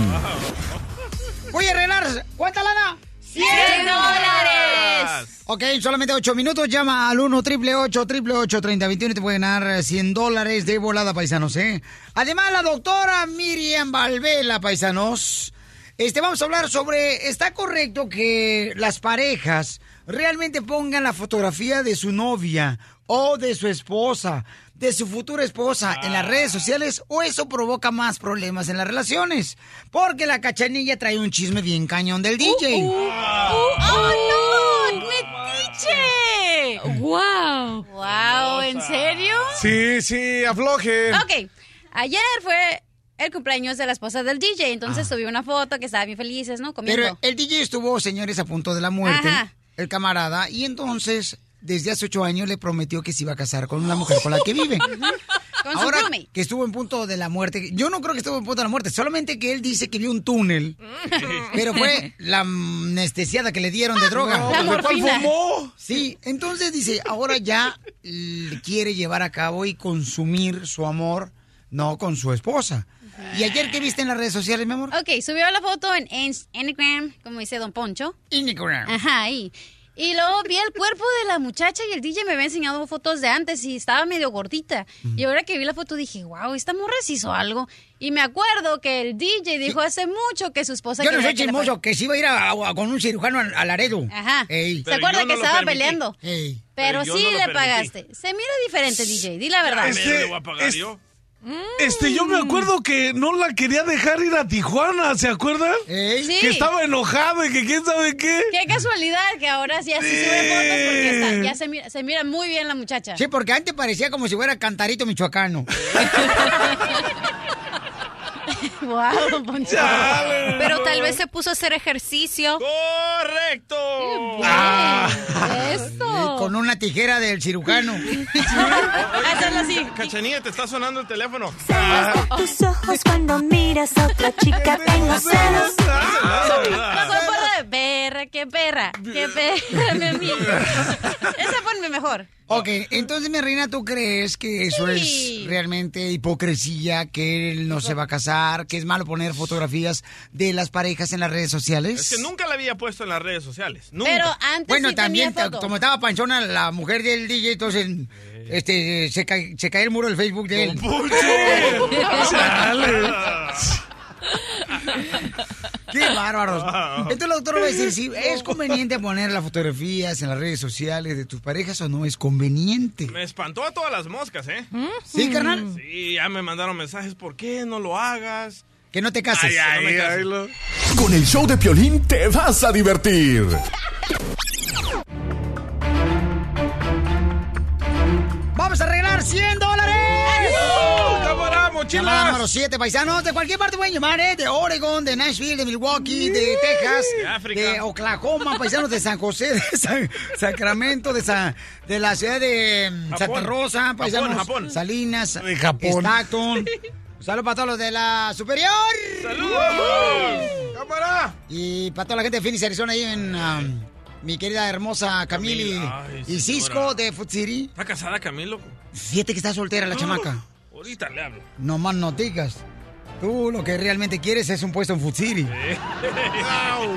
S3: Voy a arreglar. ¿Cuánta lana?
S6: ¡Cien dólares!
S3: Ok, solamente 8 minutos. Llama al 1 triple 8 triple 8 30 21 y te pueden ganar 100 dólares de volada, paisanos, ¿eh? Además, la doctora Miriam Valvela, paisanos. Este, vamos a hablar sobre, ¿está correcto que las parejas realmente pongan la fotografía de su novia o de su esposa, de su futura esposa en las redes sociales o eso provoca más problemas en las relaciones? Porque la cachanilla trae un chisme bien cañón del DJ.
S6: ¡Oh, no! ¡Metiche! ¡Wow! ¡Wow! ¿En serio?
S4: Sí, sí, afloje.
S6: Ok, ayer fue el cumpleaños de la esposa del DJ, entonces subí una foto que estaban bien felices, ¿no? Comiendo.
S3: Pero el DJ estuvo, señores, a punto de la muerte,
S6: Ajá.
S3: el camarada, y entonces, desde hace ocho años, le prometió que se iba a casar con una mujer con la que vive.
S6: Con su
S3: Ahora
S6: roomie.
S3: que estuvo en punto de la muerte, yo no creo que estuvo en punto de la muerte, solamente que él dice que vio un túnel, pero fue la anestesiada que le dieron de droga.
S6: No, La ¿de cuál fumó?
S3: Sí, entonces dice, ahora ya quiere llevar a cabo y consumir su amor, no con su esposa. ¿Y ayer qué viste en las redes sociales, mi amor?
S6: Ok, subió la foto en Ins- Instagram, como dice Don Poncho.
S3: Instagram.
S6: Ajá, ahí. Y luego vi el cuerpo de la muchacha y el DJ me había enseñado fotos de antes y estaba medio gordita. Y ahora que vi la foto dije, wow, esta morra se hizo algo. Y me acuerdo que el DJ dijo hace mucho que su esposa...
S3: Yo no soy chismoso, que sí iba a ir a, a- con un cirujano al, Laredo.
S6: Ajá.
S3: Ey.
S6: ¿Se acuerda que estaba peleando?
S3: Ey.
S6: Pero, sí
S4: no
S6: le
S4: permití.
S6: pagaste. Se mira diferente, DJ. Di la verdad.
S4: Este-
S5: ¿Le voy a pagar
S4: es-
S5: yo?
S4: Este, yo me acuerdo que no la quería dejar ir a Tijuana, ¿se acuerdan?
S6: Sí.
S4: Que estaba enojado y que quién sabe qué.
S6: Qué casualidad que ahora sí así sube fotos porque está- ya se mira, se mira muy bien la muchacha.
S3: Sí, porque antes parecía como si fuera cantarito michoacano.
S6: wow, Poncho.
S31: Pero tal vez se puso a hacer ejercicio.
S5: ¡Correcto!
S3: Ah.
S6: Eso.
S3: Con una tijera del cirujano.
S6: Hacerlo así.
S5: Cachanilla, te está sonando el teléfono.
S24: Tus ojos cuando miras a otra chica tengo celos.
S6: De perra, qué perra, qué perra, mi amiga. Esa mi mejor.
S3: Ok, entonces, mi reina, ¿tú crees que eso
S6: Sí.
S3: es realmente hipocresía, que él no se va a casar, que es malo poner fotografías de las parejas en las redes sociales?
S5: Es que nunca la había puesto en las redes sociales. Nunca.
S6: Pero antes
S3: Bueno,
S6: sí
S3: también,
S6: tenía foto.
S3: como estaba panchona la mujer del DJ, entonces este, se, ca- se cae el muro del Facebook de él.
S4: Chale.
S3: ¡Qué bárbaros! Entonces el doctor va a decir si es conveniente poner las fotografías en las redes sociales de tus parejas o no es conveniente.
S5: Me espantó a todas las moscas, ¿eh?
S3: ¿Sí, carnal?
S5: Sí, ya me mandaron mensajes. ¿Por qué no lo hagas?
S3: Que no te cases.
S5: Ay, ay,
S4: No me cases.
S5: lo-
S10: Con el show de Piolín te vas a divertir.
S3: ¡Vamos a arreglar 100 dólares!
S4: ¡Cámara,
S3: Llamada
S4: mochilas!
S3: número 7, paisanos. De cualquier parte pueden llamar, ¿eh? De Oregon, de Nashville, de Milwaukee, de Texas,
S5: De África.
S3: de Oklahoma, paisanos de San José, de San- Sacramento, de, la ciudad de mm, Santa. Rosa, paisanos.
S5: Japón, Japón.
S3: Salinas,
S4: De Japón.
S3: Stockton. Saludos para todos los de la Superior.
S5: ¡Saludos!
S4: ¡Cámara!
S3: Y para toda la gente de Phoenix, Arizona, ahí en um, mi querida hermosa Camille
S5: Ay,
S3: y Cisco de Food City.
S5: ¿Está casada, Camilo?
S3: Fíjate que está soltera la chamaca.
S5: Ahorita le hablo.
S3: No más no digas. Tú lo que realmente quieres es un puesto en Food City.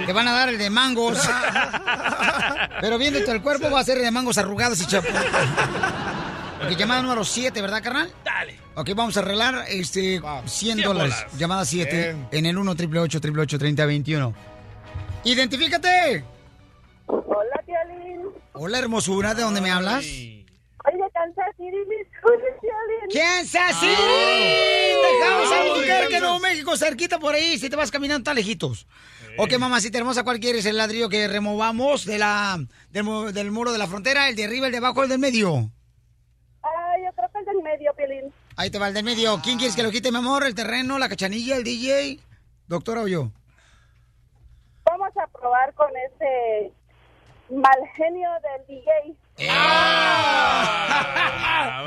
S3: Te van a dar el de mangos. Pero viéndote el cuerpo va a ser el de mangos arrugados y chapo. Ok, llamada número 7, ¿verdad, carnal?
S5: Dale.
S3: Ok, vamos a arreglar este 100
S5: 100
S3: dólares. Llamada 7
S4: Bien.
S3: en el 1 888 888 3021 ¡Identifícate!
S32: Hola, Piolín.
S3: Hola, hermosura, ¿de dónde me hablas?
S32: Soy de Kansas City, Piolín.
S3: ¡Kansas City! Dejamos a Albuquerque, Nuevo México, cerquita por ahí. Si te vas caminando tan lejitos. Ok, mamacita hermosa, ¿cuál quieres? ¿El ladrillo que removamos de la, del, del muro de la frontera? ¿El de arriba, el de abajo, el del medio?
S32: Ah, yo creo que el del medio, Piolín.
S3: Ahí te va el del medio. ¿Quién quieres que lo quite, mi amor? ¿El terreno, la cachanilla, el DJ? ¿Doctora o yo?
S32: Vamos a probar con ese mal genio del DJ.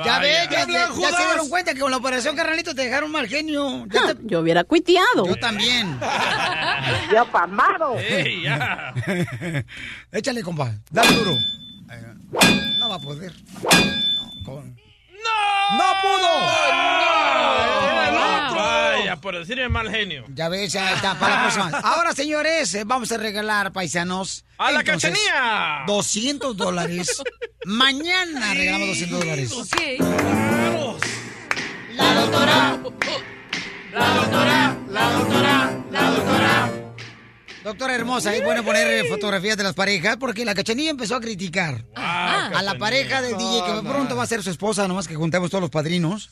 S3: Ya ves, ya,
S32: habla,
S3: ya- se dieron cuenta que con la operación carnalito te dejaron mal genio. Ya te-
S12: Yo hubiera cuiteado.
S3: Yo también.
S32: Ya pamado.
S5: ¡Ey, ya!
S3: Échale, compa. Dale duro. Eh, No va a poder. No, con- ¡No pudo!
S5: Vaya, por decirme mal genio.
S3: Ya ves, ya está para la próxima. Ahora, señores, eh, vamos a regalar, paisanos.
S5: ¡A la cachanilla!
S3: 200 dólares. Mañana regalamos 200 dólares.
S24: La doctora. La doctora. La doctora. La doctora.
S3: Doctora hermosa, es bueno poner eh, fotografías de las parejas porque la cachanilla empezó a criticar a la pareja del DJ que pronto va a ser su esposa, nomás que juntamos todos los padrinos.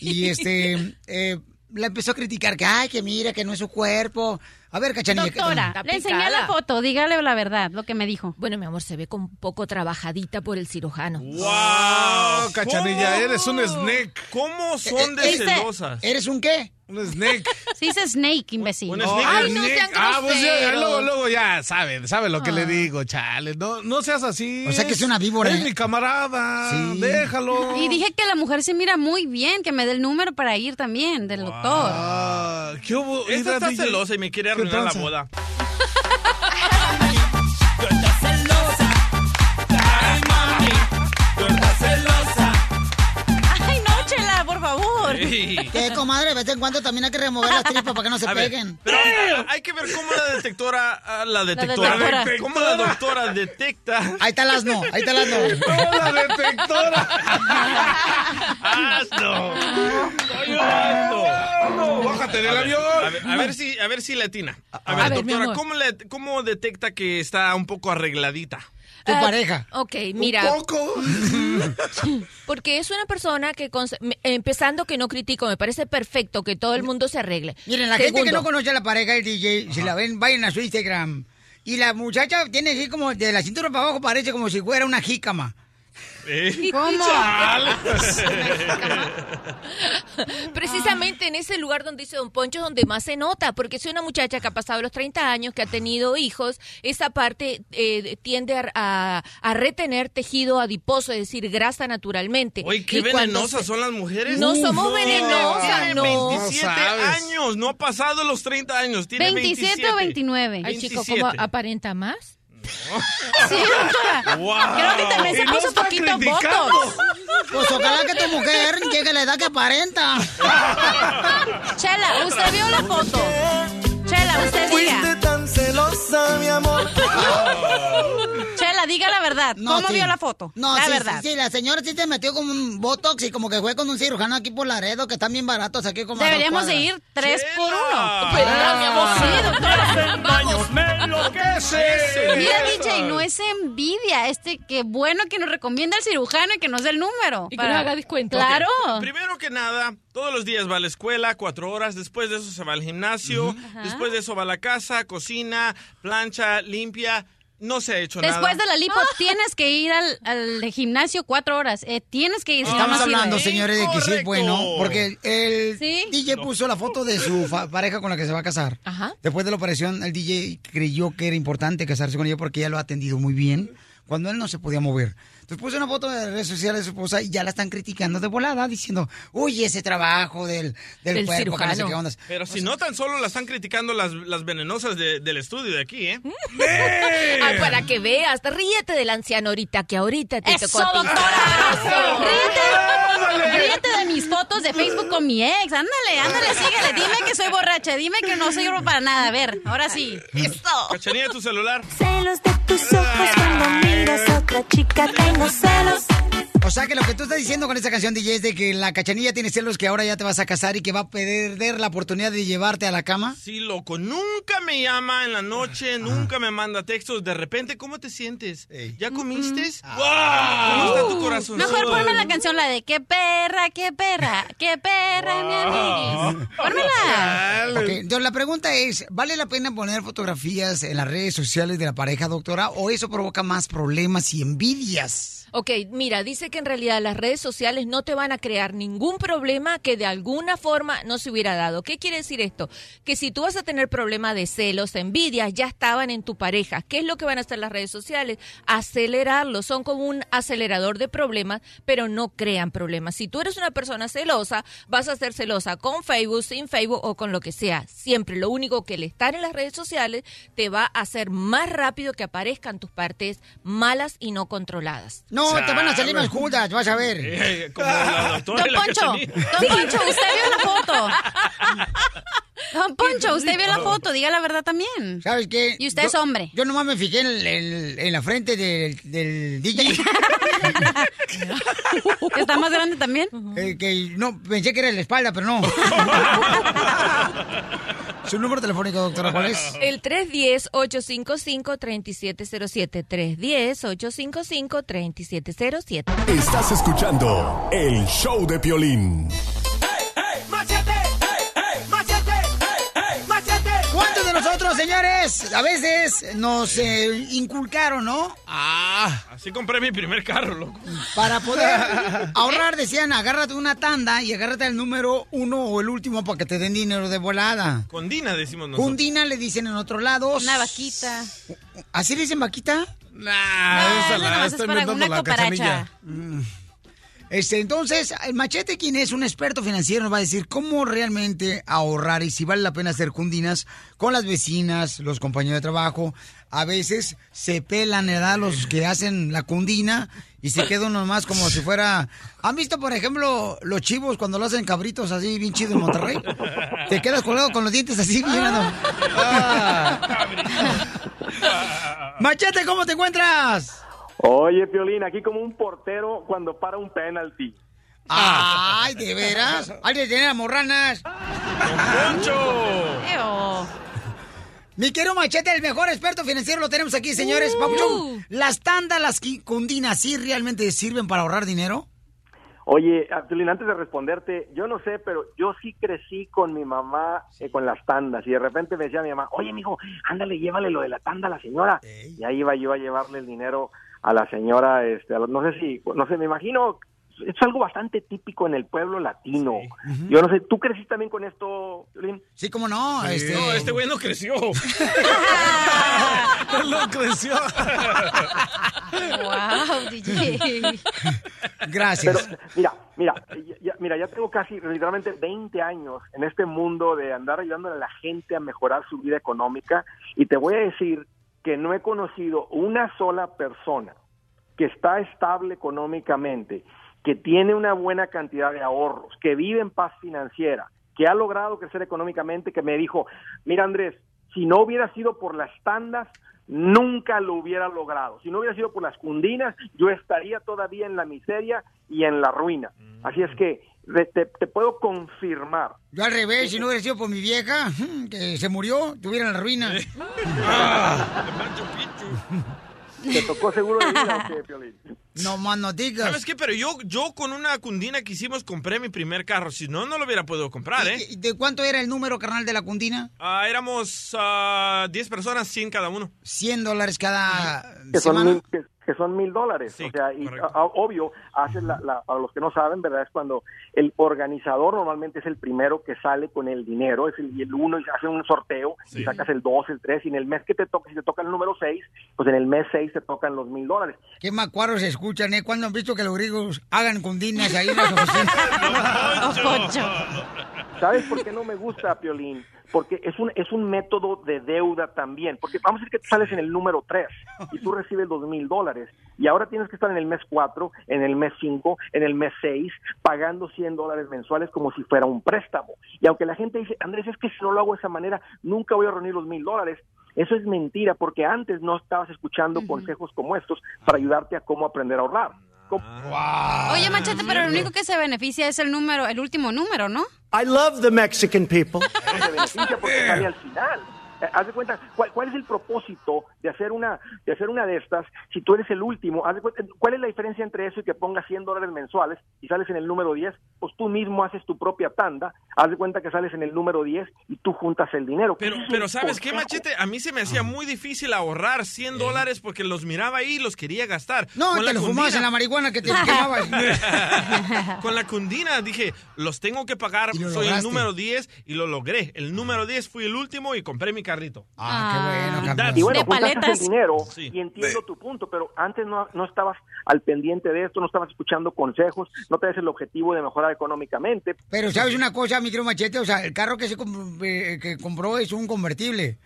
S3: Y este, eh, la empezó a criticar que, ay, que mira, que no es su cuerpo. A ver, cachanilla. ¿qué-
S6: Doctora, le enseñé la foto, dígale la verdad, lo que me dijo.
S26: Bueno, mi amor, se ve con un poco trabajadita por el cirujano.
S4: ¡Wow! Cachanilla, eres un snake.
S5: ¿Cómo son de
S3: Eh, eh,
S5: celosas?
S3: ¿Eres un qué?
S4: Un snake.
S6: Se dice snake, imbécil.
S5: Un snake.
S4: un snake. Ah, pues ya, luego, luego ya sabe, sabe lo que le digo, chale. No, no seas así.
S3: O sea que es una víbora,
S4: Es
S3: ¿eh?
S4: mi camarada. Déjalo.
S6: Y dije que la mujer se mira muy bien, que me dé el número para ir también del doctor.
S4: Ah, ¿Qué hubo?
S5: Esta está
S4: DJ.
S5: celosa y me quiere
S4: ¿Qué
S5: arruinar la boda.
S3: ¿Qué, comadre? De vez en cuando también hay que remover las tripas para que no se
S5: A ver,
S3: peguen.
S5: pero ah, hay que ver cómo la detectora, ah, la detectora,
S3: detectora.
S5: cómo la doctora detecta.
S3: Ahí está el asno, ahí está el asno.
S4: la detectora!
S5: ¡Asno! ¡Soy un asno!
S4: ¡Bájate del avión!
S5: A ver, a ver si, a ver si latina. A ver,
S26: A ver, mi
S5: doctora. ¿cómo, le- ¿cómo detecta que está un poco arregladita?
S3: Tu
S26: Ah,
S3: pareja.
S26: Ok, mira. Porque es una persona que, empezando que no critico, me parece perfecto que todo el mundo se arregle.
S3: Miren, la gente que no conoce a la pareja del DJ, si la ven, vayan a su Instagram. Y la muchacha tiene así como de la cintura para abajo, parece como si fuera una jícama. ¿Cómo?
S26: Precisamente en ese lugar donde dice Don Poncho es donde más se nota, porque si una muchacha que ha pasado los 30 años, que ha tenido hijos, esa parte eh, tiende a, a- a retener tejido adiposo, es decir, grasa naturalmente.
S5: Oye, qué
S26: Y
S5: venenosas
S26: se-
S5: son las mujeres.
S26: No somos venenosas, no.
S5: 27
S26: No sabes.
S5: años, no ha pasado los 30 años. Tiene
S6: 27 o 29.
S26: Ay, chico,
S5: 27.
S26: ¿cómo aparenta más?
S6: Sí.
S5: Wow.
S6: Creo que también se
S5: no
S6: puso
S5: está
S6: poquito
S5: criticando.
S6: botox.
S3: Pues ojalá que tu mujer llegue a la edad que aparenta.
S6: Chela, usted vio la foto. Chela, usted diga.
S11: tan celosa, mi amor.
S6: Chela, diga la verdad. ¿Cómo
S3: sí.
S6: vio la foto?
S3: No,
S6: la
S3: sí,
S6: verdad.
S3: sí, sí, la señora sí se metió con un botox y como que fue con un cirujano aquí por Laredo, que están bien baratos aquí como
S6: Deberíamos de ir tres por uno.
S11: Me enloquece.
S6: Mira, DJ, no es envidia. Este, que bueno que nos recomienda el cirujano y que nos dé el número.
S26: Y que nos haga descuento.
S6: Claro.
S5: Primero que nada, todos los días va a la escuela, cuatro horas. Después de eso se va al gimnasio. Después de eso va a la casa, cocina, plancha, limpia. No se ha hecho
S6: Después
S5: nada.
S6: de la lipo tienes que ir al, al gimnasio cuatro horas. Eh, tienes que ir.
S3: Estamos hablando, señores, de que sí es bueno, porque el
S6: Sí.
S3: DJ puso la foto de su pareja con la que se va a casar.
S26: Ajá.
S3: Después de la operación, el DJ creyó que era importante casarse con ella porque ella lo ha atendido muy bien cuando él no se podía mover. Entonces puso una foto de redes sociales de su esposa y ya la están criticando de volada, diciendo, uy, ese trabajo del, del,
S5: Del
S3: cuerpo, que no sé qué ondas.
S5: Pero si no tan solo la están criticando las, las venenosas de- del estudio de aquí, ¿eh?
S26: Ay, para que veas, ríete del anciano ahorita, que ahorita te
S6: ¡Eso,
S26: tocó a ti.
S6: doctora! ¡Ríete! ¡Ríete de mis fotos de Facebook con mi ex! Ándale, ándale, síguele. Dime que soy borracha, dime que no sirvo para nada. A ver, ahora sí. ¡Esto!
S5: Cachanilla, tu celular.
S24: Celos de tus ojos cuando miras a otra chica, tengo celos.
S3: O sea que lo que tú estás diciendo con esta canción, DJ, es de que la cachanilla tiene celos que ahora ya te vas a casar y que va a perder la oportunidad de llevarte a la cama.
S5: Sí, loco. Nunca me llama en la noche, nunca me manda textos. De repente, ¿cómo te sientes? ¿Ya comiste? ¿Cómo está tu corazón?
S6: Mejor ponme la canción, la de qué perra, qué perra, qué perra, mi amiguis. Pónmela.
S3: Ok, entonces la pregunta es, ¿vale la pena poner fotografías en las redes sociales de la pareja, doctora? ¿O eso provoca más problemas y envidias?
S26: Ok, mira, dice que en realidad las redes sociales no te van a crear ningún problema que de alguna forma no se hubiera dado. ¿Qué quiere decir esto? Que si tú vas a tener problema de celos, envidias, ya estaban en tu pareja. ¿Qué es lo que van a hacer las redes sociales? Acelerarlo. Son como un acelerador de problemas, pero no crean problemas. Si tú eres una persona celosa, vas a ser celosa con Facebook, sin Facebook o con lo que sea. Siempre lo único que el estar en las redes sociales te va a hacer más rápido que aparezcan tus partes malas y no controladas.
S3: No, te van a salir más judas, vas a ver.
S5: Eh, como la doctora
S6: Don Poncho. Don Poncho, usted vio la foto. Don Poncho, usted vio la foto, diga la verdad también.
S3: ¿Sabes qué?
S6: Y usted es hombre.
S3: Yo nomás me fijé en, el- en- en la frente del, del DJ.
S6: ¿Está más grande también?
S3: Eh, que no, pensé que era en la espalda, pero no. ¿Su número telefónico, doctora, cuál es?
S26: El 310-855-3707. 310-855-3707.
S10: Estás escuchando el show de Piolín.
S3: A veces nos eh, inculcaron, ¿no?
S5: Ah, así compré mi primer carro, loco.
S3: Para poder ahorrar, decían, agárrate una tanda y agárrate el número uno o el último para que te den dinero de volada.
S5: Con Dina decimos nosotros.
S3: Cundina le dicen en otros lados.
S6: Una vaquita.
S3: ¿Así le dicen vaquita?
S4: Nah, esa la
S6: es para una
S4: la cachanilla.
S3: Este, entonces, el Machete, quien es un experto financiero, nos va a decir cómo realmente ahorrar y si vale la pena hacer cundinas con las vecinas, los compañeros de trabajo. A veces se pelan, ¿verdad? Los que hacen la cundina y se queda uno más como si fuera... ¿Han visto, por ejemplo, los chivos cuando lo hacen cabritos así bien chido en Monterrey? Te quedas colgado con los dientes así mirando. Machete, ¿cómo te encuentras?
S12: Oye, Piolín, aquí como un portero cuando para un penalti.
S3: Ay, ¿de veras? Hay de tener a morranas.
S5: ¡Poncho!
S3: Mi querido Machete, el mejor experto financiero lo tenemos aquí, señores. Papuchón, ¿las tandas, las qui- cundinas, sí realmente sirven para ahorrar dinero?
S12: Oye, ah, Piolín, antes de responderte, yo no sé, pero yo sí crecí con mi mamá eh, con las tandas y de repente me decía mi mamá, oye, mijo, ándale, llévale lo de la tanda a la señora. Y ahí iba yo a llevarle el dinero a la señora, este, a lo- no sé si, no sé, me imagino, es algo bastante típico en el pueblo latino. Yo no sé, ¿tú creciste también con esto, Piolín?
S3: Sí, cómo no. Este...
S5: No, este güey no creció.
S4: no creció.
S6: wow, DJ.
S3: Gracias.
S12: Pero, mira, mira, ya- mira, ya tengo casi literalmente 20 años en este mundo de andar ayudando a la gente a mejorar su vida económica y te voy a decir que no he conocido una sola persona que está estable económicamente, que tiene una buena cantidad de ahorros, que vive en paz financiera, que ha logrado crecer económicamente, que me dijo, mira Andrés, si no hubiera sido por las tandas, nunca lo hubiera logrado. Si no hubiera sido por las cundinas, yo estaría todavía en la miseria y en la ruina. Así es que te, puedo confirmar.
S3: Yo al revés, si no hubiera sido por mi vieja, que se murió, tuviera en la ruina.
S12: ¿Te tocó seguro de vida o qué, Piolín?
S3: No más no digas.
S5: ¿Sabes qué? Pero yo, yo con una cundina que hicimos compré mi primer carro. Si no, no lo hubiera podido comprar, ¿eh?
S3: ¿Y ¿De cuánto era el número, carnal, de la cundina?
S5: Ah, éramos ah, 10 personas, 100 cada uno.
S3: 100 dólares cada
S12: que son
S3: semana.
S12: mil, que, que son mil dólares. o sea, y, a- a- obvio, hacen la, la- para los que no saben, ¿verdad? Es cuando el organizador normalmente es el primero que sale con el dinero, es el, y el uno y hace un sorteo y sacas el dos, el tres, y en el mes que te toca, si te toca el número seis, pues en el mes seis te tocan los mil dólares.
S3: Qué macuaros se escuchan, ¿eh? ¿Cuándo han visto que los gringos hagan cundinas ahí en las oficinas?
S12: ¿Sabes por qué no me gusta, Piolín? Porque es un, es un método de deuda también. Porque vamos a decir que tú sales en el número 3 y tú recibes dos mil dólares y ahora tienes que estar en el mes 4, en el mes 5, en el mes 6, pagando 100 dólares mensuales como si fuera un préstamo. Y aunque la gente dice, Andrés, es que si no lo hago de esa manera, nunca voy a reunir los mil dólares. Eso es mentira porque antes no estabas escuchando consejos como estos para ayudarte a cómo aprender a ahorrar. ¿Cómo-
S6: Oye, Machete, pero el único que se beneficia es el número, el último número, ¿no?
S15: I love the Mexican people.
S12: se beneficia porque sale al final. Haz de cuenta, ¿cuál, cuál es el propósito de hacer una de hacer una de estas si tú eres el último? Haz de cuenta, ¿Cuál es la diferencia entre eso y que pongas 100 dólares mensuales y sales en el número 10? Pues tú mismo haces tu propia tanda, haz de cuenta que sales en el número 10 y tú juntas el dinero.
S5: Pero, pero
S12: el
S5: ¿sabes qué. Machete? A mí se me hacía muy difícil ahorrar 100 dólares porque los miraba ahí y los quería gastar.
S3: No,
S5: Con
S3: te
S5: la
S3: lo fumabas en la marihuana que te quemabas.
S5: Con la cundina dije, los tengo que pagar, soy el
S3: lograste.
S5: número 10 y lo logré. El número 10 fui el último y compré mi carrito.
S3: Ah, qué bueno,
S5: campeón.
S12: Y bueno,
S5: De
S12: juntaste
S5: paletas.
S12: el dinero
S5: Sí.
S12: y entiendo tu punto, pero antes no, no estabas al pendiente de esto, no estabas escuchando consejos, no tenías el objetivo de mejorar económicamente.
S3: Pero sabes una cosa, micro machete, o sea, el carro que se comp- eh, que compró es un convertible.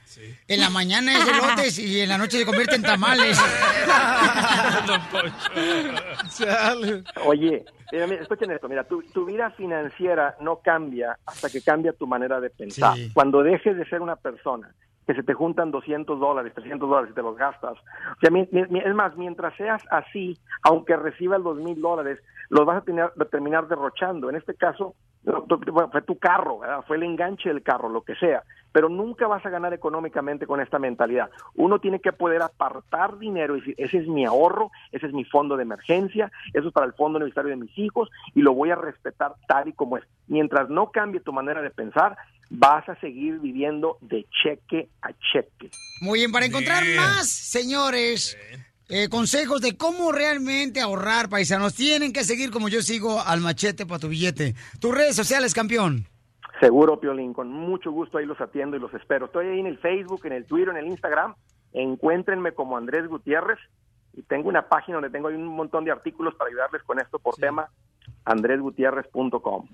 S3: En la mañana es de lotes y en la noche se convierte en tamales.
S12: Oye, mira, mira, escuchen esto, mira, tu, tu vida financiera no cambia hasta que cambia tu manera de pensar.
S33: Sí.
S12: Cuando dejes de ser una persona que se te juntan 200 dólares, 300 dólares y te los gastas. O sea, mi- es más, mientras seas así, aunque recibas los mil dólares, los vas a tener- terminar derrochando. En este caso, bueno, fue tu carro, fue el enganche del carro, lo que sea. Pero nunca vas a ganar económicamente con esta mentalidad. Uno tiene que poder apartar dinero y decir, ese es mi ahorro, ese es mi fondo de emergencia, eso es para el fondo universitario de mis hijos y lo voy a respetar tal y como es. Mientras no cambie tu manera de pensar, vas a seguir viviendo de cheque a cheque.
S3: Muy bien, para encontrar más, señores, eh, consejos de cómo realmente ahorrar, paisanos, tienen que seguir como yo sigo al machete para tu billete. Tus redes sociales, campeón.
S12: Seguro, Piolín, con mucho gusto ahí los atiendo y los espero. Estoy ahí en el Facebook, en el Twitter, en el Instagram. Encuéntrenme como Andrés Gutiérrez y tengo una página donde tengo ahí un montón de artículos para ayudarles con esto por tema, andresgutierrez.com.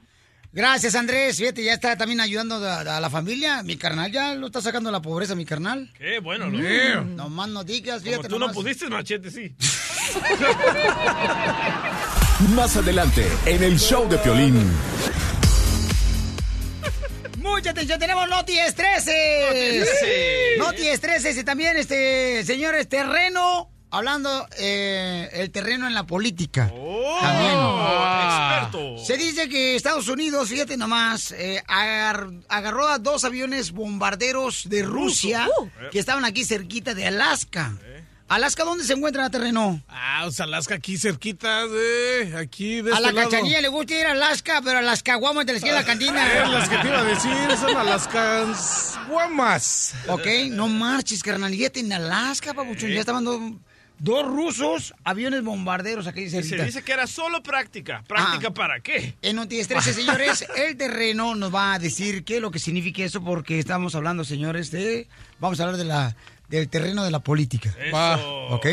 S3: Gracias, Andrés. Fíjate, ya está también ayudando a, a la familia. Mi carnal ya lo está sacando de la pobreza, mi carnal.
S5: Qué bueno, ¿no?
S3: Mm, No más no digas,
S5: Como
S3: fíjate
S5: tú no
S3: nomás.
S5: pudiste, Machete, sí.
S10: Más adelante, en el show de Piolín.
S3: Mucha atención, tenemos Noti Estreses.
S10: Noti-estreses.
S3: Noti Estreses y también, este, señores, terreno, hablando, eh, el terreno en la política. también.
S5: experto.
S3: Se dice que Estados Unidos, fíjate nomás, eh, agar- agarró a dos aviones bombarderos de Rusia
S4: Uh.
S3: que estaban aquí cerquita de Alaska. ¿Alaska dónde se encuentra terreno?
S4: Ah, o sea, Alaska aquí cerquita de aquí de
S3: a
S4: este
S3: la
S4: lado.
S3: cachanilla le gusta ir a Alaska, pero a las caguamas de la esquina de la cantina.
S4: Eh, las que te iba a decir son Alaskas guamas.
S3: Ok, no marches, carnalillete, en Alaska, papuchón. Ya estaban dos rusos, aviones bombarderos aquí
S5: se
S3: cerquita.
S5: dice que era solo práctica. ¿Práctica
S3: Ah.
S5: para qué?
S3: En Noticias 13, señores, el terreno nos va a decir qué es lo que significa eso, porque estamos hablando, señores, de... Vamos a hablar de la, del terreno de la política.
S10: Va.
S3: ¿Ok?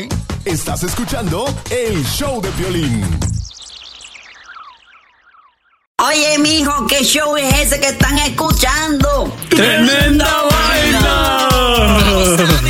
S10: Estás escuchando el show de Piolín.
S34: Oye, mijo, ¿qué show es ese que están escuchando?
S11: ¡Tremenda vaina!